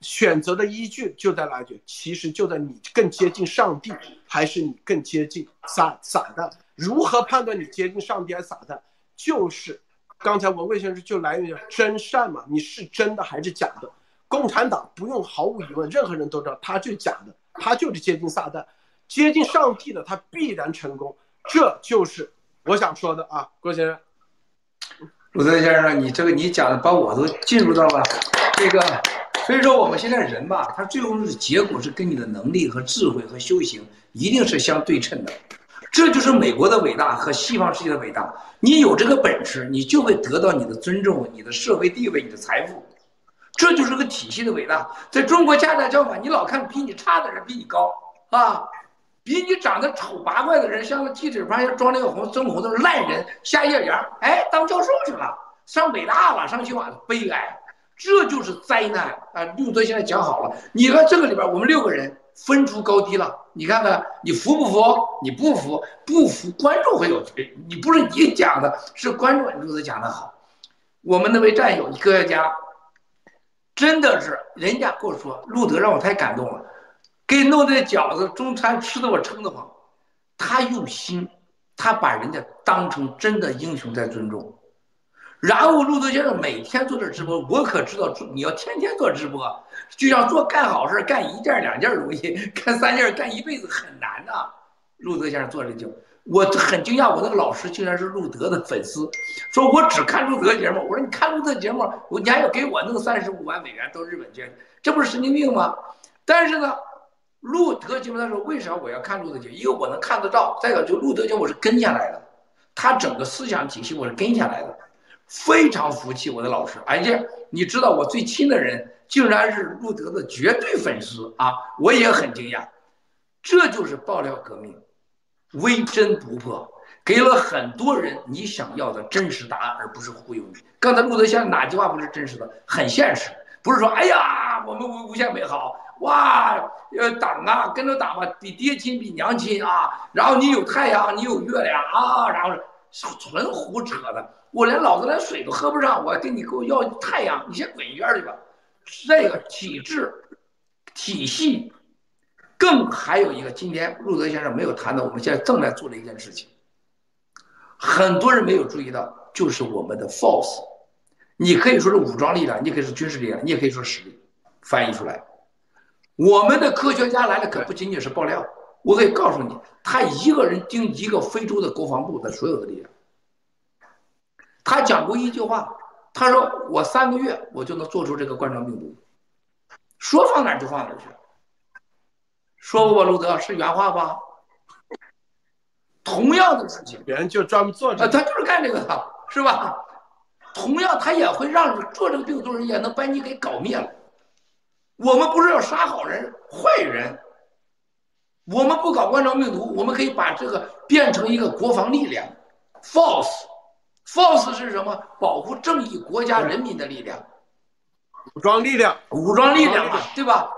选择的依据就在哪里？其实就在你更接近上帝，还是你更接近撒撒旦？如何判断你接近上帝还是撒旦？就是刚才文贵先生就来源于真善嘛，你是真的还是假的？共产党不用毫无疑问，任何人都知道他就是假的，他就是接近撒旦，接近上帝的他必然成功。这就是我想说的啊，郭先生，鲁德先生，你这个你讲的把我都进入到了这个。所以说，我们现在人吧，他最终的结果是跟你的能力和智慧和修行一定是相对称的。这就是美国的伟大和西方世界的伟大。你有这个本事，你就会得到你的尊重、你的社会地位、你的财富。这就是个体系的伟大。在中国家家教法，你老看比你差的人比你高啊，比你长得丑八怪的人，像个记者旁边装那个红曾红的烂人，下页员，哎，当教授去了，上北大了，上清华了，悲哀。这就是灾难啊！路德现在讲好了，你看这个里边，我们六个人分出高低了。你看看，你服不服？你不服，不服，观众会有罪。你不是你讲的，是观众。路德讲的好，我们那位战友科学家，真的是人家跟我说，路德让我太感动了，给弄的饺子中餐吃的我撑得慌。他用心，他把人家当成真的英雄在尊重。然后路德先生每天做这直播，我可知道你要天天做直播，就像做干好事干一件两件容易，干三件干一辈子很难呐。路德先生做这就，我很惊讶，我那个老师竟然是路德的粉丝，说我只看路德节目。我说你看路德节目，我你还要给我弄三十五万美元到日本去，这不是神经病吗？但是呢，路德经他说为啥我要看路德节目？一个我能看得到，再一个就路德经我是跟下来的，他整个思想体系我是跟下来的。非常服气我的老师，而且你知道我最亲的人竟然是路德的绝对粉丝啊！我也很惊讶，这就是爆料革命，微真不破，给了很多人你想要的真实答案，而不是忽悠你。刚才路德先生哪句话不是真实的？很现实，不是说哎呀我们无无限美好哇，呃党啊跟着党吧，比爹亲比娘亲啊，然后你有太阳你有月亮啊，然后纯胡扯的。我连老子连水都喝不上，我跟你给我要太阳，你先滚一边去吧。这个体制、体系，更还有一个，今天路德先生没有谈的，我们现在正在做的一件事情，很多人没有注意到，就是我们的 force。你可以说是武装力量，你可以说军事力量，你也可以说实力。翻译出来，我们的科学家来了，可不仅仅是爆料。我可以告诉你，他一个人盯一个非洲的国防部的所有的力量。他讲过一句话，他说：“我三个月我就能做出这个冠状病毒，说放哪就放哪去。”说过吧，路德是原话吧？同样的事情，别人就专门做这个，他就是干这个的，是吧？同样，他也会让做这个病毒人也能把你给搞灭了。我们不是要杀好人、坏人，我们不搞冠状病毒，我们可以把这个变成一个国防力量，false。Force 是什么？保护正义、国家、人民的力量，武装力量，武装力量嘛，对吧？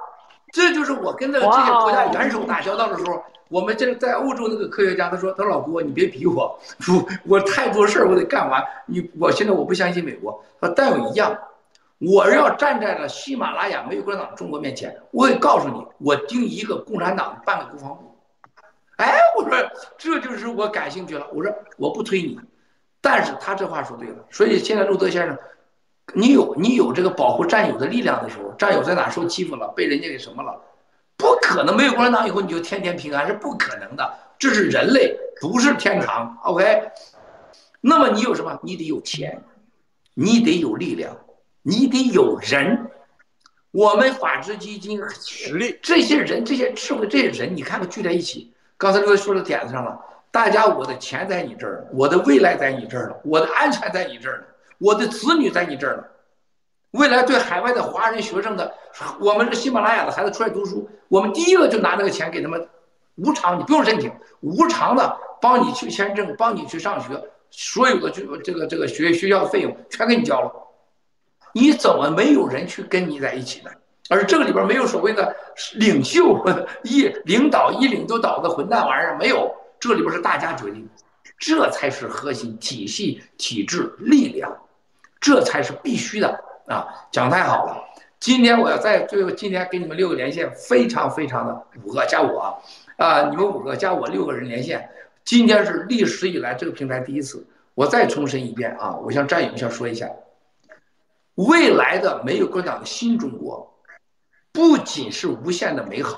这就是我跟那个这些国家元首打交道的时候，我们这在欧洲那个科学家他说：“他说老郭，你别逼我，我我太多事儿，我得干完。你我现在我不相信美国。说但有一样，我要站在了喜马拉雅没有共产党中国面前，我会告诉你，我盯一个共产党半个国防部。”哎，我说这就是我感兴趣了。我说我不推你，但是他这话说对了。所以现在路德先生，你有你有这个保护战友的力量的时候，战友在哪受欺负了，被人家给什么了，不可能没有共产党以后你就天天平安是不可能的。这是人类，不是天堂。OK，那么你有什么？你得有钱，你得有力量，你得有人。我们法治基金实力，这些人，这些社会这些人，你看看聚在一起。刚才都说到点子上了，大家，我的钱在你这儿，我的未来在你这儿了，我的安全在你这儿了，我的子女在你这儿了。未来对海外的华人学生的，我们这喜马拉雅的孩子出来读书，我们第一个就拿那个钱给他们无偿，你不用申请，无偿的帮你去签证，帮你去上学，所有的就这个这个学学校的费用全给你交了。你怎么没有人去跟你在一起呢？而这个里边没有所谓的领袖 [laughs] 一领导一领就倒的混蛋玩意儿，没有，这里边是大家决定，这才是核心体系体制力量，这才是必须的啊！讲太好了，今天我要在最后，今天给你们六个连线，非常非常的五个加我啊，你们五个加我六个人连线，今天是历史以来这个平台第一次，我再重申一遍啊，我向战友想说一下。未来的没有共产党的新中国，不仅是无限的美好，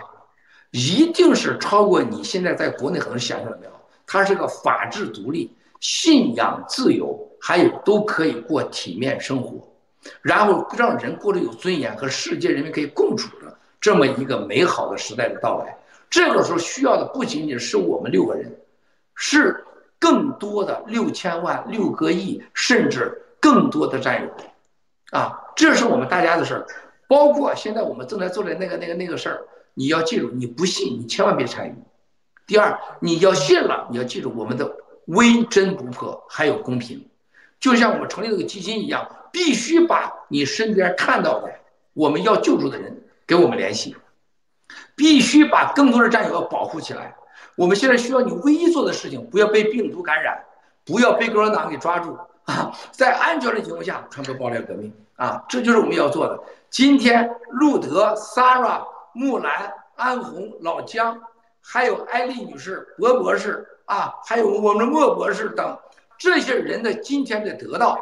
一定是超过你现在在国内可能想象的美好。它是个法治独立、信仰自由，还有都可以过体面生活，然后让人过得有尊严，和世界人民可以共处的这么一个美好的时代的到来。这个时候需要的不仅仅是我们六个人，是更多的六千万、六个亿，甚至更多的战友。啊，这是我们大家的事儿，包括现在我们正在做的那个、那个、那个事儿，你要记住，你不信，你千万别参与。第二，你要信了，你要记住我们的微真不破，还有公平，就像我们成立这个基金一样，必须把你身边看到的我们要救助的人给我们联系，必须把更多的战友要保护起来。我们现在需要你唯一做的事情，不要被病毒感染，不要被共产党给抓住啊，在安全的情况下传播爆料革命。啊，这就是我们要做的。今天，路德、Sarah、木兰、安红、老姜，还有艾丽女士、博博士啊，还有我们的莫博士等这些人的今天的得到，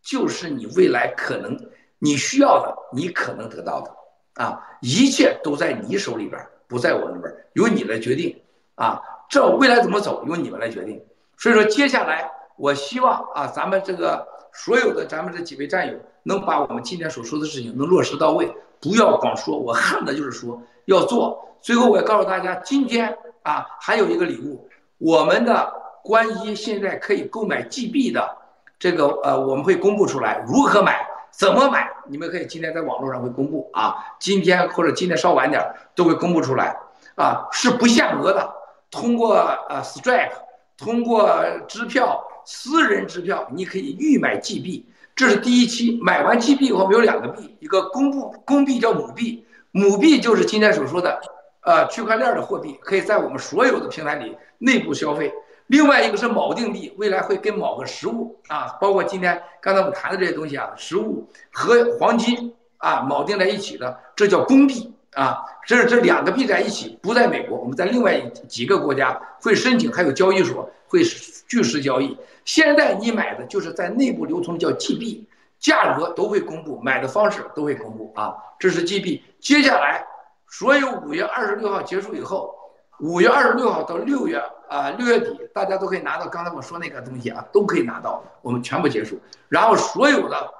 就是你未来可能你需要的，你可能得到的啊，一切都在你手里边，不在我那边，由你来决定啊。这未来怎么走，由你们来决定。所以说，接下来我希望啊，咱们这个所有的咱们这几位战友。能把我们今天所说的事情能落实到位，不要光说，我恨的就是说要做。最后，我要告诉大家，今天啊，还有一个礼物，我们的关一现在可以购买 GB 的这个呃，我们会公布出来如何买，怎么买，你们可以今天在网络上会公布啊，今天或者今天稍晚点都会公布出来啊，是不限额的，通过呃 Stripe，通过支票，私人支票，你可以预买 G 币。这是第一期，买完 G 币以后，我们有两个币，一个公布公币叫母币，母币就是今天所说的，呃，区块链的货币，可以在我们所有的平台里内部消费。另外一个是锚定币，未来会跟某个实物啊，包括今天刚才我们谈的这些东西啊，实物和黄金啊锚定在一起的，这叫公币啊。这这两个币在一起，不在美国，我们在另外几个国家会申请，还有交易所会据实交易。现在你买的就是在内部流通叫 G 币，价格都会公布，买的方式都会公布啊。这是 G 币。接下来，所有五月二十六号结束以后，五月二十六号到六月啊六月底，大家都可以拿到刚才我说那个东西啊，都可以拿到，我们全部结束。然后所有的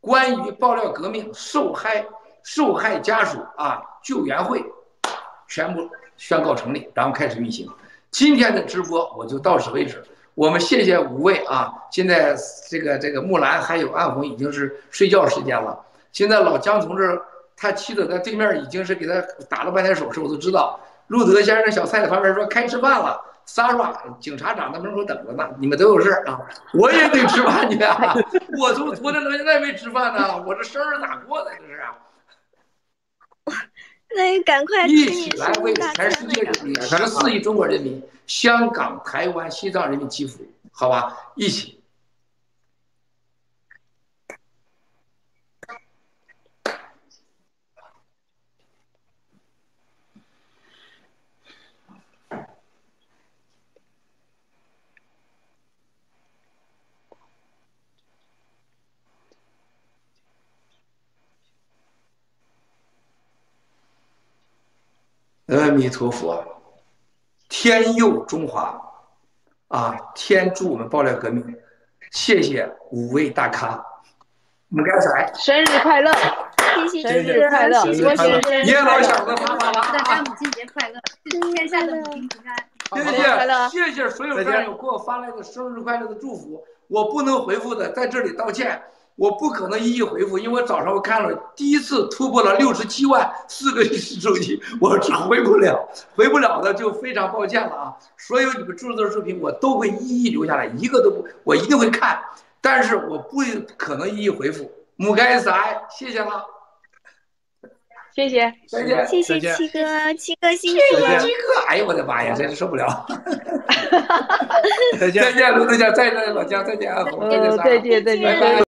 关于爆料革命受害受害家属啊救援会，全部宣告成立，然后开始运行。今天的直播我就到此为止。我们谢谢五位啊！现在这个这个木兰还有暗红已经是睡觉时间了。现在老姜同志他妻子在对面已经是给他打了半天手势，我都知道。路德先生小蔡在旁边说开吃饭了。撒拉警察长在门口等着呢，你们都有事啊？我也得吃饭去啊！[laughs] 我从昨天到现在没吃饭呢，我这生日咋过的这是？那你赶快一起来为全世界人民、十四亿中国人民、香港、台湾、西藏人民祈福，好吧？一起。弥陀佛，天佑中华，啊，天助我们爆料革命，谢谢五位大咖，我们刚才，生日快乐，谢谢生日快乐，谢谢郭生日快乐先生，爷老小的啪啪啪大家母亲节快乐，祝天下的母亲平安。谢谢谢谢所有战友给我发来的生日快乐的祝福，我不能回复的，在这里道歉。我不可能一一回复，因为早上我看了第一次突破了六十七万四个手机，我是回不了，回不了的就非常抱歉了啊！所有你们注册的视频我都会一一留下来，一个都不，我一定会看，但是我不可能一一回复。母该仔，谢谢了，谢谢。再见。谢谢再见七哥，七哥辛苦这了。个，哎呦我的妈呀，真是受不了！再见再。见，卢队长，再见，老姜，再见，阿红，再见，再见，再见。